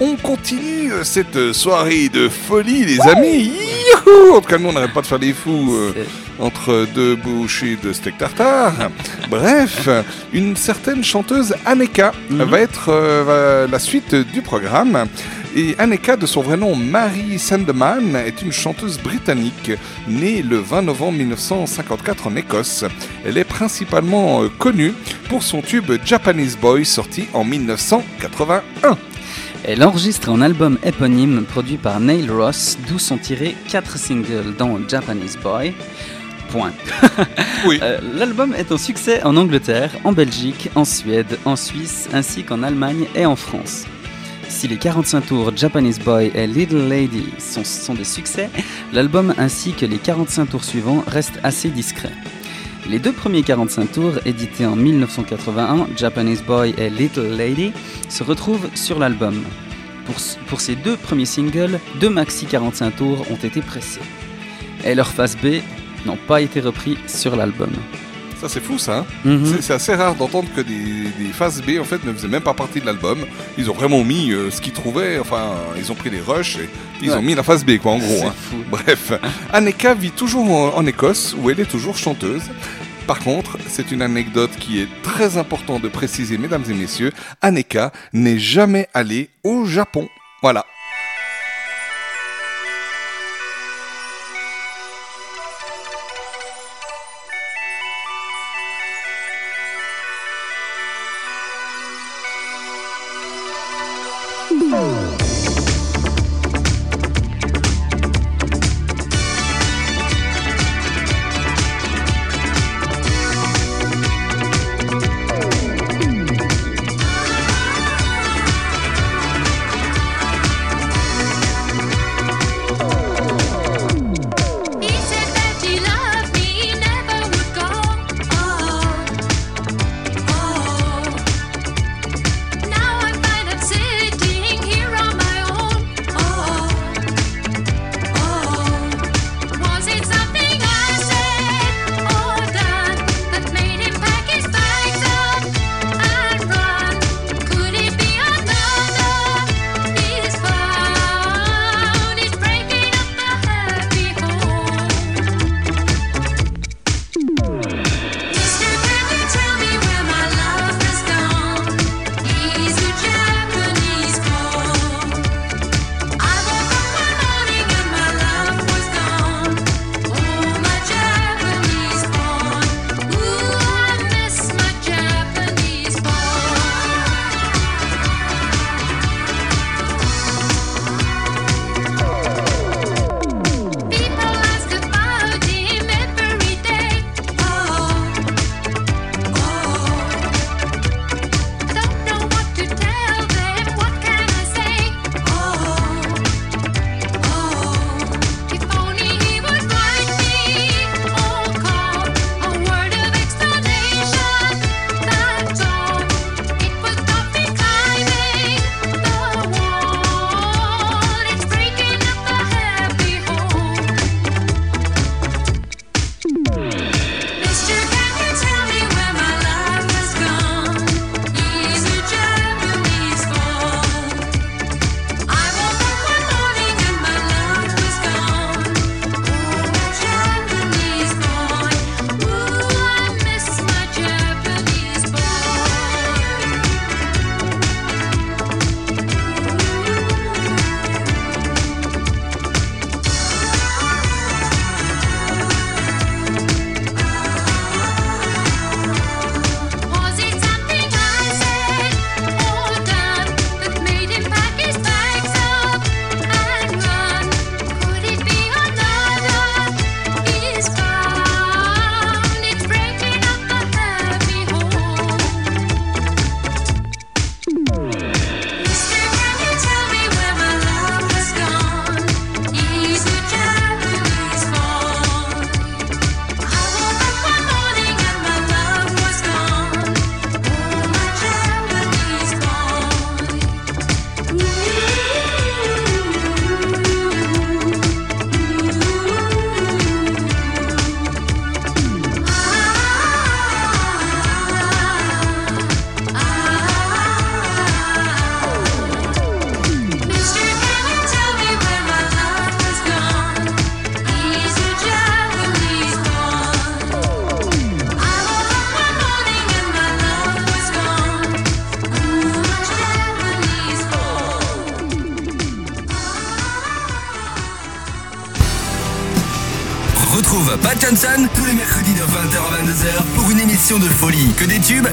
On continue cette soirée de folie, les amis. Youhou en tout cas, nous, on n'arrête pas de faire des fous euh, entre deux bouchées de steak tartare. Bref, une certaine chanteuse Aneka va être euh, la suite du programme. Et Aneka, de son vrai nom Mary Sandeman, est une chanteuse britannique née le 20 novembre 1954 en Écosse. Elle est principalement euh, connue pour son tube Japanese Boy sorti en 1981. Elle enregistre un album éponyme produit par Neil Ross, d'où sont tirés 4 singles dont Japanese Boy. Point. Euh, L'album est un succès en Angleterre, en Belgique, en Suède, en Suisse, ainsi qu'en Allemagne et en France. Si les 45 tours Japanese Boy et Little Lady sont, des succès, l'album ainsi que les 45 tours suivants restent assez discrets. Les deux premiers 45 tours, édités en 1981, Japanese Boy et Little Lady, se retrouvent sur l'album. Pour, pour ces deux premiers singles, deux maxi 45 tours ont été pressés. Et leur face B n'ont pas été repris sur l'album. Ça, c'est fou, ça. hein Mhm. C'est- C'est assez rare d'entendre que des, des phases B, en fait, ne faisaient même pas partie de l'album. Ils ont vraiment mis euh, ce qu'ils trouvaient. Enfin, ils ont pris les rushs et ils Ouais. ont mis la phase B, quoi, en gros. Hein. fou. Bref, Aneka vit toujours en, en Écosse, où elle est toujours chanteuse. Par contre, c'est une anecdote qui est très important de préciser, mesdames et messieurs. Aneka n'est jamais allée au Japon. Voilà.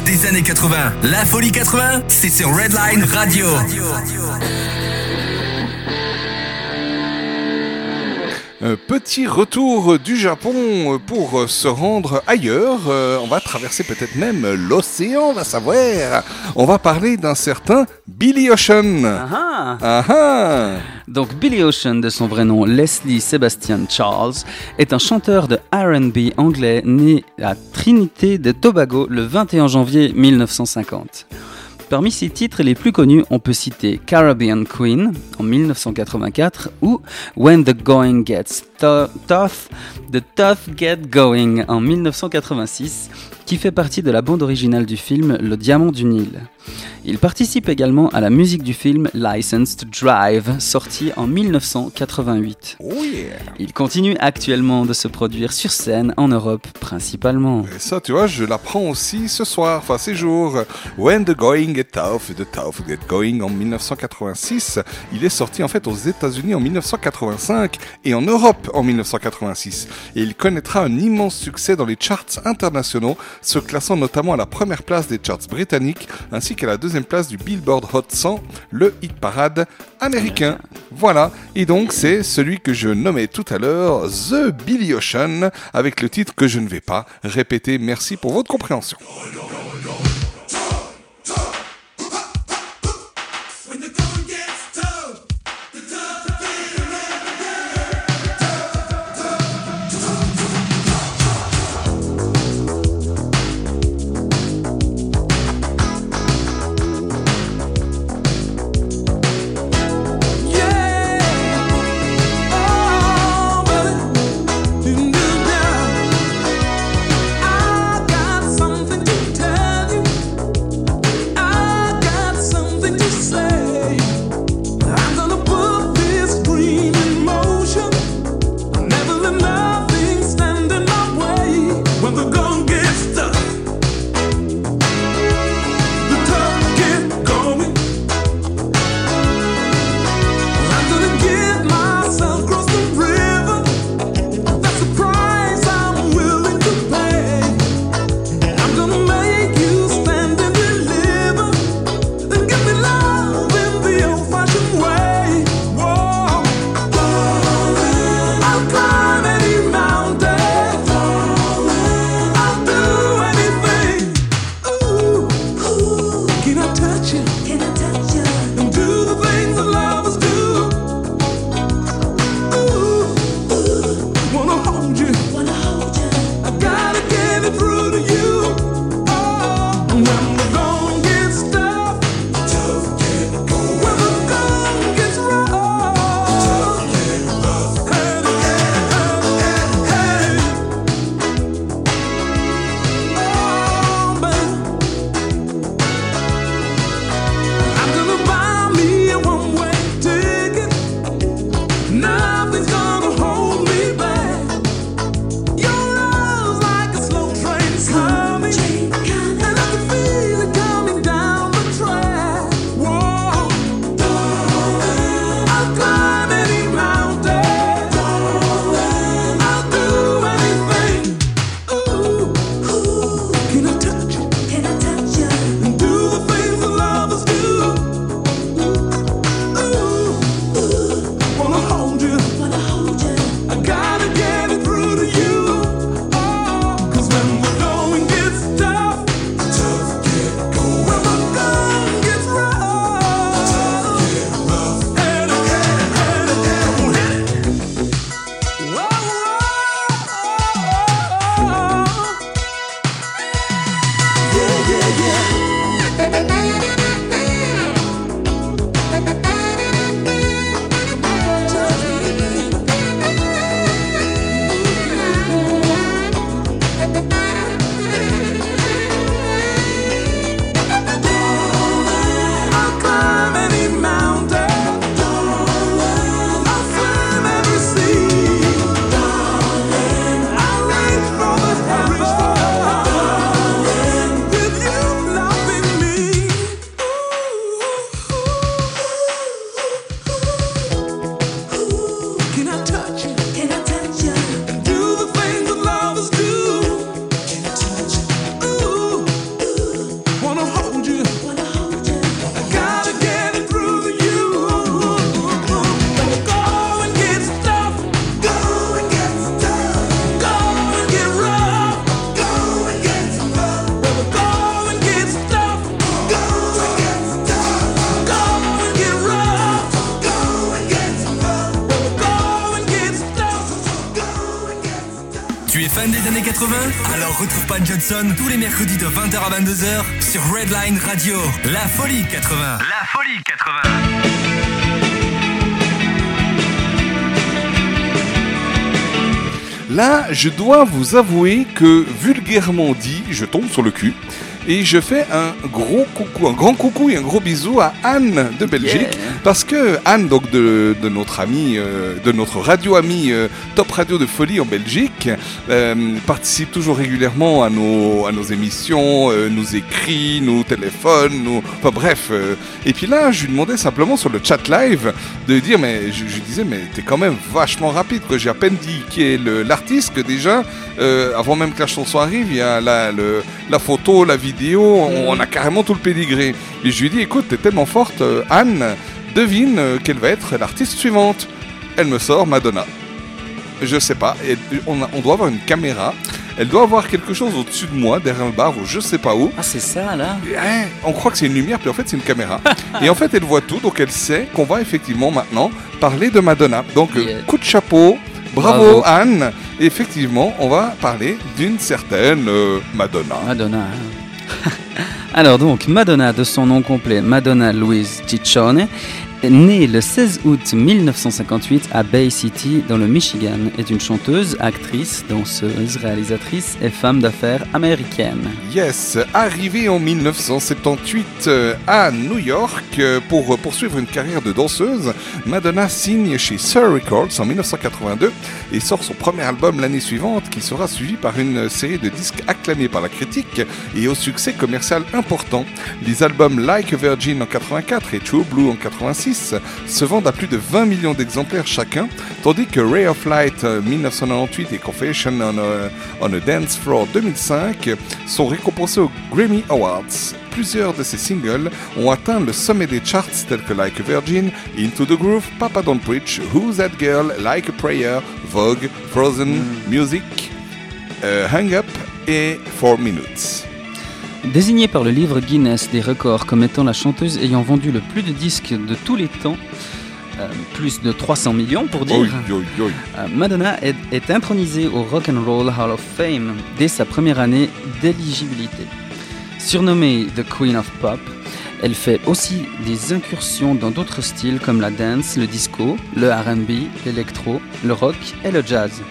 Des années 80. La folie 80, c'est sur Redline Radio. Petit retour du Japon pour se rendre ailleurs. Euh, on va traverser peut-être même l'océan, on va savoir. On va parler d'un certain Billy Ocean. Ah Ah ah. Donc Billy Ocean, de son vrai nom Leslie Sebastian Charles, est un chanteur de RB anglais né à De Tobago le 21 janvier 1950. Parmi ses titres les plus connus, on peut citer Caribbean Queen en 1984 ou When the Going Gets Tou- Tough, The Tough Get Going en 1986, qui fait partie de la bande originale du film Le Diamant du Nil. Il participe également à la musique du film License to Drive, sorti en 1988. Il continue actuellement de se produire sur scène en Europe principalement. Et ça, tu vois, je l'apprends aussi ce soir, enfin ces jours. When the Going Get Tough, The Tough Get Going en 1986. Il est sorti en fait aux États-Unis en 1985 et en Europe en 1986. Et il connaîtra un immense succès dans les charts internationaux, se classant notamment à la première place des charts britanniques ainsi qu'à la deuxième place du Billboard Hot 100, le hit parade américain. Voilà, et donc c'est celui que je nommais tout à l'heure, The Billy Ocean, avec le titre que je ne vais pas répéter. Merci pour votre compréhension. Tous les mercredis de 20h à 22h sur Redline Radio. La folie 80. La folie 80. Là, je dois vous avouer que vulgairement dit, je tombe sur le cul. Et je fais un gros coucou, un grand coucou et un gros bisou à Anne de Belgique. Parce que Anne, donc de, notre ami, euh, de notre radio ami euh, Top Radio de Folie en Belgique, euh, participe toujours régulièrement à nos, nos émissions, nous écrit, nous téléphone. Enfin bref. et puis là, je lui demandais simplement sur le chat live de dire, mais je, je lui disais, mais t'es quand même vachement rapide. que J'ai à peine dit qui est l'artiste que déjà, avant même que la chanson arrive, il y a la, photo, la vidéo, on, on a carrément tout le pédigré. Et je lui dis, écoute, t'es tellement forte, Anne, devine euh, quelle va être l'artiste suivante. Elle me sort Madonna. Je sais pas, et on, a- on doit avoir une caméra. Elle doit avoir quelque chose au-dessus de moi, derrière le bar, ou je sais pas où. Ah, c'est ça là Ouais, on croit que c'est une lumière, puis en fait c'est une caméra. et en fait elle voit tout, donc elle sait qu'on va effectivement maintenant parler de Madonna. Donc euh, Yeah. coup de chapeau, bravo, Bravo. Anne. Et effectivement, on va parler d'une certaine euh, Madonna. Madonna. hein. Alors donc, Madonna, de son nom complet, Madonna Louise Ciccione, née le 16 août 1958 à Bay City, dans le Michigan, est une chanteuse, actrice, danseuse, réalisatrice et femme d'affaires américaine. Yes, arrivée en 1978 euh, à New York euh, pour euh, poursuivre une carrière de danseuse, Madonna signe chez Sir Records en 1982 et sort son premier album l'année suivante qui sera suivi par une série de disques acclamés par la critique et au succès commercial important. Les albums Like a Virgin en 84 et True Blue en 86 se vendent à plus de 20 millions d'exemplaires chacun, tandis que Ray of Light euh, 1998 et Confession on a, on a Dance Floor 2005 sont récompensés aux Grammy Awards. Plusieurs de ces singles ont atteint le sommet des charts tels que Like a Virgin, Into the Groove, Papa Don't Preach, Who's That Girl, Like a Prayer, Vogue, Frozen, Music, euh, Hang Up et 4 Minutes. Désignée par le livre Guinness des records comme étant la chanteuse ayant vendu le plus de disques de tous les temps, euh, plus de 300 millions pour dire, euh, Madonna est, est intronisée au Rock and Roll Hall of Fame dès sa première année d'éligibilité. Surnommée The Queen of Pop, elle fait aussi des incursions dans d'autres styles comme la dance, le disco, le R&B, l'électro, le rock et le jazz.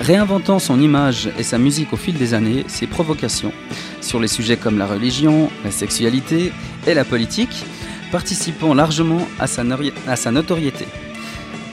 Réinventant son image et sa musique au fil des années, ses provocations sur les sujets comme la religion, la sexualité et la politique, participant largement à sa, notoriété.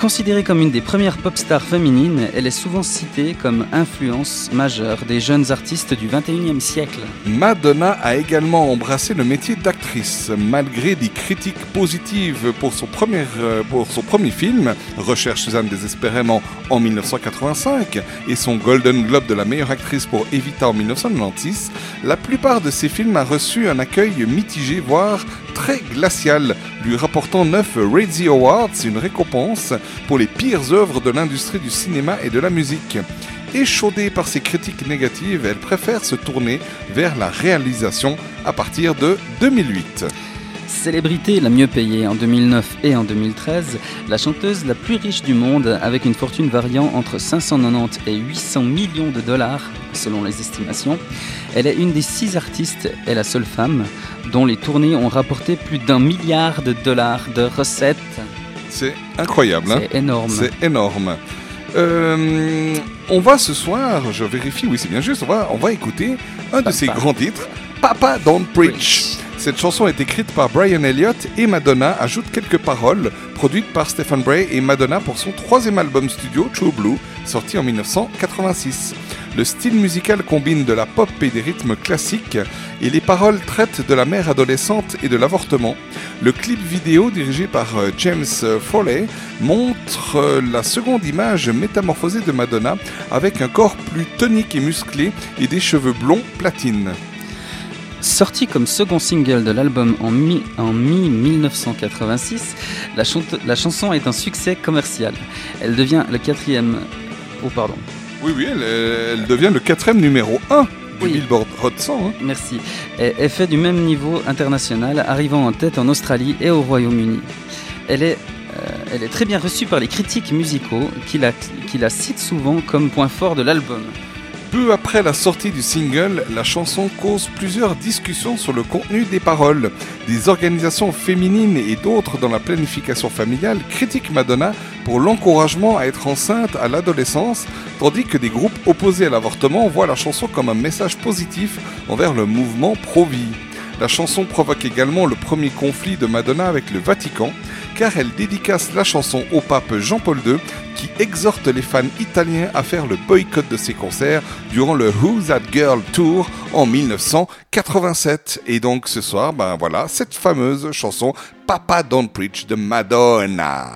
Considérée comme une des premières pop stars féminines, elle est souvent citée comme influence majeure des jeunes artistes du 21e siècle. Madonna a également embrassé le métier d'actrice, malgré des critiques positives pour son premier, euh, pour son premier film, Recherche Suzanne désespérément en 1985, et son Golden Globe de la meilleure actrice pour Evita en 1996. La plupart de ses films a reçu un accueil mitigé, voire très glacial, lui rapportant 9 Razzie Awards, une récompense pour les pires œuvres de l'industrie du cinéma et de la musique. Échaudée par ses critiques négatives, elle préfère se tourner vers la réalisation à partir de 2008. Célébrité la mieux payée en 2009 et en 2013, la chanteuse la plus riche du monde avec une fortune variant entre 590 et 800 millions de dollars selon les estimations. Elle est une des six artistes et la seule femme dont les tournées ont rapporté plus d'un milliard de dollars de recettes. C'est incroyable. hein C'est énorme. C'est énorme. Euh, on va ce soir, je vérifie, oui c'est bien juste, on va, on va écouter un de ses grands titres, Papa Don't Preach. Cette chanson est écrite par Brian Elliott et Madonna ajoute quelques paroles produites par Stephen Bray et Madonna pour son troisième album studio True Blue, sorti en 1986. Le style musical combine de la pop et des rythmes classiques et les paroles traitent de la mère adolescente et de l'avortement. Le clip vidéo dirigé par euh, James euh, Foley montre euh, la seconde image métamorphosée de Madonna avec un corps plus tonique et musclé et des cheveux blonds platine. Sortie comme second single de l'album en mi- en mi-1986, la, la chanson est un succès commercial. Elle devient le quatrième... Oh pardon. Oui, oui, elle, elle devient le quatrième numéro 1 du Billboard Hot 100. hein. Merci. Et est fait du même niveau international, arrivant en tête en Australie et au Royaume-Uni. Elle est, euh, elle est très bien reçue par les critiques musicaux qui la, qui la citent souvent comme point fort de l'album. Peu après la sortie du single, la chanson cause plusieurs discussions sur le contenu des paroles. Des organisations féminines et d'autres dans la planification familiale critiquent Madonna pour l'encouragement à être enceinte à l'adolescence, tandis que des groupes opposés à l'avortement voient la chanson comme un message positif envers le mouvement pro-vie. La chanson provoque également le premier conflit de Madonna avec le Vatican, car elle dédicace la chanson au pape Jean-Paul II, qui exhorte les fans italiens à faire le boycott de ses concerts durant le Who's That Girl Tour en 1987. Et donc ce soir, ben voilà, cette fameuse chanson Papa Don't Preach de Madonna.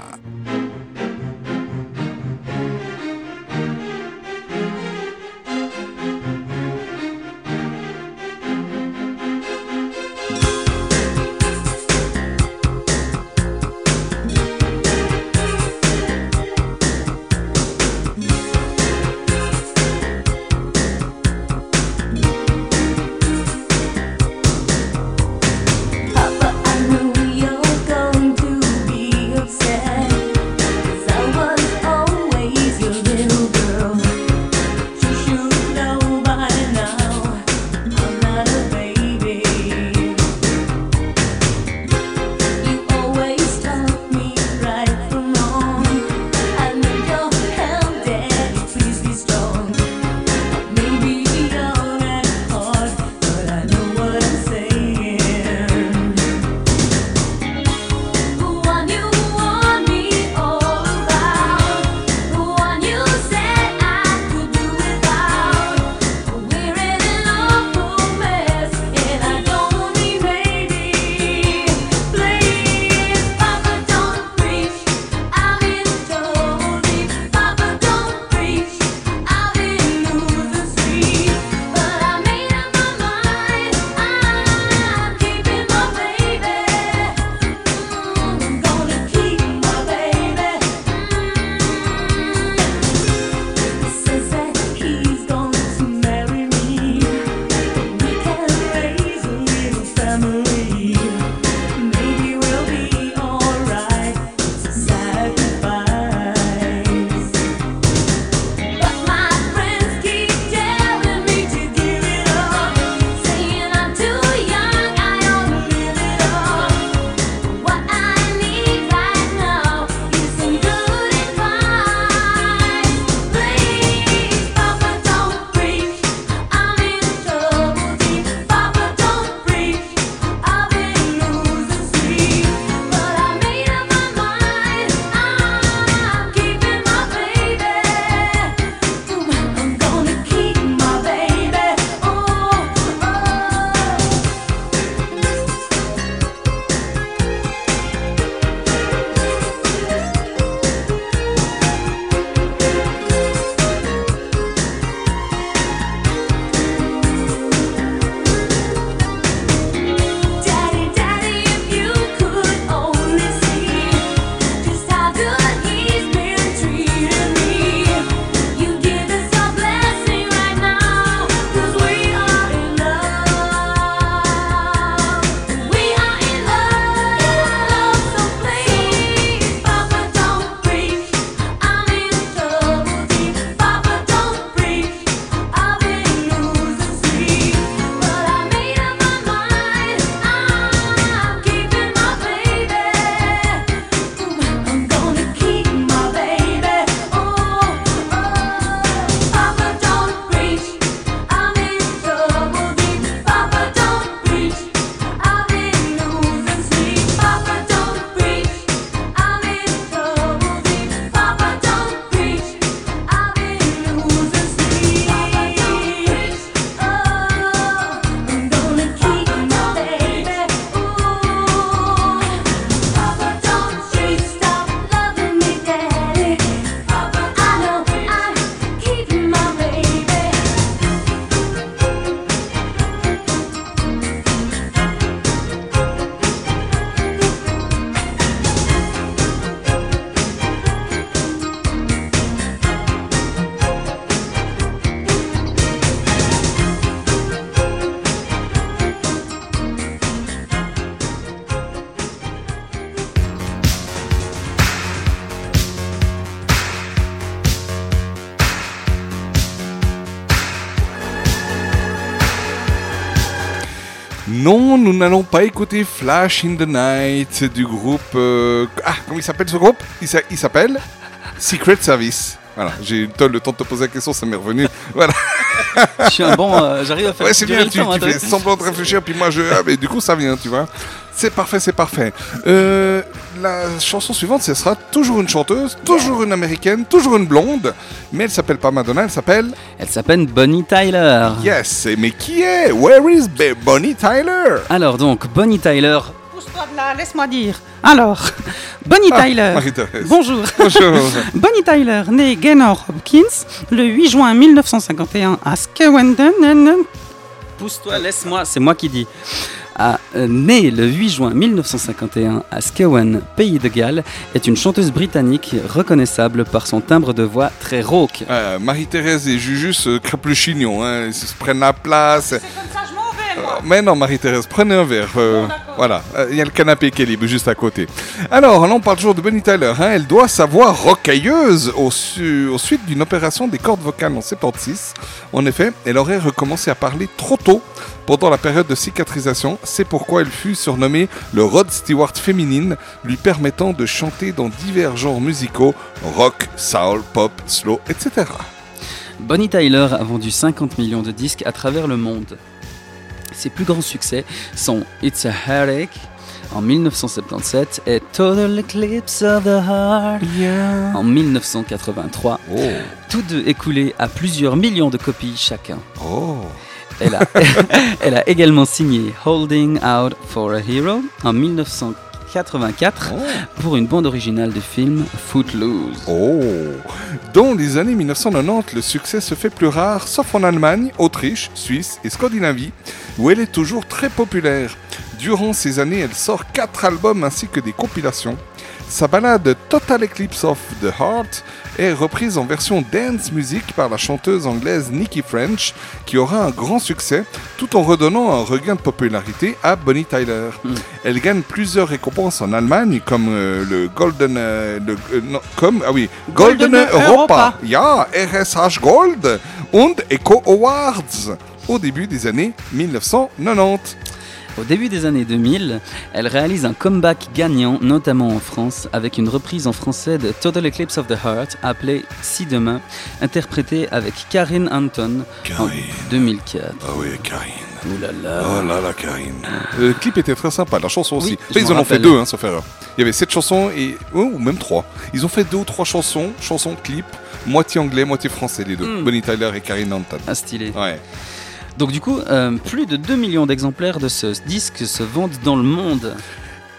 N'allons pas écouter Flash in the Night du groupe. euh, Ah, comment il s'appelle ce groupe? Il s'a- il s'appelle Secret Service. Voilà, j'ai eu le temps de te poser la question, ça m'est revenu. Voilà. Je suis un bon, euh, j'arrive à faire Ouais, c'est bien, tu, temps, hein, tu fais t'as vu semblant de réfléchir, puis moi je. Ah, mais du coup, ça vient, tu vois. C'est parfait, c'est parfait. Euh, la chanson suivante, ce sera toujours une chanteuse, toujours une américaine, toujours une blonde, mais elle s'appelle pas Madonna, elle s'appelle. Elle s'appelle Bonnie Tyler. Yes, mais qui est? Where is Bonnie Tyler? Alors donc, Bonnie Tyler, Pousse-toi de là, laisse-moi dire. Alors, Bonnie Ah, Tyler. Bonjour. Bonjour. Bonnie Tyler, née Gaynor Hopkins le 8 juin 1951 à Skowenden. pousse-toi, laisse-moi, c'est moi qui dis. Ah, euh, née le 8 juin 1951 à Skewen, pays de Galles, est une chanteuse britannique reconnaissable par son timbre de voix très rauque. Euh, Marie-Thérèse et Juju se crêpent le chignon, hein, ils se prennent la place. Euh, mais non, Marie-Thérèse, prenez un verre. euh, voilà, Euh, il y a le canapé qui est libre juste à côté. Alors, là, on parle toujours de Bonnie Tyler. hein, elle doit sa voix rocailleuse au, su- au suite d'une opération des cordes vocales en 76. En effet, elle aurait recommencé à parler trop tôt pendant la période de cicatrisation. C'est pourquoi elle fut surnommée le Rod Stewart féminine, lui permettant de chanter dans divers genres musicaux rock, soul, pop, slow, etc. Bonnie Tyler a vendu 50 millions de disques à travers le monde. Ses plus grands succès sont It's a Heartache en 1977 et Total Eclipse of the Heart en 1983. Tous deux écoulés à plusieurs millions de copies chacun. Elle, a, elle a également signé Holding Out for a Hero en 1984 pour une bande originale du film Footloose. Oh Dans les années 1990, le succès se fait plus rare, sauf en Allemagne, Autriche, Suisse et Scandinavie, où elle est toujours très populaire. Durant ces années, elle sort quatre albums ainsi que des compilations. Sa ballade Total Eclipse of the Heart est reprise en version dance music par la chanteuse anglaise Nikki French, qui aura un grand succès, tout en redonnant un regain de popularité à Bonnie Tyler. Elle gagne plusieurs récompenses en Allemagne, comme euh, le Golden, euh, le- euh, non, comme ah oui, Golden, Golden Europa, RSH Gold und Eco Awards au début des années 1990. Au début des années 2000, elle réalise un comeback gagnant, notamment en France, avec une reprise en français de Total Eclipse of the Heart, appelée Si Demain, interprétée avec Karine Anton en 2004. Ah oui, Karine. Ouh là là. Oh là là, Karine. Le clip était très sympa, la chanson aussi. Oui, ils en ont fait deux, hein, sauf erreur. Il y avait sept chansons, et, oh, ou même trois. Ils ont fait deux ou trois chansons, chansons, clips, moitié anglais, moitié français, les deux. Mm. Bonnie Tyler et Karine Anton. Ah, stylé. Ouais. Donc du coup, euh, plus de 2 millions d'exemplaires de ce disque se vendent dans le monde.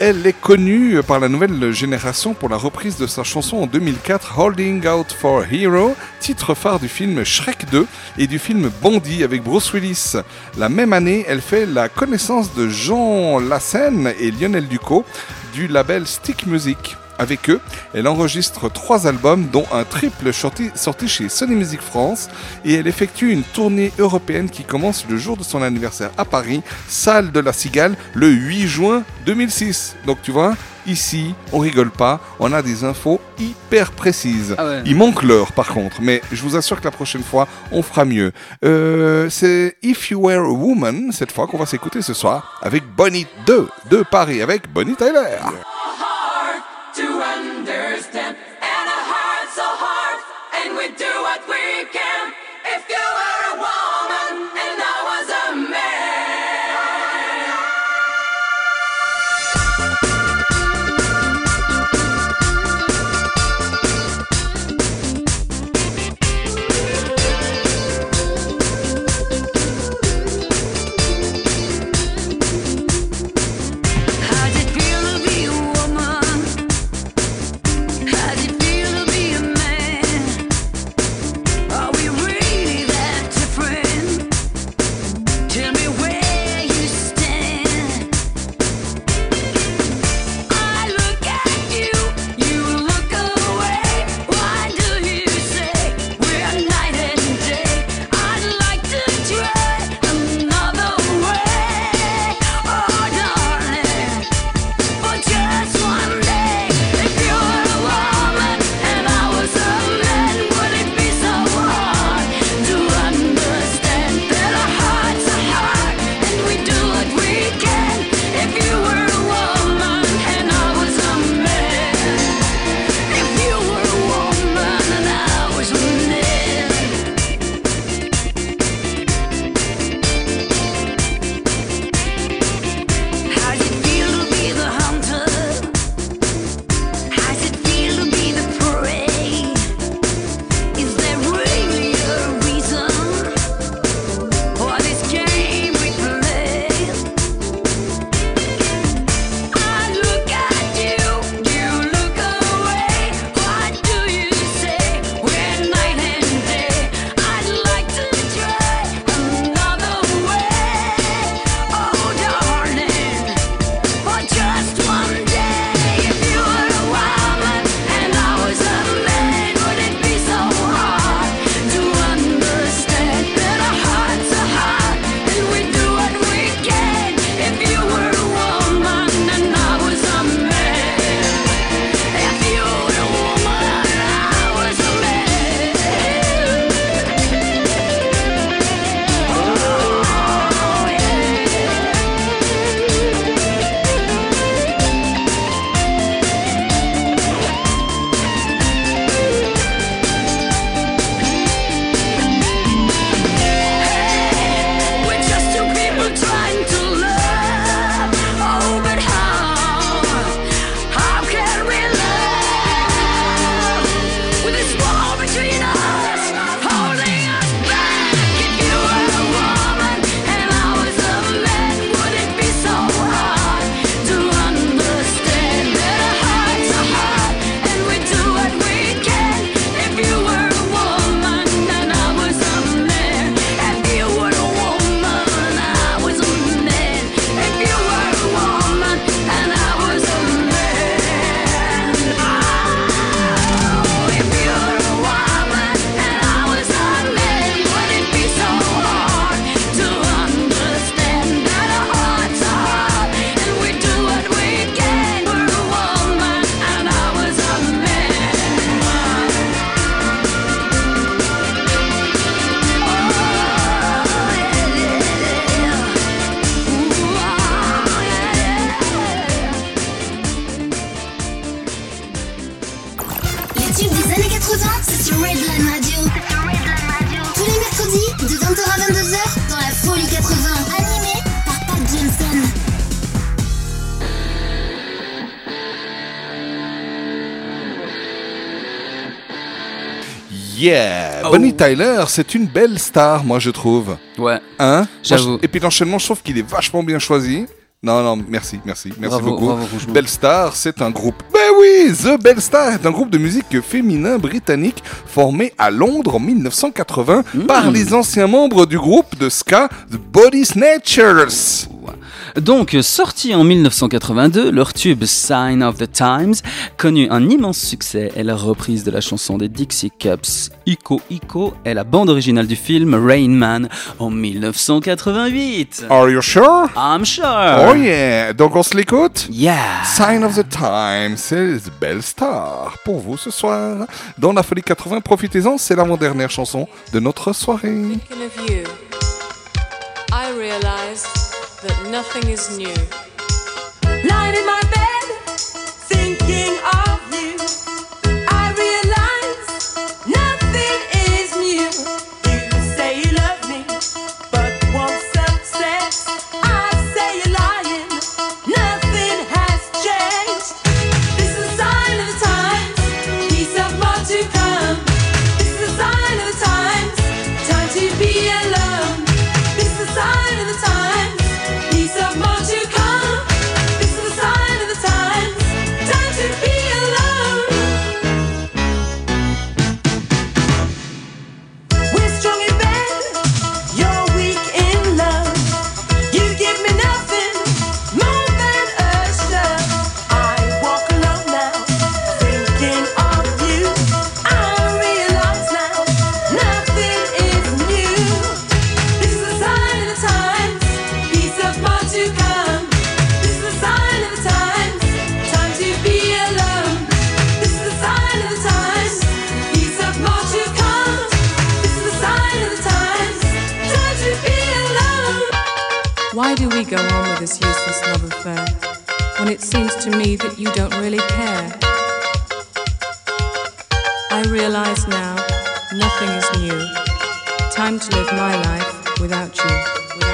Elle est connue par la nouvelle génération pour la reprise de sa chanson en 2004, Holding Out for Hero, titre phare du film Shrek 2 et du film Bondy avec Bruce Willis. La même année, elle fait la connaissance de Jean Lassen et Lionel Ducot du label Stick Music. Avec eux, elle enregistre trois albums, dont un triple sorti, sorti chez Sony Music France, et elle effectue une tournée européenne qui commence le jour de son anniversaire à Paris, salle de la Cigale, le 8 juin 2006. Donc tu vois, ici, on rigole pas, on a des infos hyper précises. Ah ouais. Il manque l'heure par contre, mais je vous assure que la prochaine fois, on fera mieux. Euh, C'est If You Were a Woman, cette fois qu'on va s'écouter ce soir, avec Bonnie 2 de Paris, avec Bonnie Tyler. Tyler, c'est une belle star, moi je trouve. Ouais. Hein? J'avoue. Et puis l'enchaînement, je trouve qu'il est vachement bien choisi. Non, non, merci, merci, merci Bravo, beaucoup. bravo. Belle Star, c'est un groupe. Ben oui, The Belle Star est un groupe de musique féminin britannique formé à Londres en 1980 Hmm. par les anciens membres du groupe de ska The Body Snatchers. Donc, sorti en 1982, leur tube Sign of the Times connut un immense succès et la reprise de la chanson des Dixie Cups Ico Ico est la bande originale du film Rain Man en 1988. Are you sure? I'm sure. Oh yeah, donc on se l'écoute? Yeah. Sign of the Times, c'est Belle Star pour vous ce soir. Dans la folie 80, profitez-en, c'est l'avant-dernière chanson de notre soirée. Thinking of you, I realize that nothing is new. In my seems to me that you don't really care? I realize now nothing is new. Time to live my life without you.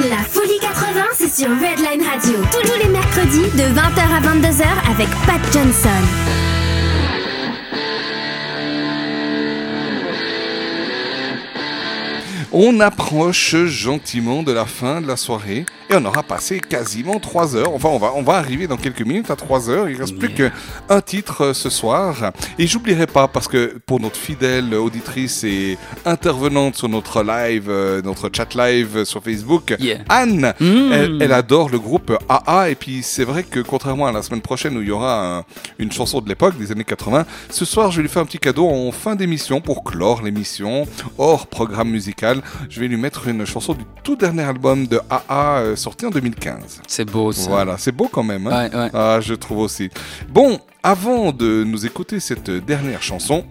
La Folie 80, c'est sur Redline Radio. Tous les mercredis de 20h à 22h avec Pat Johnson. On approche gentiment de la fin de la soirée et on aura passé quasiment 3 heures. Enfin, on va, on va arriver dans quelques minutes à 3 heures. Il reste plus qu'un titre euh, ce soir. Et j'oublierai pas, parce que pour notre fidèle auditrice et intervenante sur notre live, euh, notre chat live sur Facebook, Yeah. Anne, Mm. elle, elle adore le groupe AA. Et puis c'est vrai que contrairement à la semaine prochaine où il y aura un- une chanson de l'époque, des années 80, ce soir je lui faire un petit cadeau en fin d'émission pour clore l'émission, hors programme musical. Je vais lui mettre une chanson du tout dernier album de AA euh, sorti en 2015. C'est beau ça. Voilà, c'est beau quand même. hein. Ouais, ouais. Ah, je trouve aussi. Bon, avant de nous écouter cette dernière chanson,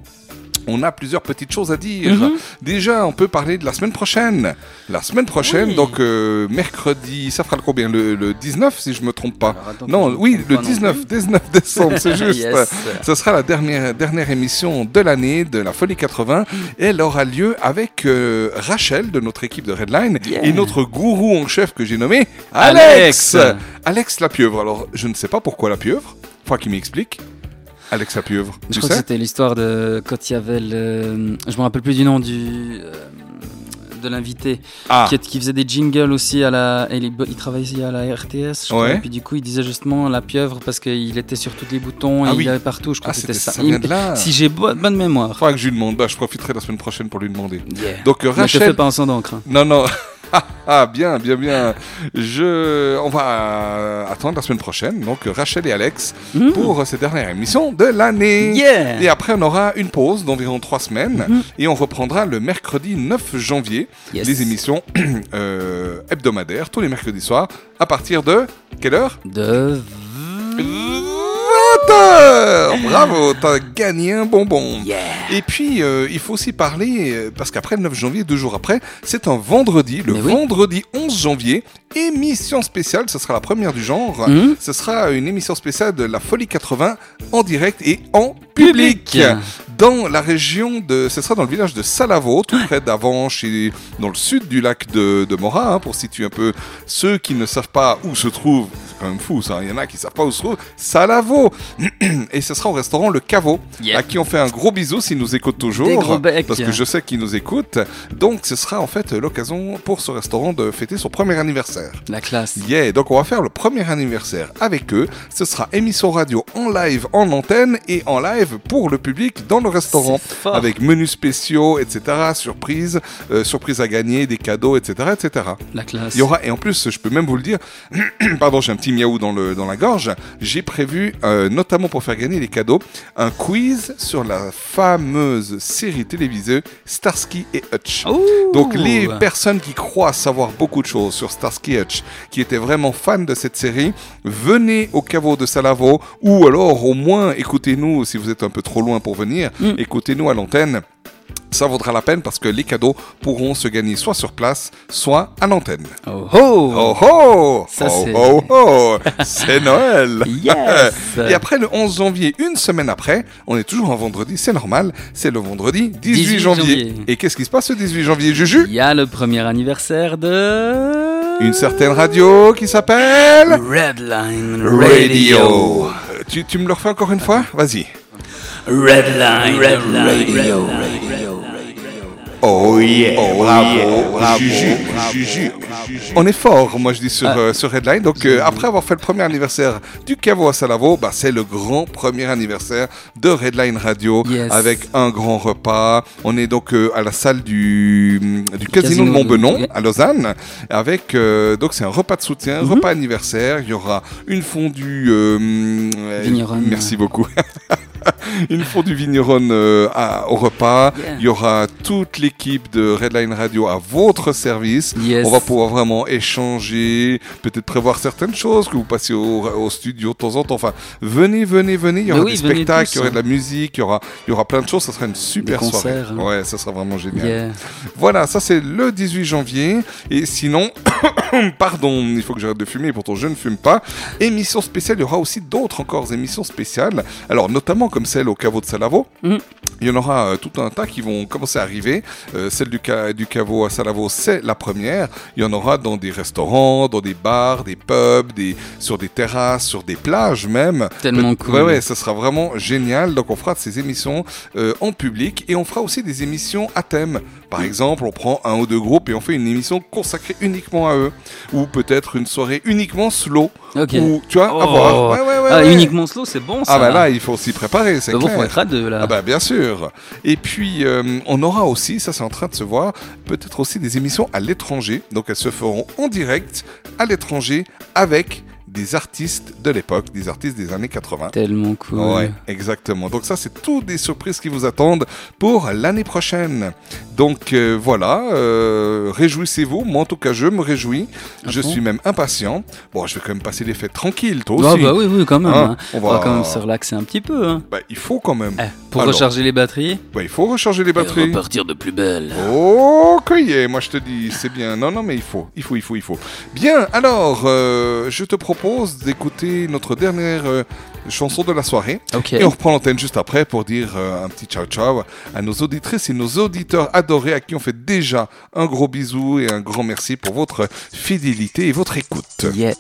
on a plusieurs petites choses à dire. Mhm. Déjà, on peut parler de la semaine prochaine. La semaine prochaine, Oui. donc euh, mercredi, ça fera le combien? Le, le 19, si je me trompe pas. non, oui, le pas non 19, plus. 19 décembre, c'est juste. Yes. Ce sera la dernière, dernière émission de l'année de la Folie 80 et elle aura lieu avec euh, Rachel de notre équipe de Redline Yeah. et notre gourou en chef que j'ai nommé Alex. Alex. Alex la pieuvre. Alors, je ne sais pas pourquoi la pieuvre. Faut qu'il m'explique. Alex la pieuvre. Je tu crois que c'était l'histoire de quand il y avait le. Je me rappelle plus du nom du. euh, de l'invité, Ah. qui, faisait des jingles aussi à la. et il, il travaillait à la RTS, je crois. Ouais. Et puis du coup, il disait justement la pieuvre parce qu'il était sur tous les boutons et Ah il oui. avait partout. Je crois Ah, que c'était ça. ça Il- vient de là. Si j'ai bo- bonne mémoire. Faudra que je lui demande. Bah, je profiterai la semaine prochaine pour lui demander. Yeah. Donc euh, Ne te Rachel. fais pas en sang d'encre. hein. Non, non. Ah, ah, bien, bien, bien. Je, on va attendre la semaine prochaine. Donc Rachel et Alex pour euh, cette dernière émission de l'année. Yeah. Et après, on aura une pause d'environ trois semaines et on reprendra le mercredi 9 janvier. Yes. les émissions euh, hebdomadaires tous les mercredis soirs à partir de quelle heure? De 20 heures Bravo, t'as gagné un bonbon. Et puis, euh, il faut aussi parler, euh, parce qu'après le 9 janvier, deux jours après, c'est un vendredi, le Mais oui. vendredi 11 janvier, émission spéciale, ce sera la première du genre. Mhm. Ce sera une émission spéciale de la Folie 80 en direct et en public. Public. Dans la région de. Ce sera dans le village de Salavo, tout près d'Avanches et dans le sud du lac de, de Morat, hein, pour situer un peu ceux qui ne savent pas où se trouve. C'est quand même fou ça, il y en a qui savent pas où se trouve. Salavo Et ce sera au restaurant Le Caveau, Yeah. à qui on fait un gros bisou s'ils nous écoutent toujours. Des gros becs. Parce que je sais qu'ils nous écoutent. Donc ce sera en fait l'occasion pour ce restaurant de fêter son premier anniversaire. La classe. Yeah, donc on va faire le premier anniversaire avec eux. Ce sera émission radio en live, en antenne et en live pour le public dans le restaurant. Avec menus spéciaux, etc. Surprises, euh, surprises à gagner, des cadeaux, etc. etc. La classe. Il y aura, et en plus, je peux même vous le dire, pardon, j'ai un petit miaou dans, le, dans la gorge. J'ai prévu, euh, notamment pour faire gagner les cadeaux, un quiz sur la fameuse série télévisée Starsky et Hutch. Donc, les personnes qui croient savoir beaucoup de choses sur Starsky et Hutch, qui étaient vraiment fans de cette série, venez au caveau de Salavo, ou alors au moins écoutez-nous si vous êtes un peu trop loin pour venir, Mm. écoutez-nous à l'antenne. Ça vaudra la peine parce que les cadeaux pourront se gagner soit sur place, soit à l'antenne. Oh oh Oh oh Ça, Oh c'est- oh oh C'est Noël Yes Et après le 11 janvier, une semaine après, on est toujours un vendredi, c'est normal, c'est le vendredi 18, 18 janvier. janvier. Et qu'est-ce qui se passe le 18 janvier, Juju? Il y a le premier anniversaire de. Une certaine radio qui s'appelle Redline Radio. Euh, Tu, tu me le refais encore une fois? Vas-y. Redline Radio. Oh yeah, bravo, bravo, Juju. On est fort, moi je dis sur, Ah. euh, sur Redline. Donc euh, après avoir fait le premier anniversaire du Caveau à Salavo, bah, c'est le grand premier anniversaire de Redline Radio Yes. avec un grand repas. On est donc euh, à la salle du, du Casino, Casino de Montbenon à Lausanne. Avec donc c'est un repas de soutien, Mhm. repas anniversaire. Il y aura une fondue. Vigneronne. Merci beaucoup. une fondue vigneronne euh, à- au repas. Yeah. Il y aura toute l'équipe de Redline Radio à votre service. Yes. On va pouvoir vraiment échanger, peut-être prévoir certaines choses, que vous passiez au, au studio de temps en temps. Enfin, venez, venez, venez. Il y aura oui, des spectacles, tous, il y aura hein. de la musique, il y aura, il y aura plein de choses. Ça sera une super soirée. hein. Ouais, ça sera vraiment génial. Yeah. Voilà, ça c'est le 18 janvier. Et sinon, pardon, il faut que j'arrête de fumer, pourtant je ne fume pas. Émission spéciale, il y aura aussi d'autres encore émissions spéciales. Alors notamment comme celle au caveau de Salavo. Mhm. Il y en aura euh, tout un tas qui vont commencer à arriver. Euh, celle du, ca- du caveau à Salavo, c'est la première. Il y en aura dans des restaurants, dans des bars, des pubs, des, sur des terrasses, sur des plages même. Tellement cool. Ouais, ouais, ça sera vraiment génial. Donc on fera de ces émissions euh, en public et on fera aussi des émissions à thème. Par exemple, on prend un ou deux groupes et on fait une émission consacrée uniquement à eux. Ou peut-être une soirée uniquement slow. Ok. Ou, tu vois, à Oh. voir. Ouais, ouais, ouais, Ah, ouais. uniquement slow, c'est bon ça. Ah bah là, il faut s'y préparer, c'est Bah bon, clair. faut être à deux là. Ah bah bien sûr. Et puis euh, on aura aussi, ça c'est en train de se voir, peut-être aussi des émissions à l'étranger. Donc elles se feront en direct à l'étranger avec des artistes de l'époque, des artistes des années 80. Tellement cool. Ouais, exactement. Donc ça, c'est toutes des surprises qui vous attendent pour l'année prochaine. Donc euh, voilà, euh, réjouissez-vous. Moi, en tout cas, je me réjouis. À je suis même impatient. Bon, je vais quand même passer les fêtes tranquilles, toi Ah aussi. bah oui, oui, quand même. Hein, hein. on On va quand même se relaxer un petit peu. hein. Bah, il faut quand même. Pour Alors, recharger les batteries. bah, il faut recharger les batteries. Et repartir de plus belle. Oh, est, moi je te dis, c'est bien. Non, non, mais il faut, il faut, il faut, il faut. Bien, alors, euh, je te propose d'écouter notre dernière euh, chanson de la soirée. Et on reprend l'antenne juste après pour dire euh, un petit ciao ciao à nos auditrices et nos auditeurs adorés à qui on fait déjà un gros bisou et un grand merci pour votre fidélité et votre écoute. Yeah.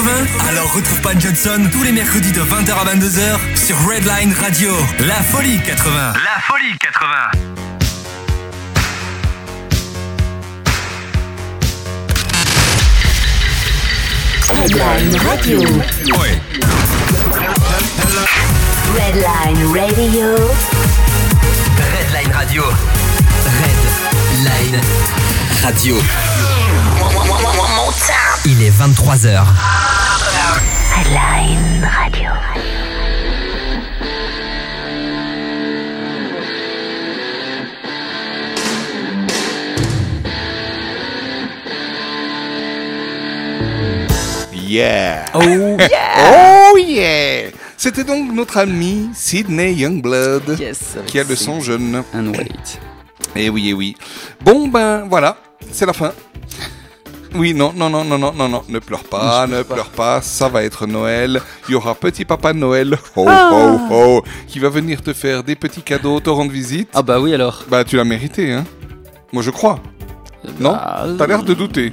80 Alors retrouve Pat Johnson tous les mercredis de 20h à 22h sur Redline Radio. La folie 80. La folie 80. Redline Radio. Ouais. Redline Radio. Redline Radio. Redline Radio. Il est 23h. Redline Radio. Yeah! Oh oh yeah! C'était donc notre ami Sydney Youngblood Yes, qui a le son jeune. And wait. Eh oui, eh oui. Bon ben voilà, c'est la fin. Oui, non, non, non, non, non, non, non, ne pleure pas, ne pleure pas. ça va être Noël. Il y aura petit papa Noël, ho, Ah. ho, ho, qui va venir te faire des petits cadeaux, te rendre visite. Ah bah oui alors. Bah tu l'as mérité, hein. Moi je crois. Non? Bah, T'as l'air de douter.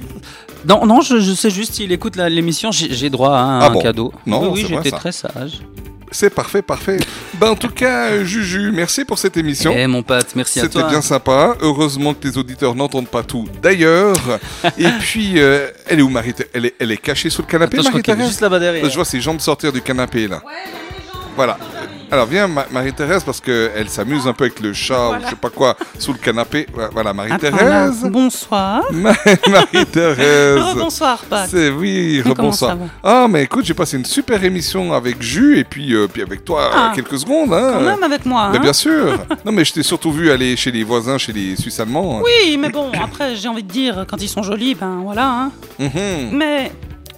Non, non, je, je sais juste, s'il écoute l'émission, j'ai droit à un, Ah un bon? cadeau. Non, oui, oui, j'étais très sage. C'est parfait, parfait. Ben en tout cas, Juju, merci pour cette émission. Eh mon pote, merci à toi. C'était bien sympa. Heureusement que tes auditeurs n'entendent pas tout. D'ailleurs, et puis, euh, elle est où Marie Elle est, elle est cachée sous le canapé, Attends, je crois qu'elle est juste là-bas derrière. Je vois ses jambes sortir du canapé là. voilà. Alors viens Ma- Marie-Thérèse parce qu'elle s'amuse un peu avec le chat ou je sais pas quoi sous le canapé. Voilà. Marie-Thérèse. Bonsoir. Ma- Marie-Thérèse. Rebonsoir, Pat. C'est oui, rebonsoir. Ah mais écoute, j'ai passé une super émission avec Jus et puis euh, puis avec toi Ah. euh, quelques secondes. Hein. Quand même avec moi. Mais hein. bien sûr. non mais je t'ai surtout vu aller chez les voisins, chez les Suisses allemands. Oui, mais bon, après, j'ai envie de dire, quand ils sont jolis, ben voilà. Hein. Mhm. Mais,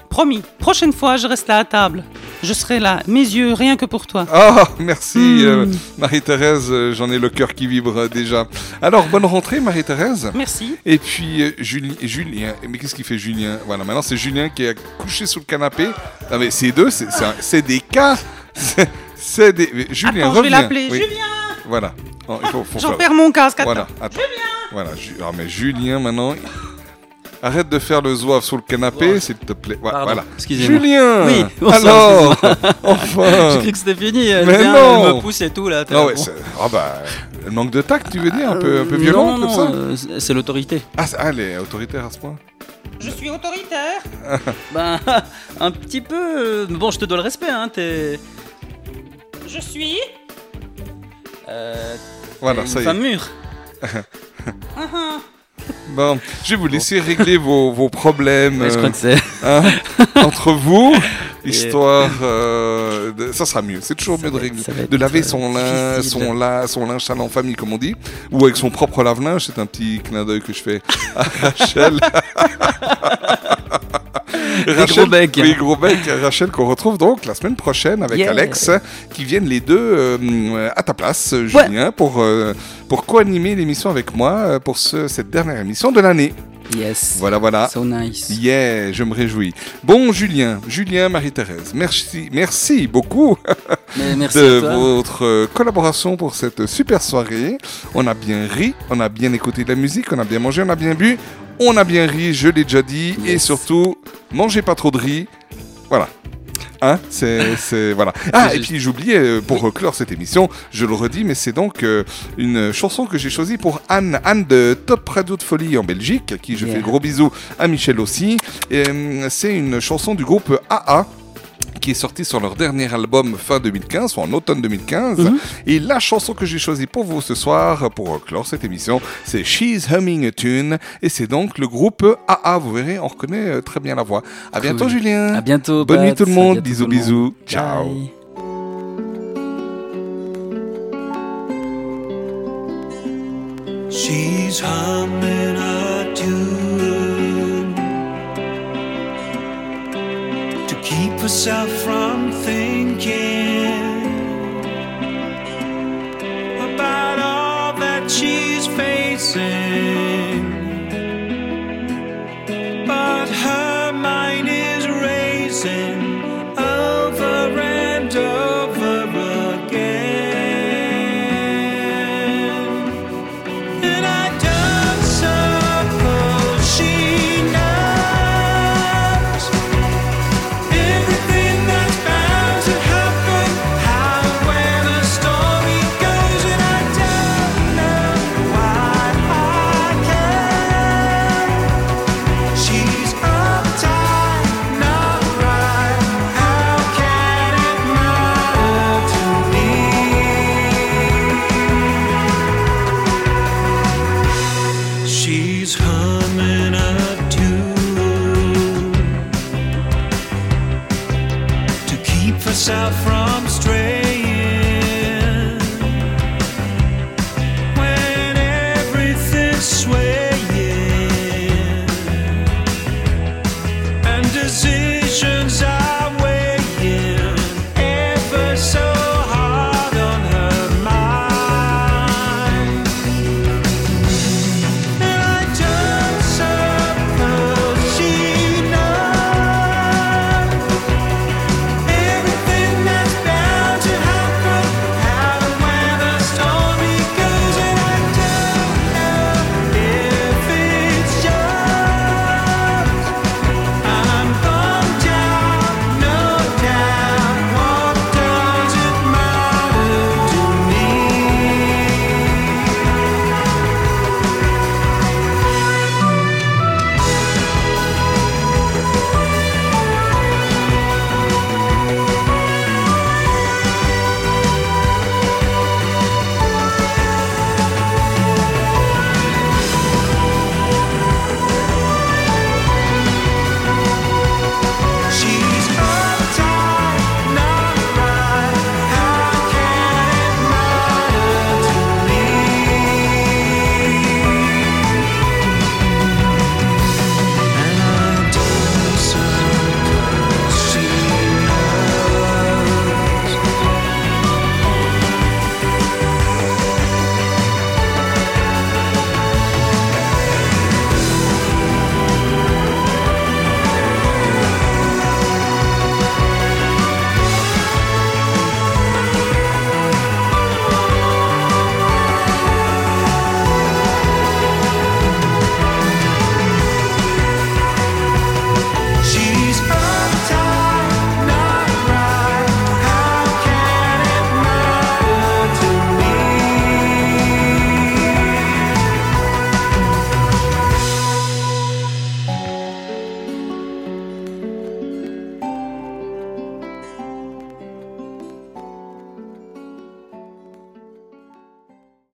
promis, prochaine fois, je reste là à table. Je serai là, mes yeux, rien que pour toi. Ah, merci Hmm. euh, Marie-Thérèse, euh, j'en ai le cœur qui vibre euh, déjà. Alors, bonne rentrée Marie-Thérèse. Merci. Et puis euh, Juli- Julien, mais qu'est-ce qu'il fait Julien? Voilà, maintenant c'est Julien qui est couché sous le canapé. Non mais ces deux, c'est des cas. C'est- des... Julien, Attends, je vais reviens. l'appeler. Oui. Julien Voilà. Oh, J'en perds mon casque, attends. Voilà, attends. Voilà, Ju- ah, mais Julien maintenant... Arrête de faire le zouave sur le canapé, s'il te plaît. Voilà. Julien Oui, bonsoir, Alors. Enfin J'ai cru que c'était fini. Elle, Mais vient, non elle me pousse et tout là. là, ouais, ah bah, le manque de tact, tu veux dire, un peu, un peu Euh, violent non, comme non, ça euh, c'est- l'autorité. ah, ah, elle est autoritaire à ce point Je suis autoritaire. Ben, un petit peu. euh, Bon, je te dois le respect, hein. T'es. Je suis. Euh, Voilà, ça y est. mûre. Ah, ah. Bon, je vais vous laisser régler vos, vos problèmes Ouais, je crois que c'est- hein, entre vous, histoire. euh, de- ça sera mieux. C'est toujours mieux de, régler, de laver euh, son linge, son, la, son linge sale en famille, comme on dit, ou avec son propre lave-linge. C'est un petit clin d'œil que je fais à Rachel. gros becs. Oui, gros bec. Rachel qu'on retrouve donc la semaine prochaine avec Yeah. Alex, qui viennent les deux euh, à ta place, Julien, pour, euh, pour co-animer l'émission avec moi euh, pour ce- cette dernière émission de l'année. Yes. Voilà, voilà. So nice. Yeah, je me réjouis. Bon, Julien, Julien, Marie-Thérèse, merci, merci beaucoup Mais merci de votre collaboration pour cette super soirée. On a bien ri, on a bien écouté de la musique, on a bien mangé, on a bien bu, on a bien ri, je l'ai déjà dit, et surtout, mangez pas trop de riz. Voilà. Hein, c'est, voilà. Ah, et puis j'oubliais, euh, pour clore cette émission, je le redis, mais c'est donc euh, une chanson que j'ai choisie pour Anne, Anne de Top Radio de Folie en Belgique, à qui je Yeah. fais gros bisous, à Michel aussi. Et, euh, c'est une chanson du groupe AA qui est sortie sur leur dernier album fin 2015, ou en automne 2015. Mhm. Et la chanson que j'ai choisie pour vous ce soir, pour clore cette émission, c'est She's Humming a Tune. Et c'est donc le groupe AA. Vous verrez, on reconnaît euh, très bien la voix. À bientôt, Cool. Julien. À bientôt. Bonne Pat. nuit tout le monde. Bisous, tout le monde. bisous. Ciao. Bye. She's humming a tune herself from thinking about all that she's facing. But her mind is racing